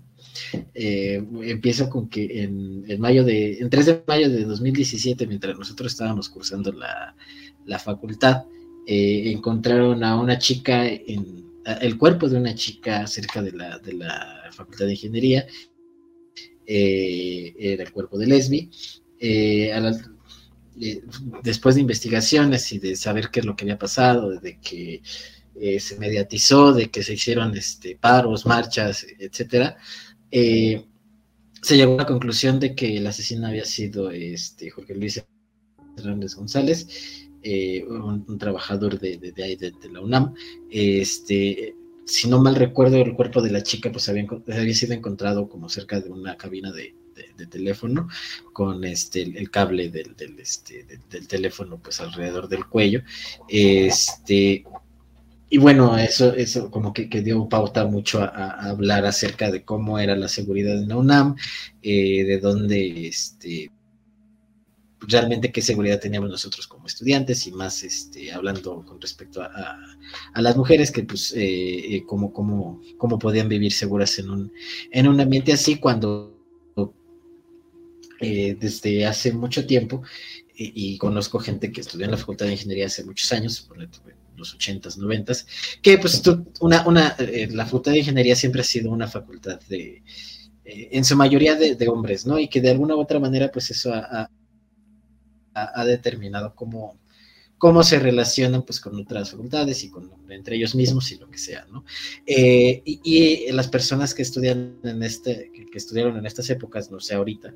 eh, empiezo con que en, mayo de, en 3 de mayo de 2017, mientras nosotros estábamos cursando la, facultad, eh, encontraron a una chica en el cuerpo de una chica cerca de la, de la facultad de ingeniería, eh, era el cuerpo de Lesbi. después de investigaciones y de saber qué es lo que había pasado, de que eh, se mediatizó, de que se hicieron este, paros, marchas, etcétera, eh, se llegó a la conclusión de que el asesino había sido este, Jorge Luis Hernández González, eh, un, trabajador de, de, la UNAM. Este, si no mal recuerdo, el cuerpo de la chica pues había, había sido encontrado como cerca de una cabina de, teléfono con este el, cable del, del, este, del, teléfono pues alrededor del cuello este y bueno, eso, eso como que, dio pauta mucho a, hablar acerca de cómo era la seguridad en la UNAM, eh, de dónde, este, realmente qué seguridad teníamos nosotros como estudiantes y más este, hablando con respecto a, las mujeres que pues eh, eh, cómo, cómo, cómo, podían vivir seguras en un, en un ambiente así cuando desde hace mucho tiempo y, conozco gente que estudió en la Facultad de Ingeniería hace muchos años, por los 80s, 90 que pues una, una, eh, la facultad de ingeniería siempre ha sido una facultad de, eh, en su mayoría de, hombres, ¿no? Y que de alguna u otra manera pues eso ha, ha, determinado cómo, cómo se relacionan pues con otras facultades y con entre ellos mismos y lo que sea, ¿no? Eh, y, las personas que estudian en este, que, estudiaron en estas épocas, no sé ahorita,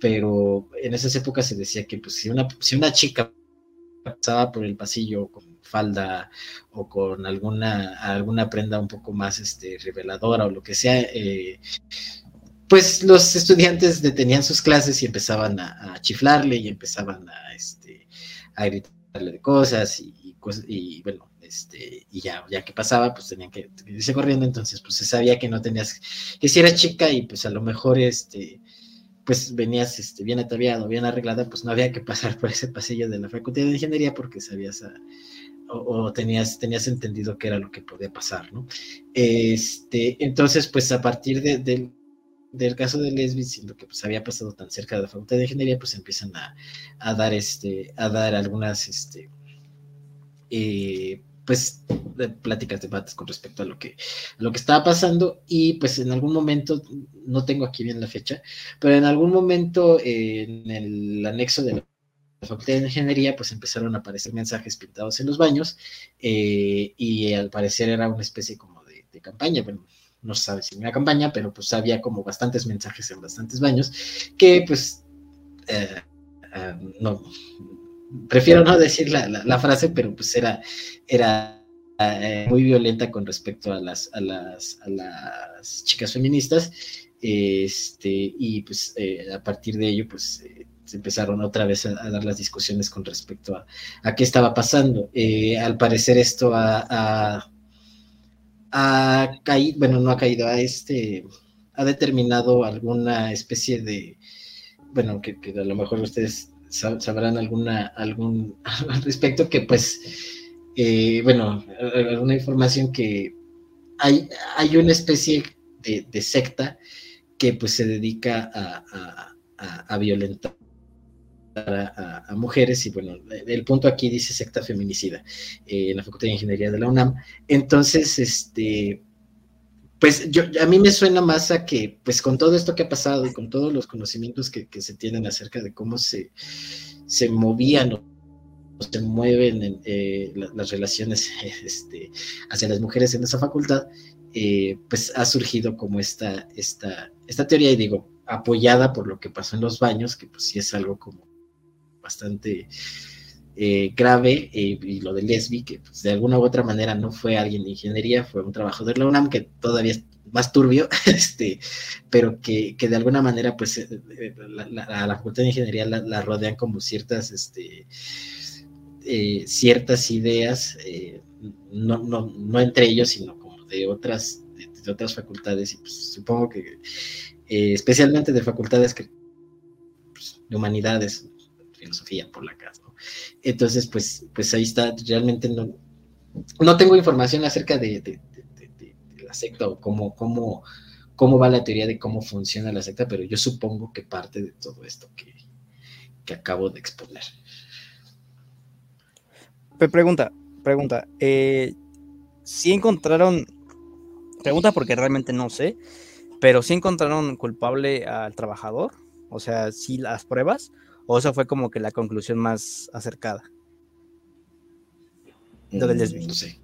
pero en esas épocas se decía que pues si una, si una chica pasaba por el pasillo con falda o con alguna, alguna prenda un poco más este, reveladora o lo que sea, eh, pues los estudiantes detenían sus clases y empezaban a, chiflarle y empezaban a, este, a gritarle de cosas y, y, bueno, este, y ya, ya que pasaba, pues tenían que irse corriendo, entonces pues se sabía que no tenías, que si eras chica y pues a lo mejor este, pues venías este, bien ataviado, bien arreglada, pues no había que pasar por ese pasillo de la facultad de ingeniería porque sabías o, tenías, tenías entendido que era lo que podía pasar, ¿no? Este, entonces, pues a partir de, del caso de Lesbi, siendo que pues había pasado tan cerca de la facultad de ingeniería, pues empiezan a, dar este, a dar algunas este, eh, pues de pláticas, debates con respecto a lo que, lo que estaba pasando y pues en algún momento, no tengo aquí bien la fecha, pero en algún momento en el anexo de la Facultad de Ingeniería pues empezaron a aparecer mensajes pintados en los baños eh, y al parecer era una especie como de, campaña, bueno, no se sabe si una campaña, pero pues había como bastantes mensajes en bastantes baños que pues eh, eh, no prefiero no decir la, frase, pero pues era, era eh, muy violenta con respecto a las, a las, a las chicas feministas. Este, y pues a partir de ello, pues se empezaron otra vez a, dar las discusiones con respecto a, qué estaba pasando. al parecer esto ha, caído, bueno, no ha caído, a este, ha determinado alguna especie de, bueno, que, a lo mejor ustedes sabrán alguna, algún al respecto que pues, eh, bueno, alguna información que hay, hay una especie de, secta que pues se dedica a, violentar a, mujeres y bueno, el punto aquí dice secta feminicida eh, en la Facultad de Ingeniería de la UNAM. Entonces, este, pues yo, a mí me suena más a que, pues con todo esto que ha pasado y con todos los conocimientos que, se tienen acerca de cómo se, se movían o se mueven eh, las relaciones este, hacia las mujeres en esa facultad, eh, pues ha surgido como esta, esta, esta teoría, y digo, apoyada por lo que pasó en los baños, que pues sí es algo como bastante eh, grave eh, y lo de Lesbi, que pues, de alguna u otra manera no fue alguien de ingeniería, fue un trabajador de la UNAM que todavía es más turbio, este, pero que, de alguna manera pues eh, a la Facultad de Ingeniería la, rodean como ciertas, este, ciertas ideas, no, no, no, entre ellos, sino como de otras, de, otras facultades y pues supongo que especialmente de facultades que, pues, de humanidades, filosofía por la casa. Entonces, pues, pues ahí está, realmente no, no tengo información acerca de, la secta o cómo, cómo, cómo va la teoría de cómo funciona la secta, pero yo supongo que parte de todo esto que, acabo de exponer. Pregunta, pregunta. Eh, si encontraron, pregunta porque realmente no sé, pero si encontraron culpable al trabajador, o sea, si las pruebas, ¿O eso fue como que la conclusión más acercada? Lo del mm, No sé.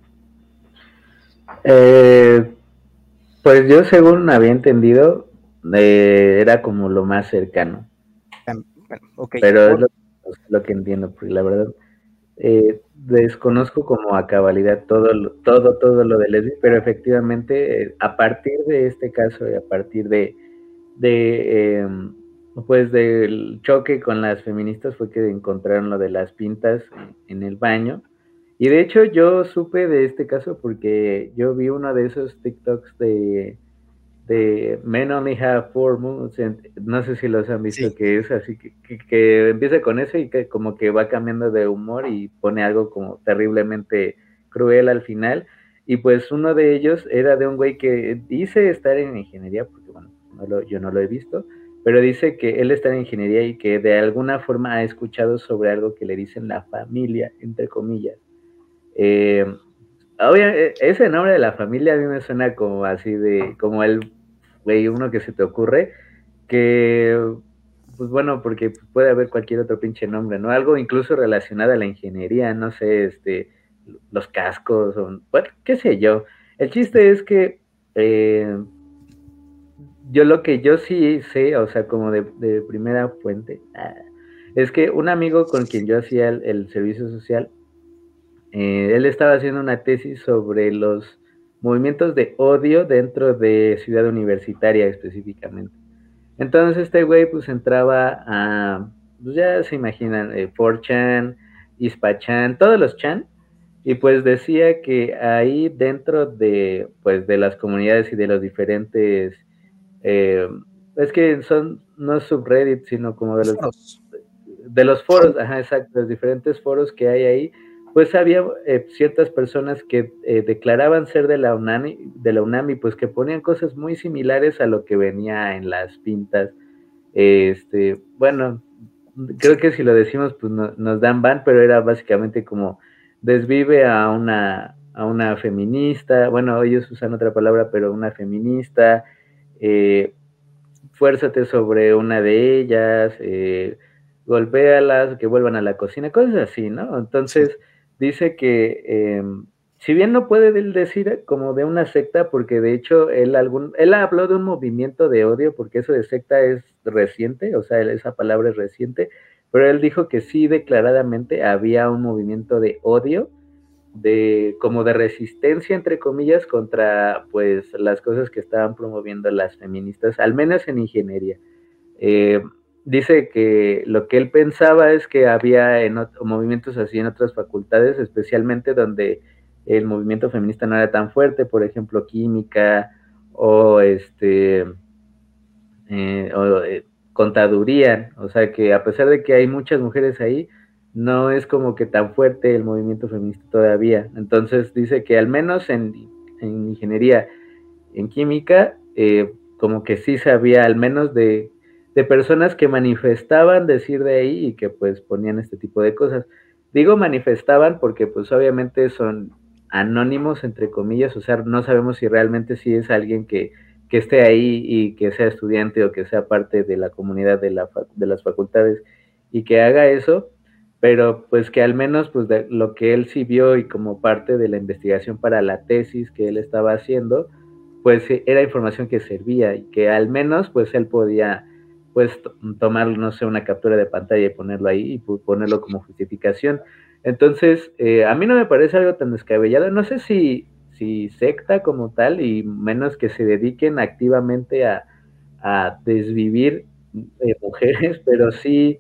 Eh, pues yo según había entendido, eh, era como lo más cercano. Pero es lo, que entiendo, porque la verdad eh, desconozco como a cabalidad todo, todo, todo lo de Leslie, pero efectivamente a partir de este caso y a partir de, de em, pues del choque con las feministas fue que encontraron lo de las pintas en el baño. Y de hecho yo supe de este caso porque yo vi uno de esos TikToks de, de Men Only Have Four Moons. No sé si los han visto, que es así, que, que, empieza con eso y que como que va cambiando de humor y pone algo como terriblemente cruel al final. Y pues uno de ellos era de un güey que dice estar en ingeniería, porque bueno, yo no lo he visto, pero dice que él está en ingeniería y que de alguna forma ha escuchado sobre algo que le dicen la familia, entre comillas. Eh, e, ese nombre de la familia a mí me suena como así de, como el, güey, uno que se te ocurre, que, pues bueno, porque puede haber cualquier otro pinche nombre, ¿no? Algo incluso relacionado a la ingeniería, no sé, este, los cascos, o, qué sé yo. El chiste es que... Eh, yo lo que yo sí sé, o sea, como de, primera fuente, ah, es que un amigo con quien yo hacía el, servicio social, eh, él estaba haciendo una tesis sobre los movimientos de odio dentro de Ciudad Universitaria específicamente. Entonces este güey pues entraba a, pues ya se imaginan, eh, 4chan, Ispachan, todos los chan, y pues decía que ahí dentro de, pues, de las comunidades y de los diferentes, eh, es que son, no subreddits, sino como de los, de los foros, ajá, exacto, los diferentes foros que hay ahí, pues había eh, ciertas personas que eh, declaraban ser de la, UNAMI, de la UNAM y pues que ponían cosas muy similares a lo que venía en las pintas. Este, bueno, creo que si lo decimos, pues nos dan ban, pero era básicamente como desvive a una, a una feminista, bueno, ellos usan otra palabra, pero una feminista, eh, fuérzate sobre una de ellas, eh, golpéalas, que vuelvan a la cocina, cosas así, ¿no? Entonces, dice que em, si bien no puede decir como de una secta, porque de hecho él, algún, él habló de un movimiento de odio, porque eso de secta es reciente, o sea, esa palabra es reciente, pero él dijo que sí declaradamente había un movimiento de odio, de como de resistencia, entre comillas, contra pues las cosas que estaban promoviendo las feministas, al menos en ingeniería. Eh, dice que lo que él pensaba es que había en movimientos así en otras facultades, especialmente donde el movimiento feminista no era tan fuerte, por ejemplo, química o este eh, o, eh, contaduría, o sea que a pesar de que hay muchas mujeres ahí, no es como que tan fuerte el movimiento feminista todavía. Entonces dice que al menos en, ingeniería, en química, eh, como que sí sabía al menos de, de personas que manifestaban decir de ahí y que pues ponían este tipo de cosas. Digo manifestaban porque pues obviamente son anónimos, entre comillas, o sea, no sabemos si realmente sí es alguien que, que esté ahí y que sea estudiante o que sea parte de la comunidad de, la, de las facultades y que haga eso, pero pues que al menos pues de lo que él sí vio y como parte de la investigación para la tesis que él estaba haciendo, pues era información que servía y que al menos pues él podía pues tomar, no sé, una captura de pantalla y ponerlo ahí y ponerlo como justificación. Entonces, eh, a mí no me parece algo tan descabellado. No sé si, si secta como tal y menos que se dediquen activamente a, desvivir eh, mujeres, pero sí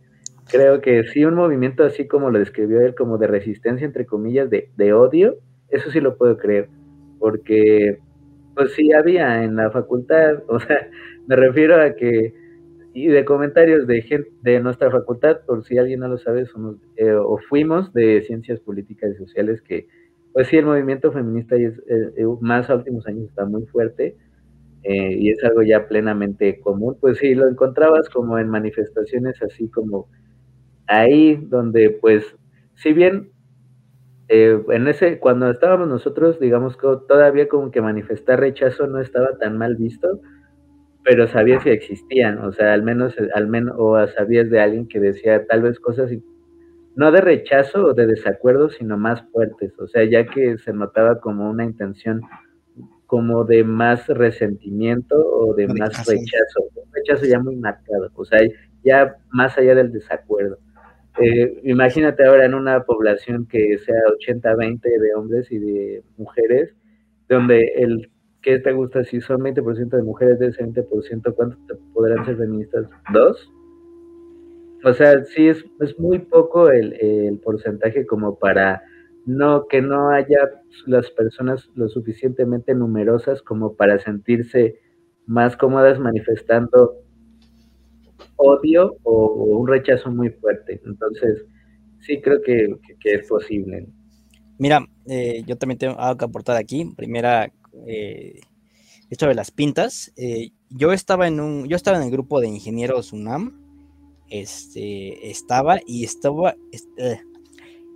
creo que sí un movimiento así como lo describió él, como de resistencia, entre comillas, de, de odio, eso sí lo puedo creer, porque pues sí había en la facultad, o sea, me refiero a que y de comentarios de gente de nuestra facultad, por si alguien no lo sabe, somos eh, o fuimos de ciencias políticas y sociales que, pues sí, el movimiento feminista es, eh, eh, más a últimos años está muy fuerte y es algo ya plenamente común. Pues sí, lo encontrabas como en manifestaciones así como ahí donde, pues, si bien en ese, cuando estábamos nosotros, digamos que todavía como que manifestar rechazo no estaba tan mal visto, pero sabías si existían, o sea, al menos, al menos, o sabías de alguien que decía tal vez cosas, no de rechazo o de desacuerdo, sino más fuertes, o sea, ya que se notaba como una intención como de más resentimiento o de más rechazo, un rechazo ya muy marcado, o sea, ya más allá del desacuerdo. Eh, imagínate ahora en una población que sea 80-20 de hombres y de mujeres, donde el ¿qué te gusta? Si son 20% de mujeres de ese 20%, ¿cuántos podrán ser feministas? ¿Dos? O sea, sí es, es muy poco el, porcentaje como para no que no haya las personas lo suficientemente numerosas como para sentirse más cómodas manifestando odio o, un rechazo muy fuerte. Entonces, sí creo que, es posible. Mira, eh, yo también tengo algo que aportar aquí. Primera, eh, esto de las pintas. Eh, yo estaba en un, yo estaba en el grupo de ingenieros UNAM. Este, estaba y estaba, eh,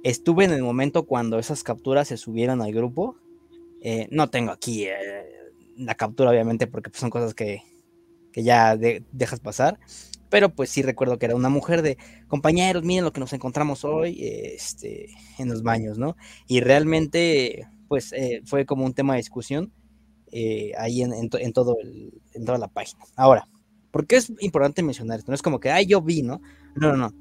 estuve en el momento cuando esas capturas se subieron al grupo. no tengo aquí la captura, obviamente, porque pues, son cosas que, ya dejas pasar. Pero pues sí recuerdo que era una mujer de compañeros, miren lo que nos encontramos hoy este, en los baños, ¿no? Y realmente pues eh, fue como un tema de discusión eh, ahí en, todo en toda la página. Ahora, ¿por qué es importante mencionar esto? No es como que, ay, yo vi, ¿no? No, no, no.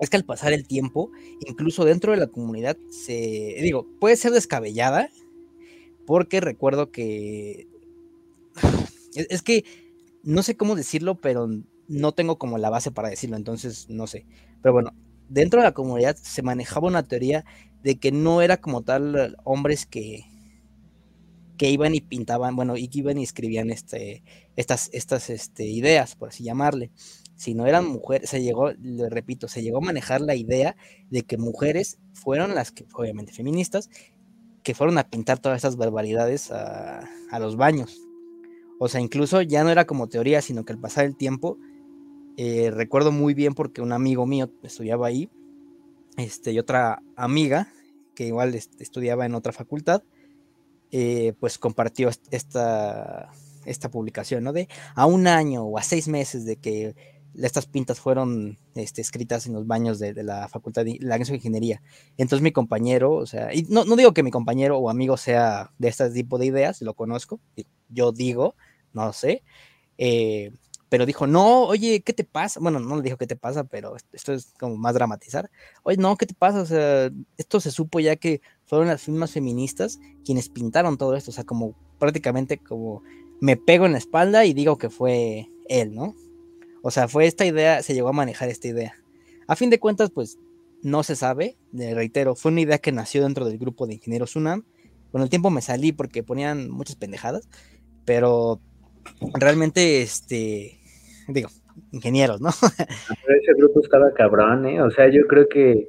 es que al pasar el tiempo, incluso dentro de la comunidad, se, digo, puede ser descabellada, porque recuerdo que, es, que, no sé cómo decirlo, pero no tengo como la base para decirlo, entonces no sé. Pero bueno, dentro de la comunidad se manejaba una teoría de que no era como tal hombres que, que iban y pintaban, bueno, y que iban y escribían este, estas, estas este, ideas, por así llamarle, sino eran mujeres, se llegó, le repito, se llegó a manejar la idea de que mujeres fueron las que, obviamente feministas, que fueron a pintar todas estas barbaridades a, los baños. O sea, incluso ya no era como teoría, sino que al pasar el tiempo, eh, recuerdo muy bien porque un amigo mío estudiaba ahí, este, y otra amiga que igual estudiaba en otra facultad, eh, pues compartió esta, esta publicación, ¿no? De a un año o a seis meses de que estas pintas fueron este, escritas en los baños de, la Facultad de la Ingeniería. Entonces mi compañero, o sea, no, no, digo que mi compañero o amigo sea de este tipo de ideas, lo conozco, yo digo, no sé, eh, pero dijo, no, oye, ¿qué te pasa? Bueno, no le dijo qué te pasa, pero esto es como más dramatizar. Oye, no, ¿qué te pasa? O sea, esto se supo ya que fueron las firmas feministas quienes pintaron todo esto, o sea, como prácticamente como me pego en la espalda y digo que fue él, ¿no? O sea, fue esta idea, se llegó a manejar esta idea. A fin de cuentas, pues no se sabe, le reitero, fue una idea que nació dentro del grupo de ingenieros UNAM. Con el tiempo me salí porque ponían muchas pendejadas, pero realmente, este, digo, ingenieros, ¿no? ese grupo estaba cabrón, ¿eh? O sea, yo creo que,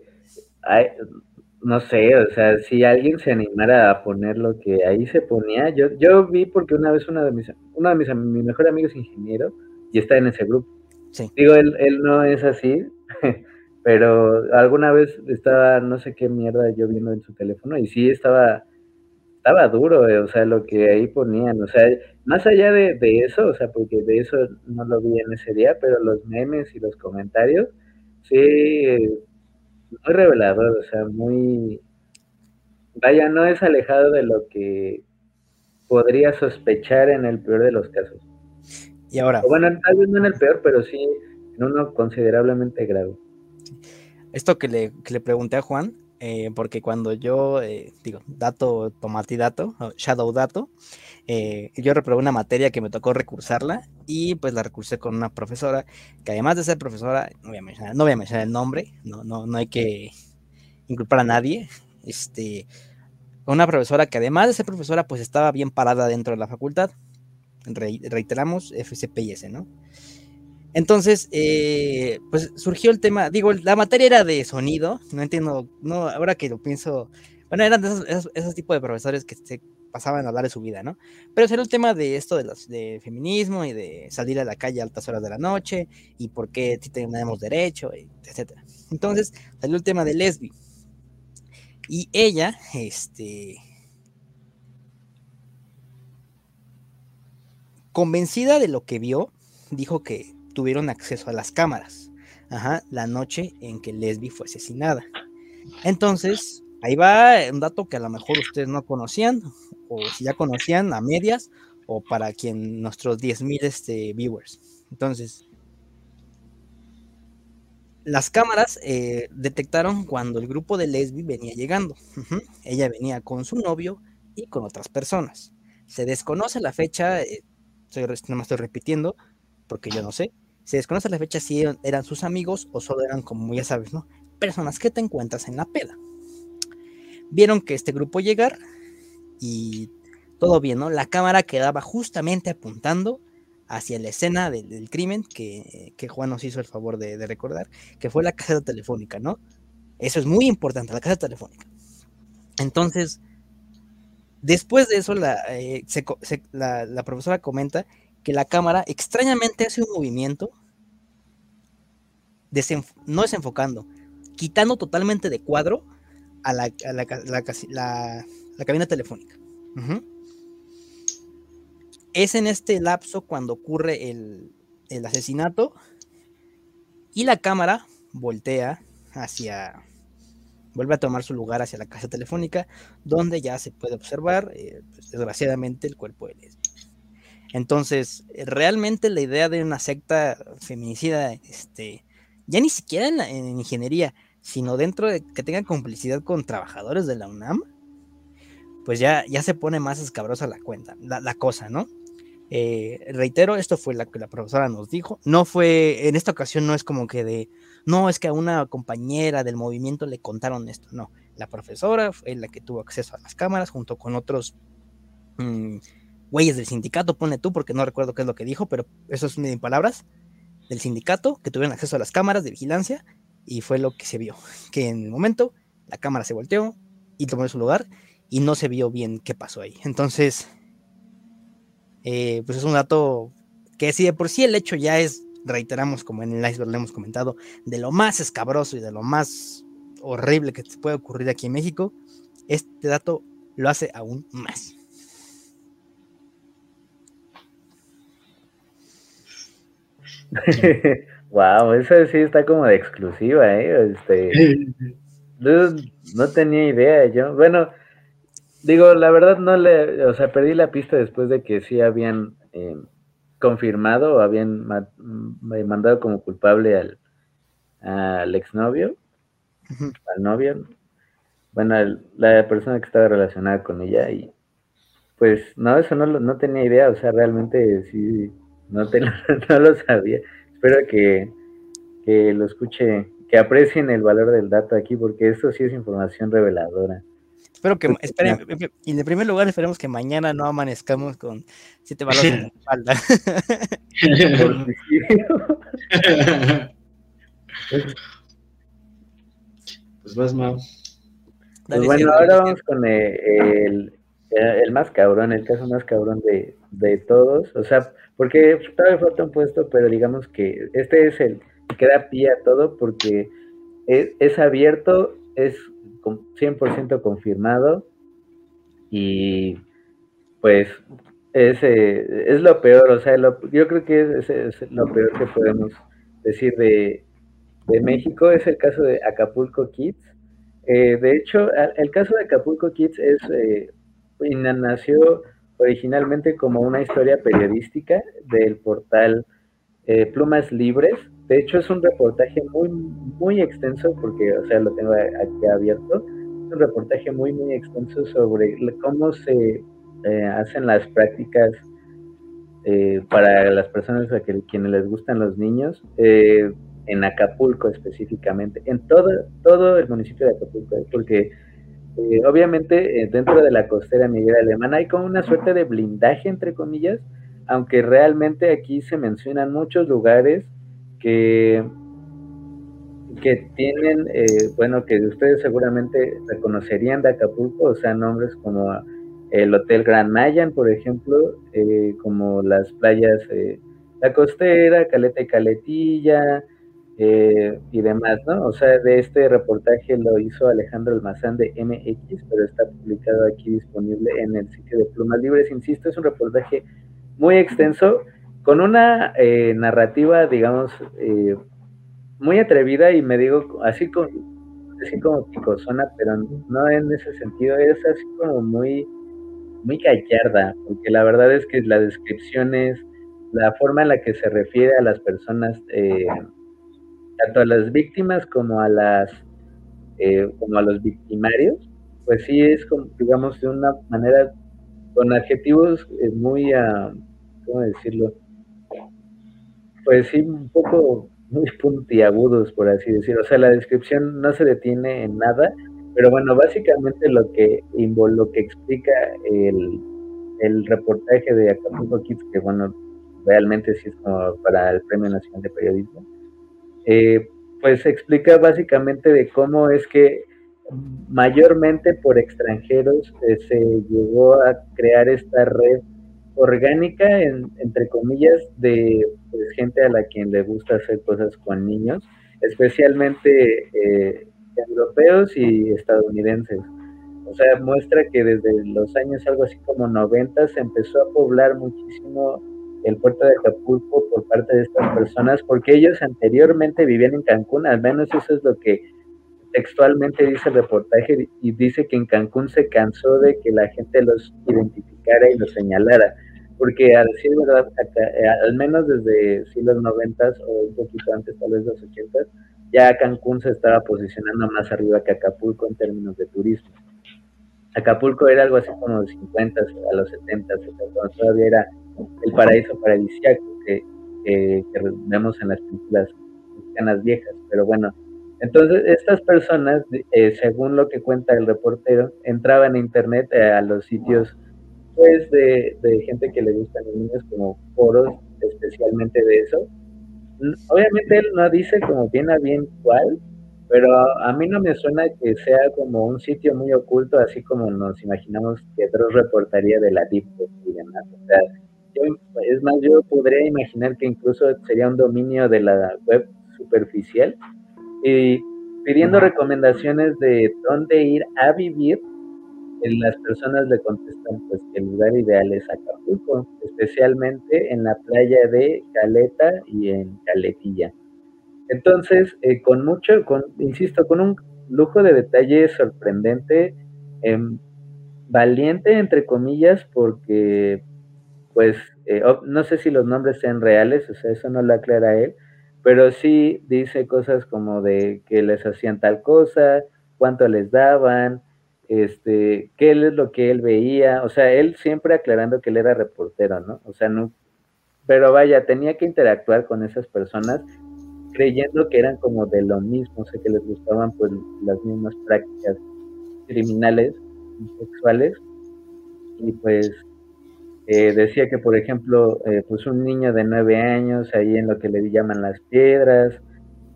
no sé, o sea, si alguien se animara a poner lo que ahí se ponía, yo, yo vi porque una vez una de mis, uno de mis, mi mejor amigo es ingeniero y está en ese grupo. Sí. Digo, él, él no es así, pero alguna vez estaba, no sé qué mierda yo viendo en su teléfono y sí estaba estaba duro, eh, o sea, lo que ahí ponían, o sea, más allá de, eso, o sea, porque de eso no lo vi en ese día, pero los memes y los comentarios, sí, muy revelador, o sea, muy, vaya, no es alejado de lo que podría sospechar en el peor de los casos. Y ahora. bueno, tal vez no en el peor, pero sí en uno considerablemente grave. Esto que le, que le pregunté a Juan, eh, porque cuando yo, eh, digo, dato, tomati dato, shadow dato, eh, yo reprobé una materia que me tocó recursarla y pues la recursé con una profesora que además de ser profesora, no voy a mencionar, no voy a mencionar el nombre, no, no, no hay que inculpar a nadie, este, una profesora que además de ser profesora pues estaba bien parada dentro de la facultad, reiteramos FCPS, ¿no? Entonces, eh, pues surgió el tema, digo, la materia era de sonido, no entiendo, no, ahora que lo pienso, bueno, eran de esos, tipos de profesores que se pasaban a hablar de su vida, ¿no? Pero era el tema de esto de feminismo y de salir a la calle a altas horas de la noche y por qué tenemos derecho, etcétera. Entonces salió el tema de lesbi. Y ella, este, convencida de lo que vio, dijo que tuvieron acceso a las cámaras. La noche en que Lesbi fue asesinada. Entonces, ahí va un dato que a lo mejor ustedes no conocían, o si ya conocían a medias, o para quien nuestros 10.000 este, viewers. Entonces, las cámaras eh, detectaron cuando el grupo de Lesbi venía llegando. Ella venía con su novio y con otras personas. Se desconoce la fecha, eh, no me estoy repitiendo, porque yo no sé, se desconoce la fecha si eran, sus amigos o solo eran, como ya sabes, ¿no? Personas que te encuentras en la peda. Vieron que este grupo llegar y todo bien, ¿no? La cámara quedaba justamente apuntando hacia la escena del, crimen que, Juan nos hizo el favor de, recordar, que fue la casa telefónica, ¿no? Eso es muy importante, la casa telefónica. Entonces, después de eso, la, eh, la profesora comenta que la cámara extrañamente hace un movimiento, no desenfocando, quitando totalmente de cuadro a la, cabina telefónica. Es en este lapso cuando ocurre el, el asesinato y la cámara voltea hacia vuelve a tomar su lugar hacia la casa telefónica, donde ya se puede observar, eh, pues, desgraciadamente, el cuerpo de Leslie. Entonces, realmente la idea de una secta feminicida, este, ya ni siquiera en, ingeniería, sino dentro de que tengan complicidad con trabajadores de la UNAM, pues ya, ya se pone más escabrosa la cuenta, la, cosa, ¿no? Eh, reitero, esto fue lo que la profesora nos dijo. No fue, en esta ocasión no es como que de, no, es que a una compañera del movimiento le contaron esto, no. La profesora fue la que tuvo acceso a las cámaras junto con otros mm, güeyes del sindicato, pone tú, porque no recuerdo qué es lo que dijo, pero eso es mis palabras, del sindicato, que tuvieron acceso a las cámaras de vigilancia, y fue lo que se vio, que en el momento la cámara se volteó y tomó su lugar, y no se vio bien qué pasó ahí. Entonces, eh, pues es un dato que si de por sí el hecho ya es, reiteramos como en el iceberg le hemos comentado, de lo más escabroso y de lo más horrible que se puede ocurrir aquí en México, este dato lo hace aún más. wow, eso sí está como de exclusiva, ¿eh? Este, no, tenía idea yo. Bueno, digo, la verdad no le, o sea, perdí la pista después de que sí habían eh, confirmado o habían mandado como culpable al, al exnovio, al novio, bueno, la persona que estaba relacionada con ella y pues no, eso no, no tenía idea, o sea, realmente sí no, te lo, no lo sabía. Espero que, lo escuche, que aprecien el valor del dato aquí, porque esto sí es información reveladora. Espero que, esperen, y en primer lugar esperemos que mañana no amanezcamos con siete balas en la espalda. pues vas, Mau. Pues bueno, ahora vamos con el, el, más cabrón, el caso más cabrón de, de todos. O sea, porque todavía falta un puesto, pero digamos que este es el que da pie a todo porque es, abierto, es 100% confirmado y pues es, es lo peor, o sea, yo creo que es, lo peor que podemos decir de, México, es el caso de Acapulco Kids. Eh, de hecho, el caso de Acapulco Kids es, eh, nació originalmente como una historia periodística del portal eh, Plumas Libres. De hecho, es un reportaje muy, muy extenso, porque, o sea, lo tengo aquí abierto. Es un reportaje muy, muy extenso sobre cómo se eh, hacen las prácticas eh, para las personas a quienes les gustan los niños, en Acapulco específicamente, en todo, todo el municipio de Acapulco, porque eh, obviamente, eh, dentro de la costera Miguel Alemán hay como una suerte de blindaje, entre comillas, aunque realmente aquí se mencionan muchos lugares que, que tienen, eh, bueno, que ustedes seguramente reconocerían de Acapulco, o sea, nombres como el Hotel Gran Mayan, por ejemplo, como las playas La Costera, Caleta y Caletilla, eh, y demás, ¿no? O sea, de este reportaje lo hizo Alejandro Almazán de MX, pero está publicado aquí disponible en el sitio de Plumas Libres. Insisto, es un reportaje muy extenso, con una eh, narrativa, digamos, eh, muy atrevida y me digo, así como, así como picosona, pero no en ese sentido, es así como muy, muy gallarda, porque la verdad es que la descripción es la forma en la que se refiere a las personas eh, tanto a las víctimas como a las eh, como a los victimarios, pues sí es como, digamos, de una manera con adjetivos eh, muy, uh, ¿cómo decirlo? Pues sí, un poco muy puntiagudos, por así decirlo. O sea, la descripción no se detiene en nada, pero bueno, básicamente lo que, lo que explica el, el reportaje de Acapulco Kids, que bueno, realmente sí es como para el Premio Nacional de Periodismo, eh, pues explica básicamente de cómo es que mayormente por extranjeros eh, se llegó a crear esta red orgánica, entre comillas, de pues, gente a la quien le gusta hacer cosas con niños, especialmente eh, europeos y estadounidenses. O sea, muestra que desde los años algo así como 90 se empezó a poblar muchísimo el puerto de Acapulco por parte de estas personas, porque ellos anteriormente vivían en Cancún, al menos eso es lo que textualmente dice el reportaje, y dice que en Cancún se cansó de que la gente los identificara y los señalara. porque a decir verdad, eh, al menos desde los noventas o un poquito antes, tal vez los ochentas, ya Cancún se estaba posicionando más arriba que Acapulco en términos de turismo. Acapulco era algo así como de 50 a los 70, cuando todavía era el paraíso paradisíaco que, que, vemos en las películas mexicanas viejas. Pero bueno, entonces estas personas, eh, según lo que cuenta el reportero, entraban a internet eh, a los sitios pues de, de, gente que le gustan los niños como foros especialmente de eso. Obviamente él no dice como bien a bien cuál, pero a mí no me suena que sea como un sitio muy oculto, así como nos imaginamos que Dross reportaría de la Deep Web y demás. O sea, es más, yo podría imaginar que incluso sería un dominio de la web superficial y pidiendo recomendaciones de dónde ir a vivir, las personas le contestan pues que el lugar ideal es Acapulco, especialmente en la playa de Caleta y en Caletilla. Entonces, eh, con mucho, con, insisto, con un lujo de detalle sorprendente, em, valiente entre comillas, porque pues eh, no sé si los nombres sean reales, o sea, eso no lo aclara él, pero sí dice cosas como de que les hacían tal cosa, cuánto les daban, este, qué es lo que él veía, o sea, él siempre aclarando que él era reportero, ¿no? O sea, no, pero vaya, tenía que interactuar con esas personas creyendo que eran como de lo mismo, o sea, que les gustaban pues las mismas prácticas criminales, sexuales, y pues eh, decía que, por ejemplo, eh, pues un niño de nueve años, ahí en lo que le llaman las piedras,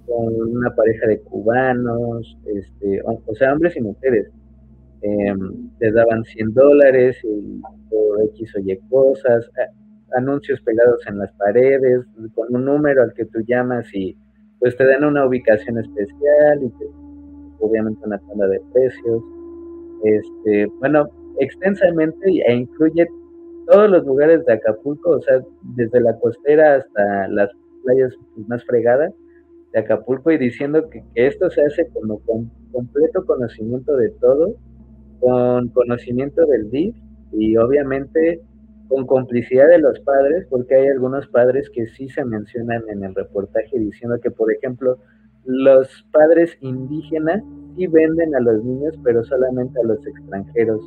con una pareja de cubanos, este, o, sea, hombres y mujeres, eh, les daban 100 dólares y por X o Y cosas, anuncios pegados en las paredes, con un número al que tú llamas y pues te dan una ubicación especial y obviamente una tabla de precios. Este, bueno, extensamente e incluye todos los lugares de Acapulco, o sea, desde la costera hasta las playas más fregadas de Acapulco y diciendo que, esto se hace como con completo conocimiento de todo, con conocimiento del DIF y obviamente con complicidad de los padres, porque hay algunos padres que sí se mencionan en el reportaje diciendo que, por ejemplo, los padres indígenas sí venden a los niños, pero solamente a los extranjeros.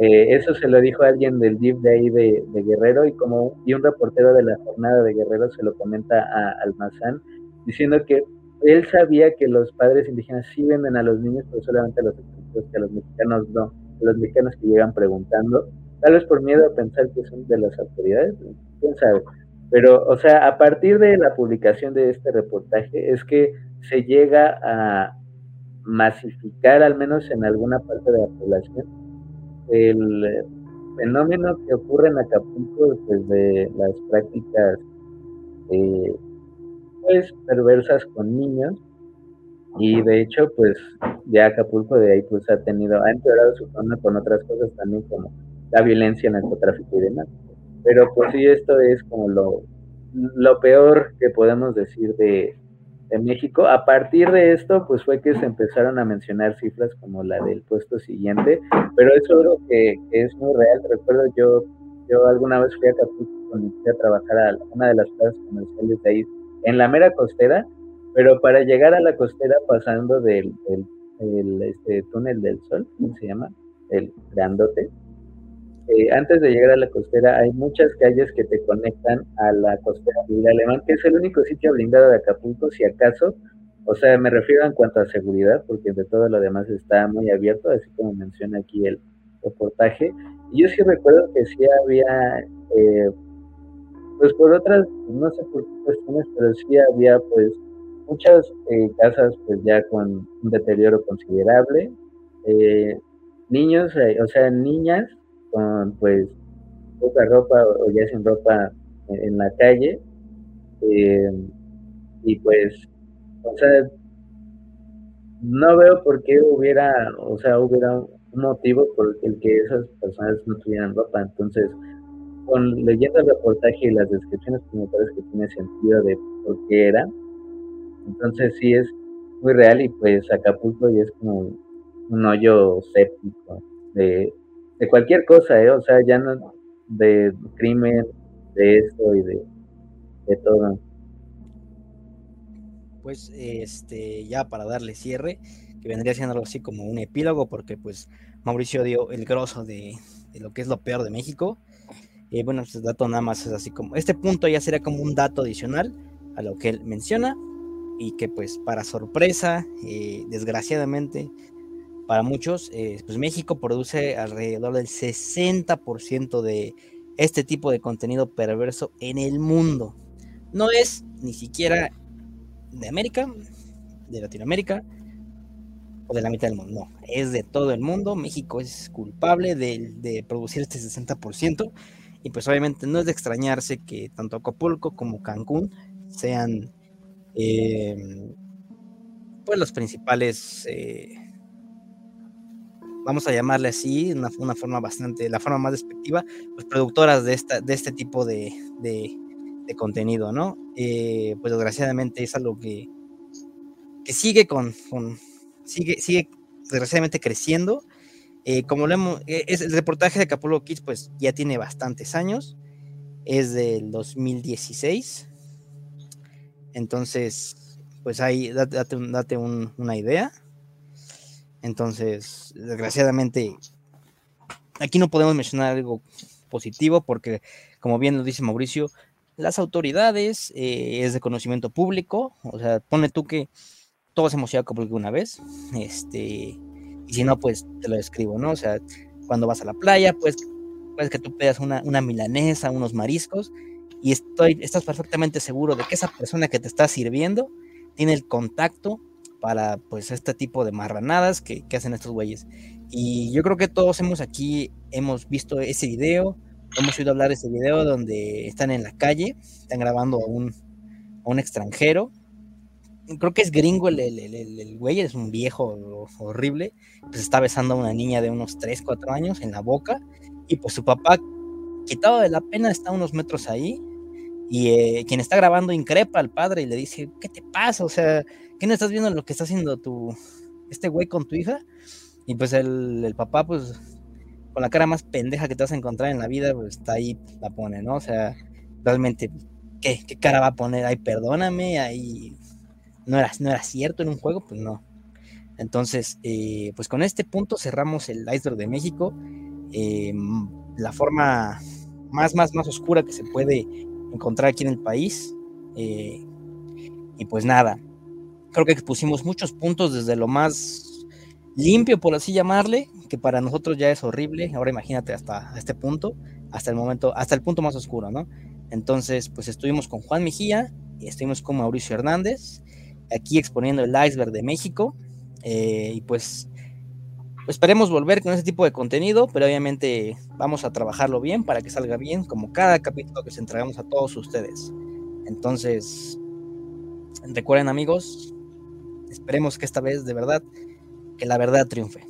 Eh, eso se lo dijo alguien del DIF de ahí de, Guerrero y como y un reportero de la jornada de Guerrero se lo comenta a Almazán diciendo que él sabía que los padres indígenas sí venden a los niños, pero solamente a los que a los mexicanos no, a los mexicanos que llegan preguntando tal vez por miedo a pensar que son de las autoridades, quién sabe. Pero, o sea, a partir de la publicación de este reportaje es que se llega a masificar, al menos en alguna parte de la población, el fenómeno que ocurre en Acapulco desde las prácticas eh, pues perversas con niños y de hecho pues ya Acapulco de ahí pues ha tenido ha empeorado su fama con otras cosas también como la violencia, el narcotráfico y demás. Pero pues sí, esto es como lo, lo peor que podemos decir de, México. A partir de esto, pues fue que se empezaron a mencionar cifras como la del puesto siguiente, pero eso creo que, es muy real. Recuerdo yo, yo alguna vez fui a Capulco fui a trabajar a una de las plazas comerciales de ahí, en la mera costera, pero para llegar a la costera pasando del, este, túnel del sol, ¿cómo se llama? El grandote, eh, antes de llegar a la costera hay muchas calles que te conectan a la costera de Alemán, que es el único sitio blindado de Acapulco, si acaso, o sea, me refiero en cuanto a seguridad, porque de todo lo demás está muy abierto, así como menciona aquí el reportaje. Y yo sí recuerdo que sí había, eh, pues por otras, no sé por qué cuestiones, pero sí había pues muchas eh, casas pues ya con un deterioro considerable, niños, o sea, niñas con pues poca ropa o ya sin ropa en, la calle eh, y pues o sea no veo por qué hubiera o sea hubiera un motivo por el que esas personas no tuvieran ropa. Entonces con leyendo el reportaje y las descripciones pues, me parece que tiene sentido de por qué era entonces sí es muy real y pues Acapulco ya es como un hoyo séptico de de cualquier cosa, ¿eh? O sea, ya no, de crimen, de esto y de, de todo. Pues este, ya para darle cierre, que vendría siendo algo así como un epílogo, porque pues Mauricio dio el grosso de, lo que es lo peor de México. Y bueno, este dato nada más es así como, este punto ya sería como un dato adicional a lo que él menciona y que pues para sorpresa, eh, desgraciadamente, para muchos, eh, pues México produce alrededor del 60% de este tipo de contenido perverso en el mundo. No es ni siquiera de América, de Latinoamérica o de la mitad del mundo. No, es de todo el mundo. México es culpable de, producir este 60%. Y pues obviamente no es de extrañarse que tanto Acapulco como Cancún sean eh, pues los principales eh, vamos a llamarle así, una, una, forma bastante, la forma más despectiva, pues productoras de, esta, de este tipo de, de, contenido, ¿no? Eh, pues desgraciadamente es algo que, que sigue con, con sigue, sigue desgraciadamente creciendo. Eh, como lo hemos, eh, es, el reportaje de Capullo Kids, pues ya tiene bastantes años, es del 2016, entonces, pues ahí date, date una idea. Entonces, desgraciadamente, aquí no podemos mencionar algo positivo porque, como bien lo dice Mauricio, las autoridades eh, es de conocimiento público, o sea, pone tú que todos hemos ido a una vez, este, y si no, pues te lo describo, ¿no? O sea, cuando vas a la playa, pues puedes que tú pedas una, una milanesa, unos mariscos, y estoy, estás perfectamente seguro de que esa persona que te está sirviendo tiene el contacto para pues este tipo de marranadas que, hacen estos güeyes. Y yo creo que todos hemos aquí, hemos visto ese video, hemos oído hablar de ese video donde están en la calle, están grabando a un, a un extranjero. Creo que es gringo el, el, el, güey, es un viejo horrible. Pues está besando a una niña de unos 3, 4 años en la boca. Y pues su papá, quitado de la pena, está unos metros ahí. Y eh, quien está grabando increpa al padre y le dice, ¿qué te pasa? O sea, ¿qué no estás viendo lo que está haciendo tu, este güey con tu hija? Y pues el, papá, pues, con la cara más pendeja que te vas a encontrar en la vida, pues está ahí, la pone, ¿no? O sea, realmente, ¿qué, qué cara va a poner? Ay, perdóname, ahí no era, no era cierto en un juego, pues no. Entonces, eh, pues con este punto cerramos el iceberg de México. Eh, la forma más, más, más oscura que se puede encontrar aquí en el país. Eh, y pues nada, creo que expusimos muchos puntos desde lo más limpio, por así llamarle, que para nosotros ya es horrible. Ahora imagínate hasta este punto, hasta el momento, hasta el punto más oscuro, ¿no? Entonces, pues estuvimos con Juan Mejía, y estuvimos con Mauricio Hernández, aquí exponiendo el iceberg de México. Eh, y pues esperemos volver con ese tipo de contenido, pero obviamente vamos a trabajarlo bien para que salga bien, como cada capítulo que se entregamos a todos ustedes. Entonces, recuerden amigos, esperemos que esta vez de verdad, que la verdad triunfe.